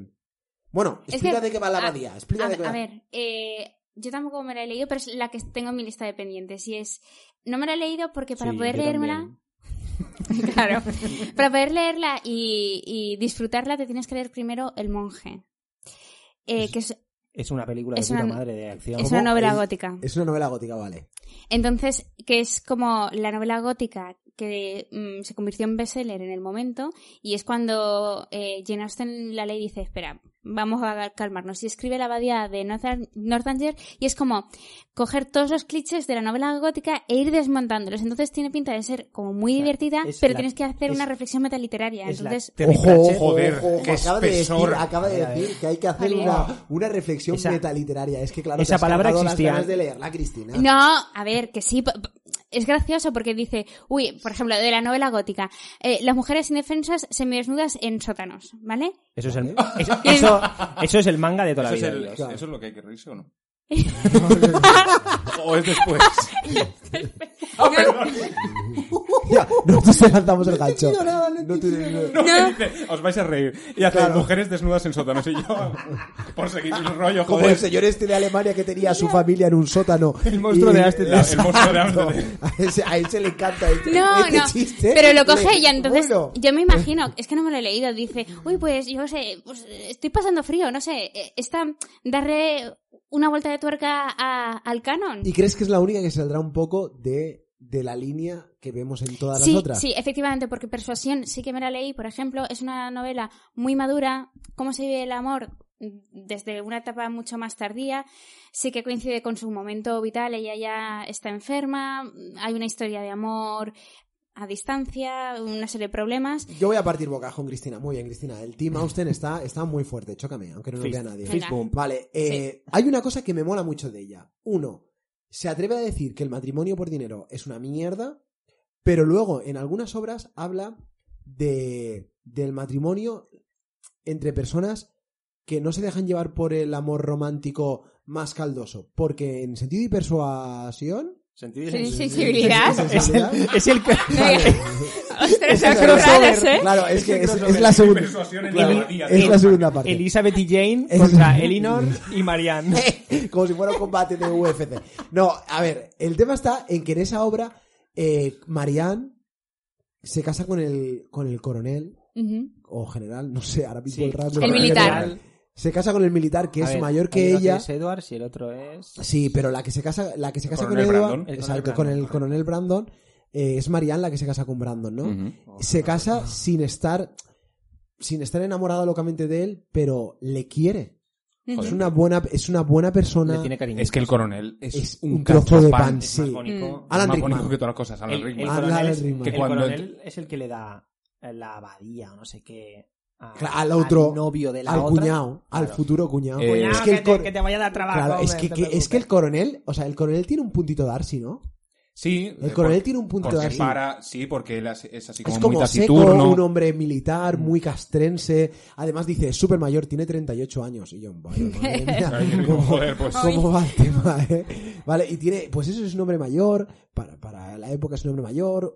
[SPEAKER 1] Bueno,
[SPEAKER 3] Es
[SPEAKER 1] explica
[SPEAKER 3] que-
[SPEAKER 1] de qué va la abadía. Explica
[SPEAKER 3] A,
[SPEAKER 1] de qué
[SPEAKER 3] a ver, eh, yo tampoco me la he leído, pero es la que tengo en mi lista de pendientes. Y es. No me la he leído porque para
[SPEAKER 2] Sí,
[SPEAKER 3] poder leérmela. claro. Para poder leerla y, y disfrutarla, te tienes que leer primero El monje. Eh, que es,
[SPEAKER 2] Es una película de
[SPEAKER 3] Es
[SPEAKER 2] puta
[SPEAKER 3] una-
[SPEAKER 2] madre de acción.
[SPEAKER 3] es una novela
[SPEAKER 1] Es-
[SPEAKER 3] gótica.
[SPEAKER 1] Es una novela gótica, vale.
[SPEAKER 3] Entonces, que es como la novela gótica que mm, se convirtió en bestseller en el momento y es cuando eh, Jane Austen la ley dice, espera, vamos a calmarnos y escribe la abadía de Northern- Northanger y es como coger todos los clichés de la novela gótica e ir desmontándolos. Entonces tiene pinta de ser como muy divertida,
[SPEAKER 2] es
[SPEAKER 3] pero
[SPEAKER 2] la-
[SPEAKER 3] tienes que hacer
[SPEAKER 2] es-
[SPEAKER 3] una reflexión metaliteraria.
[SPEAKER 2] la
[SPEAKER 3] Entonces,
[SPEAKER 1] Ojo,
[SPEAKER 4] Joder,
[SPEAKER 1] ojo, ojo,
[SPEAKER 4] qué
[SPEAKER 1] acaba de decir, acaba de que hay que hacer una, una reflexión
[SPEAKER 2] Esa-
[SPEAKER 1] metaliteraria. Es que claro,
[SPEAKER 2] esa
[SPEAKER 1] te has
[SPEAKER 2] palabra
[SPEAKER 1] las
[SPEAKER 2] existía.
[SPEAKER 1] ganas de leerla, Cristina.
[SPEAKER 3] No, a ver, que sí. Es gracioso porque dice, uy, por ejemplo, de la novela gótica, eh, las mujeres indefensas semidesnudas en sótanos, ¿vale?
[SPEAKER 2] Eso es el, eso, eso, eso es el manga de toda la
[SPEAKER 4] ¿Eso es,
[SPEAKER 2] vida.
[SPEAKER 4] el-
[SPEAKER 2] Dios.
[SPEAKER 1] Claro.
[SPEAKER 4] ¿Eso es lo que hay que reírse o no? ¿O es después? Ah, perdón.
[SPEAKER 1] Ya, nosotros te lanzamos el gancho. No
[SPEAKER 4] No,
[SPEAKER 3] No.
[SPEAKER 4] que dice, os vais a reír. Y hace
[SPEAKER 1] Claro.
[SPEAKER 4] mujeres desnudas en sótanos. Y yo, por seguir el rollo,
[SPEAKER 1] Como
[SPEAKER 4] joder.
[SPEAKER 1] el señor este de Alemania que tenía a su familia en un sótano.
[SPEAKER 2] El monstruo
[SPEAKER 1] Y-
[SPEAKER 2] de Amsterdam.
[SPEAKER 4] El monstruo de. Amsterdam.
[SPEAKER 1] A ese, a ese le encanta este,
[SPEAKER 3] No,
[SPEAKER 1] este
[SPEAKER 3] no.
[SPEAKER 1] chiste.
[SPEAKER 3] Pero lo coge ella, entonces
[SPEAKER 1] bueno.
[SPEAKER 3] yo me imagino, es que no me lo he leído, dice, uy, pues yo sé, pues estoy pasando frío, no sé, eh, esta, darle una vuelta de tuerca a- al canon.
[SPEAKER 1] ¿Y crees que es la única que saldrá un poco de, de la línea que vemos en todas
[SPEAKER 3] Sí,
[SPEAKER 1] las otras?
[SPEAKER 3] sí, efectivamente, porque Persuasión sí que me la leí, por ejemplo, es una novela muy madura, cómo se vive el amor desde una etapa mucho más tardía, sí que coincide con su momento vital, ella ya está enferma, hay una historia de amor a distancia, una serie de problemas.
[SPEAKER 1] Yo voy a partir boca con Cristina. Muy bien, Cristina. El Team Austen está, está muy fuerte. Chócame, aunque no lo vea nadie.
[SPEAKER 2] fist.
[SPEAKER 1] Vale, eh, hay una cosa que me mola mucho de ella. Uno, se atreve a decir que el matrimonio por dinero es una mierda, pero luego en algunas obras habla de, del matrimonio entre personas que no se dejan llevar por el amor romántico más caldoso. Porque en sentido y persuasión...
[SPEAKER 2] Sentido y
[SPEAKER 3] Sí,
[SPEAKER 2] sensibilidad.
[SPEAKER 3] sensibilidad.
[SPEAKER 2] Es el, es el
[SPEAKER 3] Ostras, son
[SPEAKER 1] crossover,
[SPEAKER 3] ¿eh?
[SPEAKER 1] Claro, es que es, es la segunda. Claro, es la segunda parte.
[SPEAKER 2] Elizabeth y Jane
[SPEAKER 1] Es-
[SPEAKER 2] contra Elinor y Marianne.
[SPEAKER 1] Como si fuera un combate de UFC. No, a ver, el tema está en que en esa obra eh, Marianne se casa con el, con el coronel
[SPEAKER 3] Ujú.
[SPEAKER 1] o general, no sé, ahora mismo
[SPEAKER 2] Sí.
[SPEAKER 1] el rango.
[SPEAKER 3] El militar.
[SPEAKER 1] recuerdo. Se casa con el militar que
[SPEAKER 2] A
[SPEAKER 1] es
[SPEAKER 2] ver,
[SPEAKER 1] mayor que ella.
[SPEAKER 2] es Edwards y el otro es...
[SPEAKER 1] Sí, pero la que se casa, la que se casa con Edward.
[SPEAKER 2] El
[SPEAKER 1] exacto, con el coronel Brandon, eh, es Marianne la que se casa con Brandon, ¿no?
[SPEAKER 4] Ujú.
[SPEAKER 1] Se casa sin estar, sin estar enamorada locamente de él, pero le quiere.
[SPEAKER 3] Ujú.
[SPEAKER 1] Es una buena, es una buena persona.
[SPEAKER 2] Le tiene cariño.
[SPEAKER 4] Es que el coronel es,
[SPEAKER 1] Es
[SPEAKER 4] un,
[SPEAKER 1] un trozo de pan,
[SPEAKER 2] Es
[SPEAKER 1] sí.
[SPEAKER 2] más bonito.
[SPEAKER 3] Mm.
[SPEAKER 1] Alan
[SPEAKER 4] más
[SPEAKER 1] Rickman.
[SPEAKER 4] bonito que todas las cosas, Alan
[SPEAKER 2] El, el
[SPEAKER 4] Rickman.
[SPEAKER 1] Alan
[SPEAKER 2] coronel, es,
[SPEAKER 1] Rickman.
[SPEAKER 2] el coronel es el que le da la abadía o no sé qué a-
[SPEAKER 1] Claro, al otro,
[SPEAKER 2] al novio de la
[SPEAKER 1] al
[SPEAKER 2] otra.
[SPEAKER 1] cuñado, al futuro cuñado.
[SPEAKER 4] Eh,
[SPEAKER 1] es que,
[SPEAKER 2] que,
[SPEAKER 1] el
[SPEAKER 2] te,
[SPEAKER 1] cor-
[SPEAKER 2] que te vaya a dar trabajo.
[SPEAKER 1] claro, es que,
[SPEAKER 2] no te
[SPEAKER 1] que- es que el coronel, o sea, el coronel tiene un puntito Darcy, ¿no?
[SPEAKER 4] Sí.
[SPEAKER 1] El coronel
[SPEAKER 4] por-
[SPEAKER 1] tiene un punto
[SPEAKER 4] porque
[SPEAKER 1] así.
[SPEAKER 4] para- sí, porque él es es así como,
[SPEAKER 1] Es
[SPEAKER 4] muy
[SPEAKER 1] como seco, un hombre militar, muy castrense. Además dice, es súper mayor, tiene 38 años. Y yo, vaya, madre mía, ¿cómo,
[SPEAKER 4] joder, pues-
[SPEAKER 1] cómo va el tema, eh? Vale, y tiene, pues eso es un hombre mayor, para, para la época es un hombre mayor.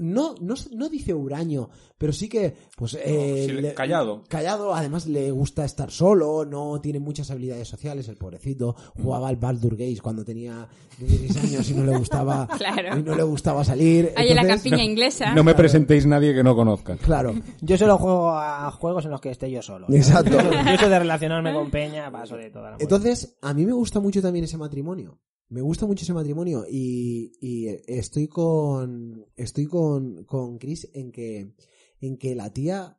[SPEAKER 1] No, no, no dice huraño, pero sí que, pues, eh,
[SPEAKER 4] sí, le- callado.
[SPEAKER 1] Callado, además le gusta estar solo, no tiene muchas habilidades sociales, el pobrecito. Jugaba al Baldur Gates cuando tenía 16 años y no le gustaba,
[SPEAKER 3] Claro.
[SPEAKER 1] y no le gustaba salir.
[SPEAKER 3] Ahí en la campiña inglesa.
[SPEAKER 4] No me presentéis nadie que no conozca.
[SPEAKER 1] Claro.
[SPEAKER 2] Yo solo juego a juegos en los que esté yo solo.
[SPEAKER 1] Exacto.
[SPEAKER 2] Yo eso de relacionarme con Peña paso de toda la.
[SPEAKER 1] Entonces, a mí me gusta mucho también ese matrimonio. Me gusta mucho ese matrimonio y, y estoy con estoy con, con Chris en que en que la tía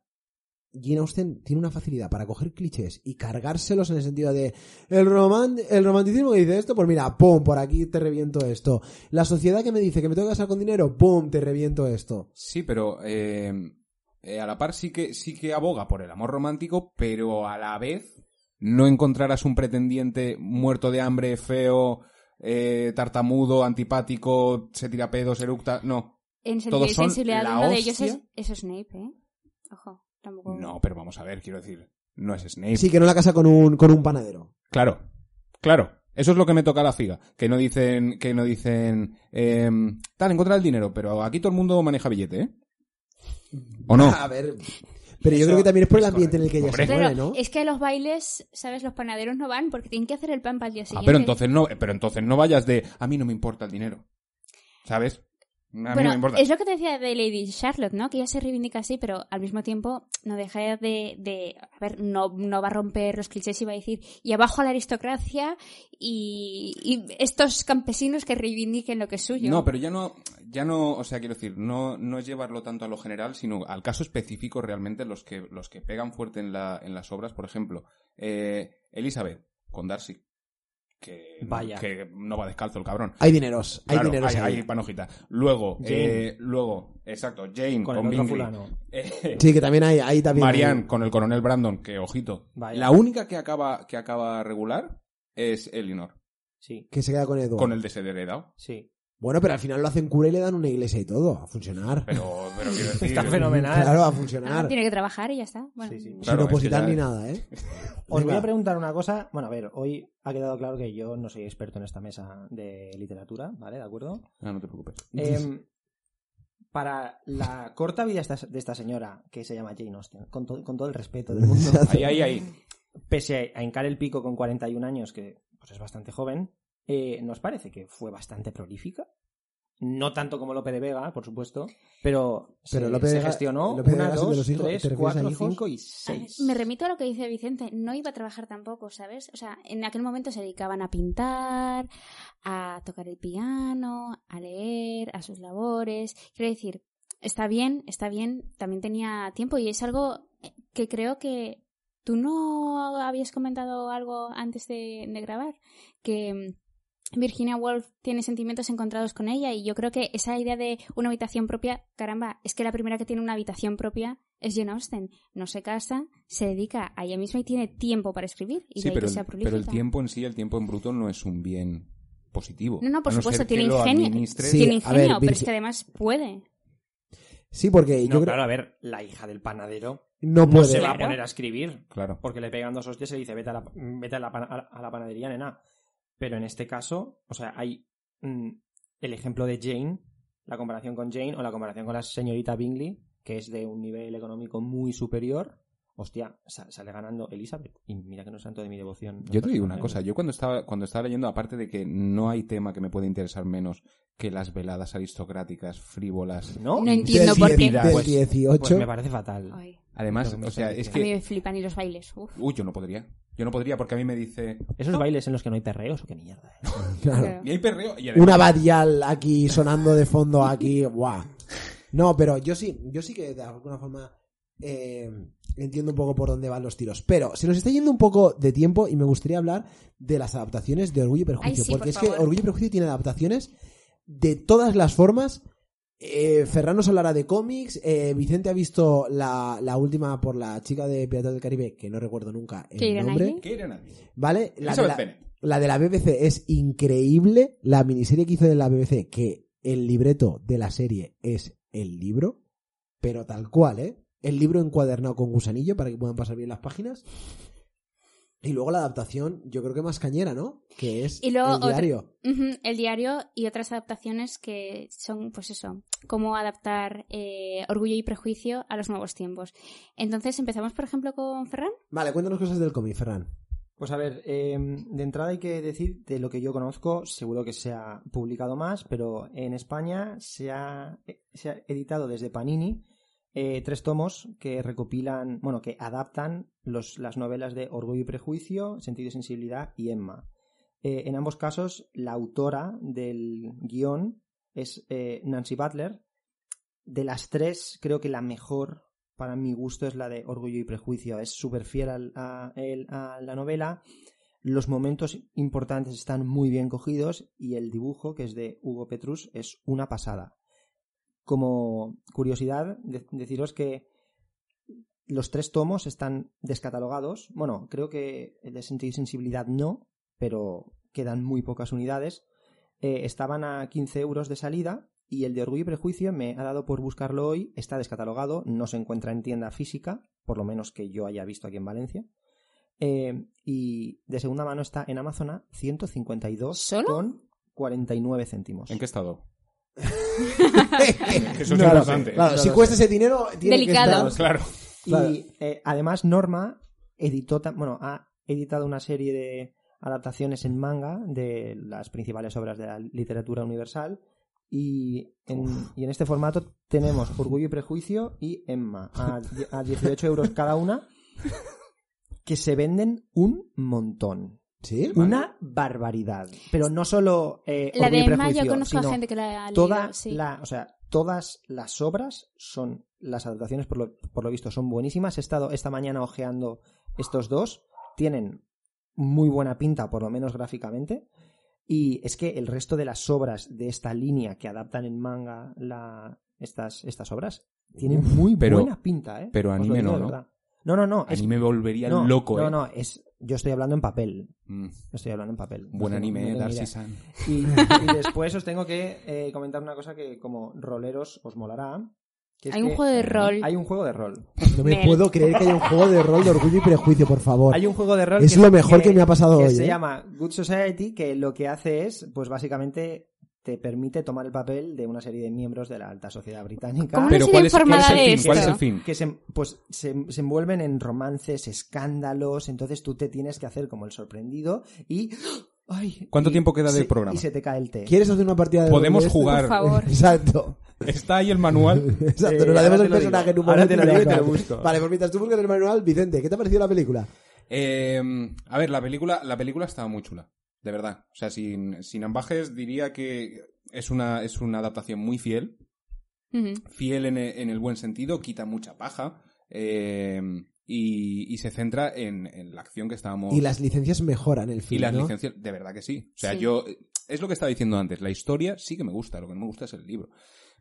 [SPEAKER 1] Jane Austen tiene una facilidad para coger clichés y cargárselos en el sentido de el roman el romanticismo que dice esto, pues mira, pum, por aquí te reviento esto. La sociedad que me dice que me tengo que casar con dinero, pum, te reviento esto.
[SPEAKER 4] Sí, pero eh, eh, a la par sí que, sí que aboga por el amor romántico, pero a la vez no encontrarás un pretendiente muerto de hambre, feo, eh, tartamudo, antipático, se tira pedos, eructa. No.
[SPEAKER 3] En
[SPEAKER 4] Todos son la
[SPEAKER 3] uno de ellos es Snape, ¿eh? Ojo, tampoco...
[SPEAKER 4] No, pero vamos a ver, quiero decir, no es Snape.
[SPEAKER 1] Sí, que no la casa con un con un panadero.
[SPEAKER 4] Claro, claro. Eso es lo que me toca la figa. Que no dicen, que no dicen, eh, tal, encontrar el dinero, pero aquí todo el mundo maneja billete, ¿eh? ¿O no?
[SPEAKER 1] A ver, pero yo
[SPEAKER 4] Eso
[SPEAKER 1] creo que también es por el ambiente en el que ella se mueve, ¿no?
[SPEAKER 3] es que a los bailes, ¿sabes? Los panaderos no van porque tienen que hacer el pan para el día
[SPEAKER 4] Ah,
[SPEAKER 3] siguiente.
[SPEAKER 4] pero entonces no, pero entonces no vayas de, a mí no me importa el dinero. ¿Sabes? A mí
[SPEAKER 3] Bueno,
[SPEAKER 4] no me importa.
[SPEAKER 3] es lo que te decía de Lady Charlotte, ¿no? Que ella se reivindica así, pero al mismo tiempo no deja de... de a ver, no, no va a romper los clichés y va a decir, y abajo la aristocracia y, y estos campesinos que reivindiquen lo que es suyo.
[SPEAKER 4] No, pero ya no, ya no, o sea, quiero decir, no, no es llevarlo tanto a lo general, sino al caso específico realmente los que, los que pegan fuerte en, la, en las obras, por ejemplo, eh, Elizabeth con Darcy, que,
[SPEAKER 2] Vaya.
[SPEAKER 4] que no va descalzo el cabrón.
[SPEAKER 1] Hay dineros, hay
[SPEAKER 4] Claro,
[SPEAKER 1] dineros
[SPEAKER 4] hay,
[SPEAKER 1] ahí.
[SPEAKER 4] hay panojita. Luego, eh, luego, exacto, Jane
[SPEAKER 2] con
[SPEAKER 4] con,
[SPEAKER 2] el otro
[SPEAKER 4] Bingley.
[SPEAKER 2] fulano.
[SPEAKER 4] Eh,
[SPEAKER 1] Sí, que también hay, ahí también.
[SPEAKER 4] Marianne
[SPEAKER 1] hay-
[SPEAKER 4] con el coronel Brandon, que ojito.
[SPEAKER 2] Vaya.
[SPEAKER 4] La única que acaba, que acaba regular es Elinor,
[SPEAKER 2] Sí,
[SPEAKER 1] Que se queda con Edward.
[SPEAKER 4] con el desheredado.
[SPEAKER 2] sí.
[SPEAKER 1] Bueno, pero al final lo hacen cura y le dan una iglesia y todo. A funcionar.
[SPEAKER 4] Pero, pero quiero decir.
[SPEAKER 2] Está fenomenal.
[SPEAKER 1] Claro, a
[SPEAKER 3] Ah,
[SPEAKER 1] funcionar.
[SPEAKER 3] tiene que trabajar y ya está. Bueno,
[SPEAKER 2] Sí, sí.
[SPEAKER 1] Sin
[SPEAKER 4] Claro, es que
[SPEAKER 1] opositar
[SPEAKER 4] ya-
[SPEAKER 1] ni nada, ¿eh?
[SPEAKER 2] Os voy a preguntar una cosa. Bueno, a ver, hoy ha quedado claro que yo no soy experto en esta mesa de literatura, ¿vale? ¿De acuerdo?
[SPEAKER 4] Ah, no te preocupes.
[SPEAKER 2] Em, para la corta vida de esta señora, que se llama Jane Austen, con, to- con todo el respeto del mundo,
[SPEAKER 4] Ahí, ahí, ahí.
[SPEAKER 2] pese a hincar el pico con 41 años, que pues, es bastante joven, eh, ¿nos parece que fue bastante prolífica? No tanto como Lope de Vega, por supuesto, pero,
[SPEAKER 1] Pero
[SPEAKER 2] se,
[SPEAKER 1] Lope de
[SPEAKER 2] se
[SPEAKER 1] Vega-
[SPEAKER 2] gestionó
[SPEAKER 1] Lope
[SPEAKER 2] una, dos,
[SPEAKER 1] los hijos-
[SPEAKER 2] tres,
[SPEAKER 1] ¿te refieres a
[SPEAKER 2] cuatro, cinco y
[SPEAKER 3] ver,
[SPEAKER 2] seis.
[SPEAKER 3] Me remito a lo que dice Vicente, no iba a trabajar tampoco, ¿sabes? O sea, en aquel momento se dedicaban a pintar, a tocar el piano, a leer, a sus labores. Quiero decir, está bien, está bien, también tenía tiempo y es algo que creo que tú no habías comentado algo antes de, de grabar, que Virginia Woolf tiene sentimientos encontrados con ella y yo creo que esa idea de una habitación propia, caramba, es que la primera que tiene una habitación propia es Jane Austen. No se casa, se dedica a ella misma y tiene tiempo para escribir y
[SPEAKER 4] Sí,
[SPEAKER 3] de ahí
[SPEAKER 4] pero,
[SPEAKER 3] que sea
[SPEAKER 4] el-
[SPEAKER 3] prolífica.
[SPEAKER 4] pero el tiempo en sí, el tiempo en bruto, no es un bien positivo.
[SPEAKER 3] No, no, por
[SPEAKER 4] no
[SPEAKER 3] supuesto, tiene ingenio.
[SPEAKER 1] Sí,
[SPEAKER 3] tiene ingenio,
[SPEAKER 1] ver,
[SPEAKER 3] pero es que además puede.
[SPEAKER 1] Sí, porque
[SPEAKER 2] No,
[SPEAKER 1] yo creo
[SPEAKER 2] claro, a ver, la hija del panadero
[SPEAKER 1] no
[SPEAKER 2] no,
[SPEAKER 1] puede.
[SPEAKER 2] se va a poner a escribir.
[SPEAKER 4] Claro.
[SPEAKER 2] Porque le pegan dos hostias y le dice, vete a la, vete a la, a la panadería, nena. Pero en este caso, o sea, hay mm, el ejemplo de Jane, la comparación con Jane o la comparación con la señorita Bingley, que es de un nivel económico muy superior. Hostia, sa- sale ganando Elizabeth. Y mira que no es santo de mi devoción.
[SPEAKER 4] Yo te digo una cosa, yo cuando estaba, cuando estaba leyendo, aparte de que no hay tema que me pueda interesar menos que las veladas aristocráticas, frívolas.
[SPEAKER 2] ¿No?
[SPEAKER 3] No entiendo por qué.
[SPEAKER 4] Pues-
[SPEAKER 1] 18.
[SPEAKER 2] Pues me parece fatal.
[SPEAKER 3] Ay,
[SPEAKER 4] Además,
[SPEAKER 2] que
[SPEAKER 4] o sea, es
[SPEAKER 3] a mí
[SPEAKER 4] que...
[SPEAKER 3] me flipan y los bailes. Uf.
[SPEAKER 4] Uy, yo no podría. Yo no podría porque a mí me dice...
[SPEAKER 2] Esos bailes en los que no hay perreos o qué mierda. ¿eh?
[SPEAKER 1] Claro.
[SPEAKER 4] Y hay perreo y además...
[SPEAKER 1] Una badial aquí sonando de fondo aquí, guau. No, pero yo sí, yo sí que de alguna forma eh, entiendo un poco por dónde van los tiros. Pero se nos está yendo un poco de tiempo y me gustaría hablar de las adaptaciones de Orgullo y Prejuicio.
[SPEAKER 3] Ay, sí,
[SPEAKER 1] porque
[SPEAKER 3] por
[SPEAKER 1] es que. Orgullo y Prejuicio tiene adaptaciones de todas las formas. Eh, Ferran nos hablará de cómics. eh, Vicente ha visto la, la última por la chica de Piratas del Caribe, que no recuerdo nunca el nombre.
[SPEAKER 3] Knightley.
[SPEAKER 4] ¿Qué era nadie?
[SPEAKER 1] ¿Vale? La de la-. La de la BBC es increíble. La miniserie que hizo de la BBC, que el libreto de la serie es el libro, pero tal cual, ¿eh? El libro encuadernado con gusanillo para que puedan pasar bien las páginas. Y luego la adaptación, yo creo que más cañera, ¿no? Que es
[SPEAKER 3] Y luego
[SPEAKER 1] el diario.
[SPEAKER 3] El diario y otras adaptaciones que son, pues eso, cómo adaptar eh, Orgullo y Prejuicio a los nuevos tiempos. Entonces, empezamos, por ejemplo, con Ferran.
[SPEAKER 1] Vale, cuéntanos cosas del cómic, Ferran.
[SPEAKER 2] Pues a ver, eh, de entrada hay que decir, de lo que yo conozco, seguro que se ha publicado más, pero en España se ha, eh, se ha editado desde Panini eh, tres tomos que recopilan, bueno, que adaptan los, las novelas de Orgullo y Prejuicio, Sentido y Sensibilidad y Emma. Eh, en ambos casos, la autora del guion es eh, Nancy Butler. De las tres, creo que la mejor para mi gusto es la de Orgullo y Prejuicio. Es súper fiel a la novela. Los momentos importantes están muy bien cogidos y el dibujo, que es de Hugo Petrus, es una pasada. Como curiosidad, de- deciros que los tres tomos están descatalogados. Bueno, creo que el de Sentido y Sensibilidad no, pero quedan muy pocas unidades. Eh, estaban a 15 euros de salida y el de Orgullo y Prejuicio me ha dado por buscarlo hoy. Está descatalogado, no se encuentra en tienda física, por lo menos que yo haya visto aquí en Valencia. Eh, y de segunda mano está en Amazon a 152
[SPEAKER 3] ¿Solo?
[SPEAKER 2] con 49 céntimos.
[SPEAKER 4] ¿En qué estado? Eso es
[SPEAKER 1] Claro,
[SPEAKER 4] importante.
[SPEAKER 1] claro, si cuesta ese dinero, tiene
[SPEAKER 3] Delicado.
[SPEAKER 1] que estar...
[SPEAKER 4] Claro.
[SPEAKER 1] Claro.
[SPEAKER 2] Y eh, además Norma editó, bueno, ha editado una serie de adaptaciones en manga de las principales obras de la literatura universal y en, y en este formato tenemos Orgullo y Prejuicio y Emma a, a 18 euros cada una que se venden un montón.
[SPEAKER 1] ¿Sí?
[SPEAKER 2] Una barbaridad. Pero no solo eh,
[SPEAKER 3] La de Emma, yo conozco a gente que la ha leído.
[SPEAKER 2] toda
[SPEAKER 3] sí.
[SPEAKER 2] la, o sea, todas las obras son, las adaptaciones por lo, por lo visto son buenísimas. He estado esta mañana ojeando estos dos, tienen muy buena pinta, por lo menos gráficamente. Y es que el resto de las obras de esta línea que adaptan en manga la, estas, estas obras tienen muy
[SPEAKER 4] pero-
[SPEAKER 2] buena pinta, ¿eh?
[SPEAKER 4] pero anime no, ¿no?
[SPEAKER 2] No, no, no.
[SPEAKER 4] A
[SPEAKER 2] es-
[SPEAKER 4] mí me volvería
[SPEAKER 2] no,
[SPEAKER 4] loco,
[SPEAKER 2] no,
[SPEAKER 4] ¿eh?
[SPEAKER 2] no, es, yo estoy hablando en papel.
[SPEAKER 4] Mm,
[SPEAKER 2] Estoy hablando en papel.
[SPEAKER 4] Buen anime, Darcy. San.
[SPEAKER 2] Y, y después os tengo que eh, comentar una cosa que como roleros os molará. que es
[SPEAKER 3] Hay un
[SPEAKER 2] que
[SPEAKER 3] juego de rol.
[SPEAKER 2] Hay un juego de rol.
[SPEAKER 1] No me
[SPEAKER 3] Mel.
[SPEAKER 1] puedo creer que haya un juego de rol de orgullo y prejuicio, por favor.
[SPEAKER 2] Hay un juego de rol
[SPEAKER 1] Es
[SPEAKER 2] que
[SPEAKER 1] lo mejor que me ha pasado
[SPEAKER 2] que
[SPEAKER 1] hoy,
[SPEAKER 2] Se
[SPEAKER 1] ¿eh?
[SPEAKER 2] llama Good Society, que lo que hace es, pues básicamente te permite tomar el papel de una serie de miembros de la alta sociedad británica.
[SPEAKER 3] ¿Cómo no
[SPEAKER 4] Pero ¿cuál es, cuál es el
[SPEAKER 3] de
[SPEAKER 4] fin?
[SPEAKER 3] esto?
[SPEAKER 4] ¿Cuál es el fin?
[SPEAKER 2] que se, pues, se, se envuelven en romances, escándalos, entonces tú te tienes que hacer como el sorprendido y... ¡Ay!
[SPEAKER 4] ¿Cuánto
[SPEAKER 2] y
[SPEAKER 4] tiempo queda del
[SPEAKER 2] se-
[SPEAKER 4] programa?
[SPEAKER 2] Y se te cae el té.
[SPEAKER 1] ¿Quieres hacer una partida de
[SPEAKER 4] Podemos
[SPEAKER 1] esto?
[SPEAKER 4] jugar.
[SPEAKER 3] Por favor.
[SPEAKER 1] Exacto.
[SPEAKER 4] Está ahí el manual.
[SPEAKER 1] Exacto,
[SPEAKER 2] Eh,
[SPEAKER 1] nos
[SPEAKER 2] ahora
[SPEAKER 1] hacemos el personaje
[SPEAKER 2] digo.
[SPEAKER 1] en un
[SPEAKER 2] Ahora
[SPEAKER 1] momento
[SPEAKER 2] te lo
[SPEAKER 1] y
[SPEAKER 2] te lo busco.
[SPEAKER 1] Vale, pues mientras tú buscas el manual, Vicente, ¿qué te ha parecido la película?
[SPEAKER 4] Eh, a ver, la película, la película estaba muy chula, de verdad. O sea, sin, sin ambajes diría que es una, es una adaptación muy fiel, fiel en e- en el, buen sentido, quita mucha paja eh, y, y se centra en, en la acción que estábamos...
[SPEAKER 1] Y las licencias mejoran el
[SPEAKER 4] y
[SPEAKER 1] film,
[SPEAKER 4] las
[SPEAKER 1] ¿no?
[SPEAKER 4] licencias, de verdad que sí. O sea,
[SPEAKER 3] Sí.
[SPEAKER 4] yo, es lo que estaba diciendo antes, la historia sí que me gusta, lo que no me gusta es el libro.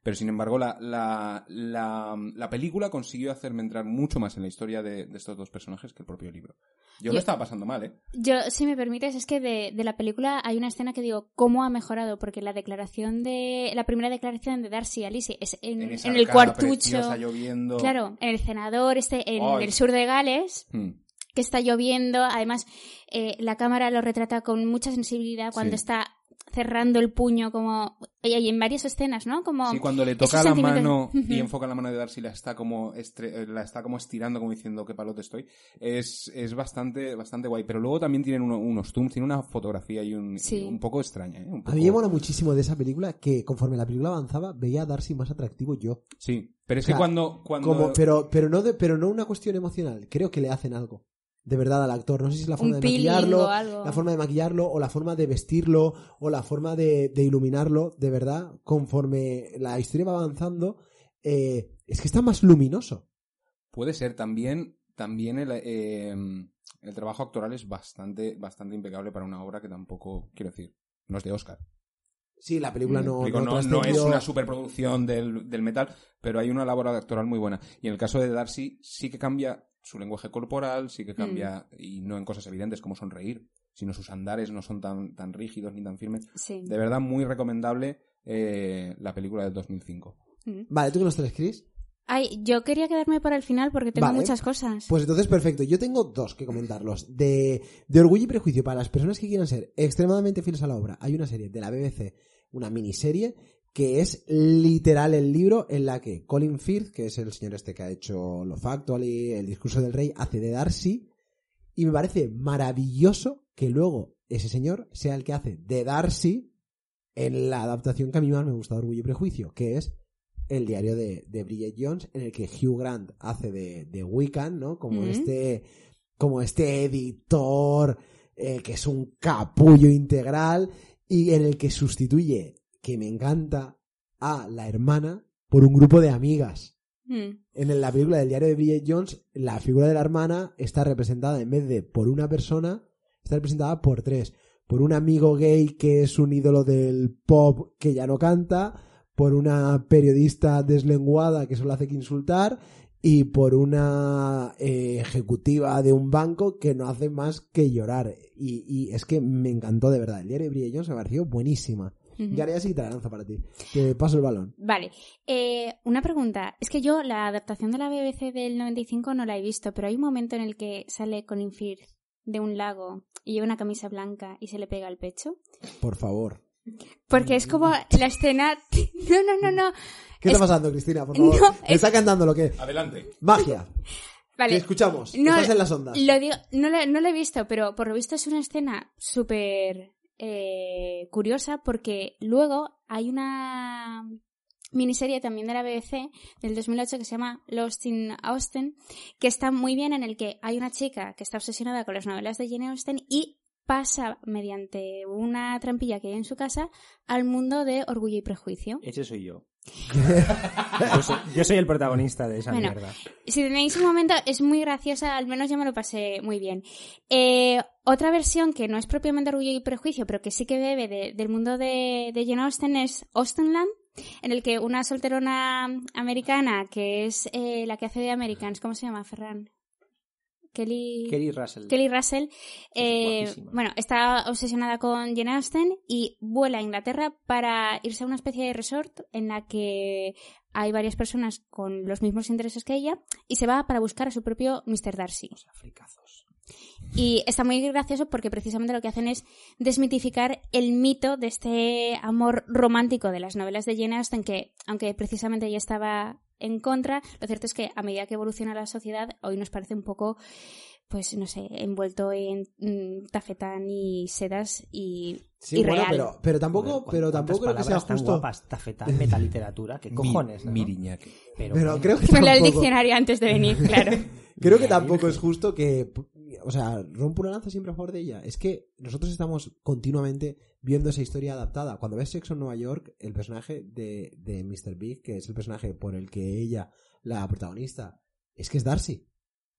[SPEAKER 4] Pero sin embargo, la, la, la, la película consiguió hacerme entrar mucho más en la historia de, de estos dos personajes que el propio libro. Yo,
[SPEAKER 3] Yo-
[SPEAKER 4] lo estaba pasando mal, ¿eh?
[SPEAKER 3] Yo, si me permites, es que de, de la película hay una escena que digo, ¿cómo ha mejorado? Porque la declaración de. La primera declaración de Darcy a Lizzie es en,
[SPEAKER 4] En,
[SPEAKER 3] en el cuartucho.
[SPEAKER 4] lloviendo.
[SPEAKER 3] Claro, en el senador, este, en
[SPEAKER 4] Ay.
[SPEAKER 3] el sur de Gales,
[SPEAKER 4] Hmm.
[SPEAKER 3] que está lloviendo. Además, eh, la cámara lo retrata con mucha sensibilidad cuando
[SPEAKER 4] Sí.
[SPEAKER 3] está cerrando el puño, como. Y hay en varias escenas, ¿no? Como.
[SPEAKER 4] Sí, cuando le toca la mano y enfoca la mano de Darcy, la está como estre- eh, la está como estirando, como diciendo qué palote estoy. Es, es bastante, bastante guay. Pero luego también tienen uno- unos zooms, tiene una fotografía y un,
[SPEAKER 3] Sí.
[SPEAKER 4] y un poco extraña, ¿eh? Un
[SPEAKER 1] A
[SPEAKER 4] poco-
[SPEAKER 1] mí me mola muchísimo de esa película que conforme la película avanzaba veía a Darcy más atractivo yo.
[SPEAKER 4] Sí, pero es
[SPEAKER 1] O sea,
[SPEAKER 4] que cuando, cuando...
[SPEAKER 1] Como, pero, pero no de, pero no una cuestión emocional. Creo que le hacen algo. De verdad al actor. No sé si es la forma
[SPEAKER 3] Un
[SPEAKER 1] de maquillarlo, la forma de maquillarlo, o la forma de vestirlo, o la forma de, de iluminarlo. De verdad, conforme la historia va avanzando, eh, es que está más luminoso.
[SPEAKER 4] Puede ser también, también el, eh, el trabajo actoral es bastante, bastante impecable para una obra que tampoco, quiero decir, no es de Oscar.
[SPEAKER 1] Sí, la película
[SPEAKER 4] Me
[SPEAKER 1] no,
[SPEAKER 4] explico,
[SPEAKER 1] no
[SPEAKER 4] no, no es una superproducción del, del metal, pero hay una labor actoral muy buena. Y en el caso de Darcy, sí que cambia su lenguaje corporal, sí que cambia, y no en cosas evidentes como sonreír, sino sus andares no son tan, tan rígidos ni tan firmes.
[SPEAKER 3] Sí.
[SPEAKER 4] De verdad, muy recomendable eh, la película del 2005.
[SPEAKER 3] Mm.
[SPEAKER 1] Vale, ¿tú qué nos traes, Chris?
[SPEAKER 3] Ay, yo quería quedarme para el final porque tengo
[SPEAKER 1] Vale.
[SPEAKER 3] muchas cosas.
[SPEAKER 1] Pues entonces, perfecto. Yo tengo dos que comentarlos. De, de Orgullo y Prejuicio, para las personas que quieran ser extremadamente fieles a la obra, hay una serie de la BBC, una miniserie, que es literal el libro en la que Colin Firth, que es el señor este que ha hecho Lo Factually, El Discurso del Rey, hace de Darcy. Y me parece maravilloso que luego ese señor sea el que hace de Darcy en la adaptación que a mí más me gusta de Orgullo y Prejuicio, que es el diario de, de Bridget Jones, en el que Hugh Grant hace de, de Wiccan, ¿no? Como este, como este editor, eh, que es un capullo integral, y en el que sustituye, que me encanta, a la hermana por un grupo de amigas.
[SPEAKER 3] Mm.
[SPEAKER 1] En la película del diario de Bridget Jones, la figura de la hermana está representada en vez de por una persona, está representada por tres. Por un amigo gay que es un ídolo del pop que ya no canta, por una periodista deslenguada que solo hace que insultar y por una eh, ejecutiva de un banco que no hace más que llorar. Y, y es que me encantó de verdad. El diario de Bridget Jones me pareció buenísima. Y ahora ya sí te la lanzo para ti. Te paso el balón.
[SPEAKER 3] Vale, eh, una pregunta. Es que yo la adaptación de la BBC del 95 no la he visto, pero hay un momento en el que sale Colin Firth de un lago y lleva una camisa blanca y se le pega al pecho.
[SPEAKER 1] Por favor.
[SPEAKER 3] Porque es como la escena... No, no, no, no.
[SPEAKER 1] ¿Qué
[SPEAKER 3] Es-
[SPEAKER 1] está pasando, Cristina? Por favor.
[SPEAKER 3] No,
[SPEAKER 1] Me
[SPEAKER 3] es-
[SPEAKER 1] está cantando lo que.
[SPEAKER 4] Adelante.
[SPEAKER 1] Magia.
[SPEAKER 3] Vale.
[SPEAKER 1] Te escuchamos.
[SPEAKER 3] No,
[SPEAKER 1] Estás en las ondas.
[SPEAKER 3] Lo digo, no, lo, no lo he visto, pero por lo visto es una escena súper eh, curiosa porque luego hay una miniserie también de la BBC del 2008 que se llama Lost in Austen, que está muy bien en el que hay una chica que está obsesionada con las novelas de Jane Austen y pasa mediante una trampilla que hay en su casa al mundo de Orgullo y Prejuicio.
[SPEAKER 2] Ese soy yo. yo, soy, yo soy el protagonista de esa
[SPEAKER 3] Bueno,
[SPEAKER 2] mierda.
[SPEAKER 3] Si tenéis un momento, es muy graciosa, al menos yo me lo pasé muy bien. Eh, otra versión que no es propiamente Orgullo y Prejuicio, pero que sí que bebe de- del mundo de, de Jane Austen es Austenland, en el que una solterona americana, que es eh, la que hace de Americans, ¿cómo se llama, Ferran? Kelly...
[SPEAKER 2] Russell.
[SPEAKER 3] Kelly Russell, eh, bueno, está obsesionada con Jane Austen y vuela a Inglaterra para irse a una especie de resort en la que hay varias personas con los mismos intereses que ella y se va para buscar a su propio Mr. Darcy. Y está muy gracioso porque precisamente lo que hacen es desmitificar el mito de este amor romántico de las novelas de Jane Austen que, aunque precisamente ella estaba en contra, lo cierto es que a medida que evoluciona la sociedad, hoy nos parece un poco, pues no sé, envuelto en mm, tafetán y sedas y,
[SPEAKER 1] Sí,
[SPEAKER 3] y
[SPEAKER 1] bueno,
[SPEAKER 3] real.
[SPEAKER 1] pero, pero tampoco, pero
[SPEAKER 2] ¿cuántas
[SPEAKER 1] tampoco creo que sea
[SPEAKER 2] tan
[SPEAKER 1] justo.
[SPEAKER 2] guapas, tafetán, metaliteratura, ¿qué cojones? no?
[SPEAKER 4] Miriñaque.
[SPEAKER 2] Pero,
[SPEAKER 1] Pero creo que
[SPEAKER 3] Me leo el
[SPEAKER 1] tampoco,
[SPEAKER 3] diccionario antes de venir, claro.
[SPEAKER 1] creo que tampoco es justo que, o sea, rompo una lanza siempre a favor de ella. Es que nosotros estamos continuamente viendo esa historia adaptada. Cuando ves Sexo en Nueva York, el personaje de, de Mr. Big, que es el personaje por el que ella, la protagonista, es que es Darcy.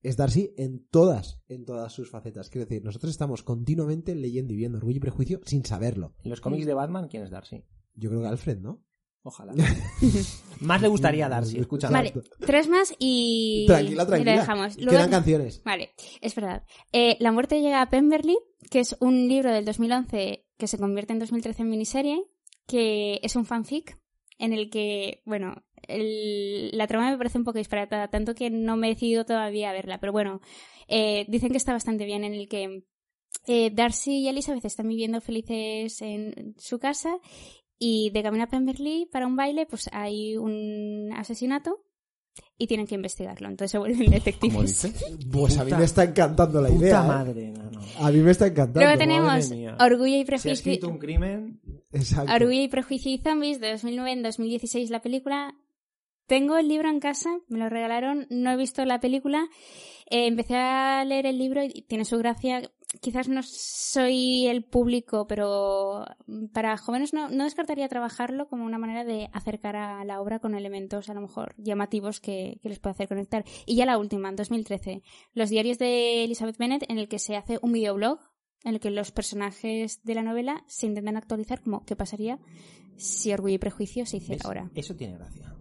[SPEAKER 1] Es Darcy en todas, en todas sus facetas. Quiero decir, nosotros estamos continuamente leyendo y viendo Orgullo y Prejuicio sin saberlo.
[SPEAKER 2] En los cómics de Batman, ¿quién es Darcy?
[SPEAKER 1] Yo creo que Alfred, ¿no?
[SPEAKER 2] Ojalá. Más le gustaría a Darcy, escúchame.
[SPEAKER 3] Vale, tres más y,
[SPEAKER 1] Tranquila,
[SPEAKER 3] y
[SPEAKER 1] tranquila.
[SPEAKER 3] lo dejamos.
[SPEAKER 1] Quedan canciones.
[SPEAKER 3] Vale, es verdad. Eh, la muerte llega a Pemberley, que es un libro del 2011 que se convierte en 2013 en miniserie, que es un fanfic en el que, bueno, el- la trama me parece un poco disparatada, tanto que no me he decidido todavía a verla, pero bueno, eh, dicen que está bastante bien, en el que eh, Darcy y Elizabeth están viviendo felices en su casa y de camino a Pemberley para un baile, pues hay un asesinato y tienen que investigarlo, entonces se vuelven detectives.
[SPEAKER 4] ¿Cómo?
[SPEAKER 1] Pues a mí me está encantando la
[SPEAKER 2] Puta
[SPEAKER 1] idea. ¿eh?
[SPEAKER 2] madre, no, no.
[SPEAKER 1] A mí me está encantando.
[SPEAKER 3] Luego tenemos. Orgullo y Prejuicio.
[SPEAKER 2] un crimen.
[SPEAKER 1] Exacto.
[SPEAKER 3] Orgullo y Prejuicio y Zombies de 2009 en 2016 la película. Tengo el libro en casa, me lo regalaron, no he visto la película. Eh, empecé a leer el libro y tiene su gracia. Quizás no soy el público, pero para jóvenes no, no descartaría trabajarlo como una manera de acercar a la obra con elementos a lo mejor llamativos que, que les puede hacer conectar. Y ya la última, en 2013, Los diarios de Elizabeth Bennet, en el que se hace un videoblog en el que los personajes de la novela se intentan actualizar como qué pasaría si Orgullo y Prejuicio se hiciera
[SPEAKER 2] ¿Ves?
[SPEAKER 3] ahora.
[SPEAKER 2] Eso tiene gracia.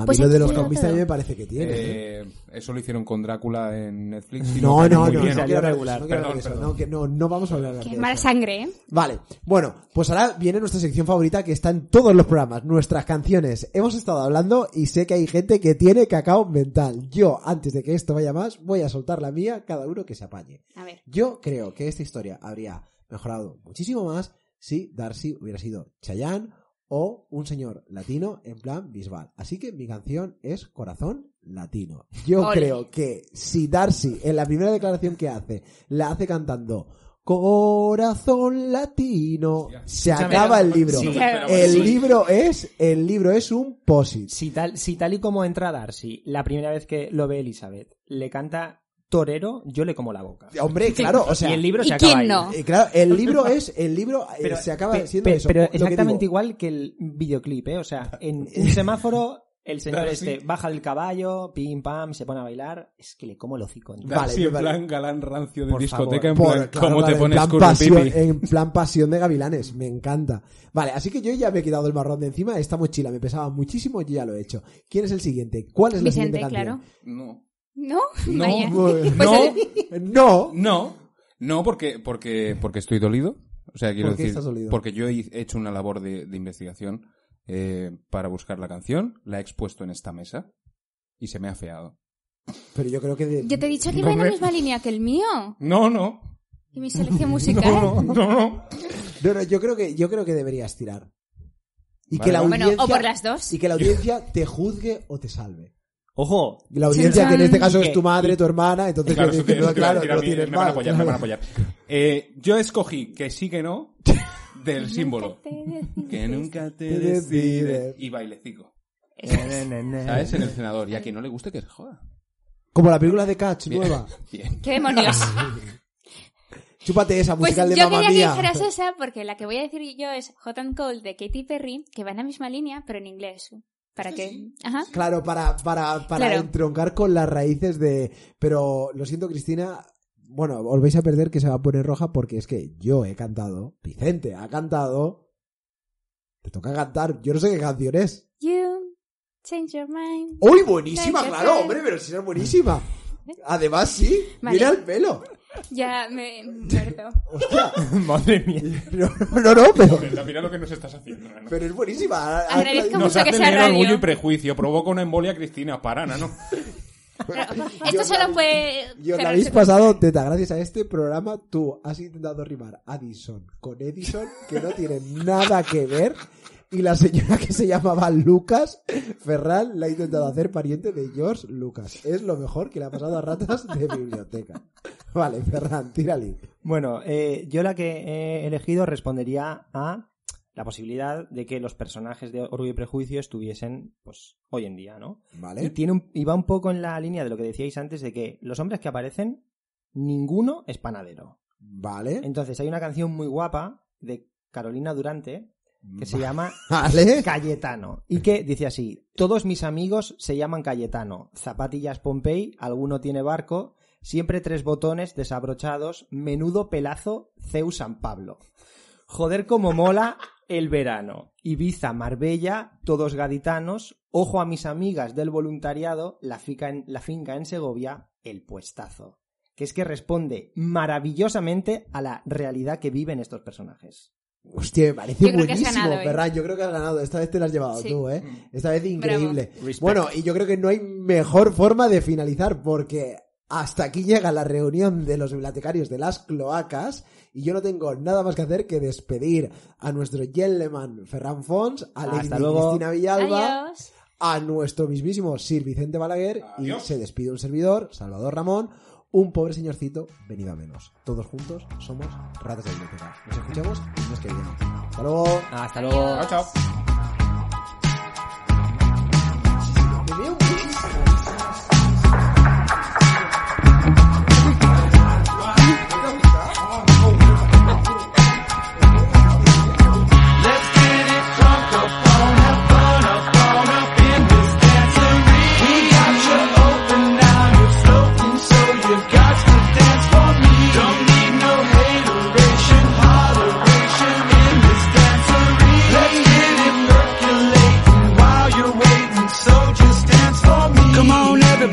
[SPEAKER 1] A mí
[SPEAKER 3] Pues
[SPEAKER 1] lo de los zombies también me parece que tiene. ¿eh?
[SPEAKER 4] Eh, eso lo hicieron con Drácula en Netflix. y
[SPEAKER 1] No, no, no, no quiero
[SPEAKER 2] regular.
[SPEAKER 1] no quiero
[SPEAKER 4] Perdón,
[SPEAKER 1] eso, no, que no, no vamos a hablar de
[SPEAKER 3] Qué
[SPEAKER 1] eso.
[SPEAKER 3] mala sangre, ¿eh?
[SPEAKER 1] Vale, bueno, pues ahora viene nuestra sección favorita que está en todos los programas, nuestras canciones. Hemos estado hablando y sé que hay gente que tiene cacao mental. Yo, antes de que esto vaya más, voy a soltar la mía, cada uno que se apañe.
[SPEAKER 3] A ver.
[SPEAKER 1] Yo creo que esta historia habría mejorado muchísimo más si Darcy hubiera sido Chayanne o un señor latino en plan Bisbal. Así que mi canción es Corazón Latino. Yo
[SPEAKER 3] Ole.
[SPEAKER 1] creo que si Darcy en la primera declaración que hace la hace cantando Corazón Latino, se acaba el libro.
[SPEAKER 2] sí,
[SPEAKER 1] el
[SPEAKER 3] sí.
[SPEAKER 1] libro es el libro es un posit.
[SPEAKER 2] Si tal, si tal y como entra Darcy, la primera vez que lo ve Elizabeth, le canta torero, yo le como la boca.
[SPEAKER 1] Hombre, claro, o sea,
[SPEAKER 2] y el libro
[SPEAKER 3] ¿y
[SPEAKER 2] se acaba
[SPEAKER 3] quién
[SPEAKER 2] ahí.
[SPEAKER 3] no?
[SPEAKER 1] eh, claro, el libro es el libro eh,
[SPEAKER 2] Pero,
[SPEAKER 1] se acaba
[SPEAKER 2] pe-
[SPEAKER 1] siendo
[SPEAKER 2] pe-
[SPEAKER 1] eso.
[SPEAKER 2] pero
[SPEAKER 1] Lo que
[SPEAKER 2] exactamente
[SPEAKER 1] digo,
[SPEAKER 2] igual que el videoclip, ¿eh? O sea, en un semáforo, el señor este baja del caballo, pim pam, se pone a bailar. Es que le como el hocico. entero.
[SPEAKER 1] Vale,
[SPEAKER 4] en
[SPEAKER 1] vale.
[SPEAKER 4] plan galán rancio de
[SPEAKER 2] Por
[SPEAKER 4] discoteca, en
[SPEAKER 1] Por-
[SPEAKER 4] plan,
[SPEAKER 1] claro,
[SPEAKER 4] ¿cómo
[SPEAKER 1] claro,
[SPEAKER 4] te pones
[SPEAKER 1] en plan, pasión,
[SPEAKER 4] pipi?
[SPEAKER 1] en plan pasión de gavilanes, me encanta. Vale, así que yo ya me he quitado el marrón de encima, esta mochila me pesaba muchísimo, yo ya lo he hecho. ¿Quién es el siguiente? ¿Cuál es la
[SPEAKER 3] Vicente,
[SPEAKER 1] siguiente
[SPEAKER 3] claro.
[SPEAKER 4] No.
[SPEAKER 3] ¿No?
[SPEAKER 4] No,
[SPEAKER 3] Vaya. Pues
[SPEAKER 4] no,
[SPEAKER 1] no,
[SPEAKER 4] no, no, porque, porque, porque estoy dolido. O sea, quiero
[SPEAKER 1] ¿Por qué
[SPEAKER 4] decir,
[SPEAKER 1] estás dolido?
[SPEAKER 4] porque yo he hecho una labor de, de investigación eh, para buscar la canción, la he expuesto en esta mesa y se me ha feado.
[SPEAKER 1] pero yo creo que de-
[SPEAKER 3] Yo te he dicho que
[SPEAKER 4] No
[SPEAKER 3] iba en la
[SPEAKER 4] me-
[SPEAKER 3] misma línea que el mío.
[SPEAKER 4] No, no.
[SPEAKER 3] Y mi selección musical.
[SPEAKER 4] No, no, no.
[SPEAKER 1] no, no, yo creo que yo creo que deberías tirar. Y
[SPEAKER 4] Vale,
[SPEAKER 1] que la.
[SPEAKER 3] Bueno,
[SPEAKER 1] audiencia
[SPEAKER 3] o por las dos.
[SPEAKER 1] y que la audiencia te juzgue o te salve.
[SPEAKER 2] Ojo,
[SPEAKER 1] Y la audiencia que en este caso es tu madre, tu hermana, entonces
[SPEAKER 4] Claro, eso eso
[SPEAKER 1] claro, tienes
[SPEAKER 4] me van a apoyar, me van a
[SPEAKER 1] claro.
[SPEAKER 4] apoyar. Eh, yo escogí que sí que no del símbolo. Que nunca te
[SPEAKER 1] Te
[SPEAKER 4] decides. Y bailecico.
[SPEAKER 2] Ne.
[SPEAKER 4] ¿Sabes? En el senador. Y a quien no le guste que se joda.
[SPEAKER 1] Como la película de Catch
[SPEAKER 4] Bien.
[SPEAKER 1] nueva.
[SPEAKER 4] Bien.
[SPEAKER 3] ¿Qué demonios?
[SPEAKER 1] Chúpate esa
[SPEAKER 3] Pues
[SPEAKER 1] musical de
[SPEAKER 3] yo
[SPEAKER 1] mamá
[SPEAKER 3] quería que dijeras esa porque la que voy a decir yo es Hot and Cold de Katy Perry, que va en la misma línea, pero en inglés. Para que... Ajá.
[SPEAKER 1] Claro, para, para, para
[SPEAKER 3] Claro.
[SPEAKER 1] entroncar con las raíces de... Pero lo siento, Cristina. Bueno, os vais a perder que se va a poner roja porque es que yo he cantado, Vicente ha cantado. Te toca cantar, yo no sé qué canción es.
[SPEAKER 3] You change your mind.
[SPEAKER 1] ¡Uy, buenísima! Claro, hombre, pero si es buenísima. Además, sí,
[SPEAKER 3] Vale.
[SPEAKER 1] mira el pelo.
[SPEAKER 3] Ya me muerto.
[SPEAKER 1] Hostia.
[SPEAKER 2] Madre mía.
[SPEAKER 1] No, no, no, pero,
[SPEAKER 4] Mira lo que nos estás haciendo.
[SPEAKER 1] Pero es buenísima.
[SPEAKER 3] Agradezco
[SPEAKER 4] Nos
[SPEAKER 3] mucho que sea
[SPEAKER 4] orgullo y prejuicio. Provoca una embolia Cristina. Para, ¿no?
[SPEAKER 3] Esto solo puede...
[SPEAKER 1] Y os la habéis pasado, Teta, gracias a este programa, tú has intentado rimar Addison con Edison, que no tiene nada que ver, y la señora que se llamaba Lucas Ferral la ha intentado hacer pariente de George Lucas. Es lo mejor que le ha pasado a ratas de biblioteca. Vale, Ferran, tírale.
[SPEAKER 2] Bueno, eh, yo la que he elegido respondería a la posibilidad de que los personajes de Orgullo y Prejuicio estuviesen, pues, hoy en día, ¿no? Y,
[SPEAKER 1] Vale.
[SPEAKER 2] tiene un- y va un poco en la línea de lo que decíais antes de que los hombres que aparecen, ninguno es panadero.
[SPEAKER 1] Vale.
[SPEAKER 2] Entonces hay una canción muy guapa de Carolina Durante que se llama
[SPEAKER 1] Vale.
[SPEAKER 2] Cayetano y que dice así, todos mis amigos se llaman Cayetano, zapatillas Pompey, alguno tiene barco, siempre tres botones desabrochados, menudo pelazo, Zeus San Pablo. Joder como mola el verano. Ibiza, Marbella, todos gaditanos, ojo a mis amigas del voluntariado, la finca en, la finca en Segovia, el puestazo. Que es que responde maravillosamente a la realidad que viven estos personajes.
[SPEAKER 1] Hostia, me parece
[SPEAKER 3] Yo
[SPEAKER 1] buenísimo,
[SPEAKER 3] ¿eh?
[SPEAKER 1] Ferran. Yo creo que has ganado. Esta vez te la has llevado
[SPEAKER 3] Sí.
[SPEAKER 1] tú, ¿eh? Esta vez increíble. Bueno, y yo creo que no hay mejor forma de finalizar porque hasta aquí llega la reunión de los bibliotecarios de las cloacas y yo no tengo nada más que hacer que despedir a nuestro gentleman Ferran Fons, a Lady
[SPEAKER 2] Hasta luego.
[SPEAKER 1] Cristina Villalba,
[SPEAKER 3] Adiós.
[SPEAKER 1] a nuestro mismísimo Sir Vicente Balaguer
[SPEAKER 4] Adiós.
[SPEAKER 1] y se despide un servidor, Salvador Ramón, un pobre señorcito venido a menos. Todos juntos somos ratas de biblioteca. Nos escuchamos el mes que viene. Hasta luego.
[SPEAKER 2] Hasta luego.
[SPEAKER 3] Adiós.
[SPEAKER 4] Chao, chao.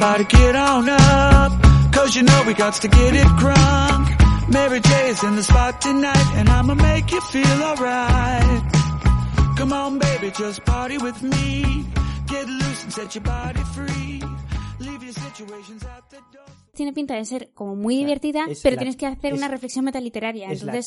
[SPEAKER 5] Everybody get on up, cause you know we got to get it crunk. Mary J is in the spot tonight, and I'ma make you feel alright. Come on, baby, just party with me. Get loose and set your body free. Leave your situations at the door.
[SPEAKER 3] Tiene pinta de ser como muy divertida,
[SPEAKER 2] es
[SPEAKER 3] pero
[SPEAKER 2] la-
[SPEAKER 3] tienes que hacer
[SPEAKER 2] es-
[SPEAKER 3] una reflexión metaliteraria. Entonces,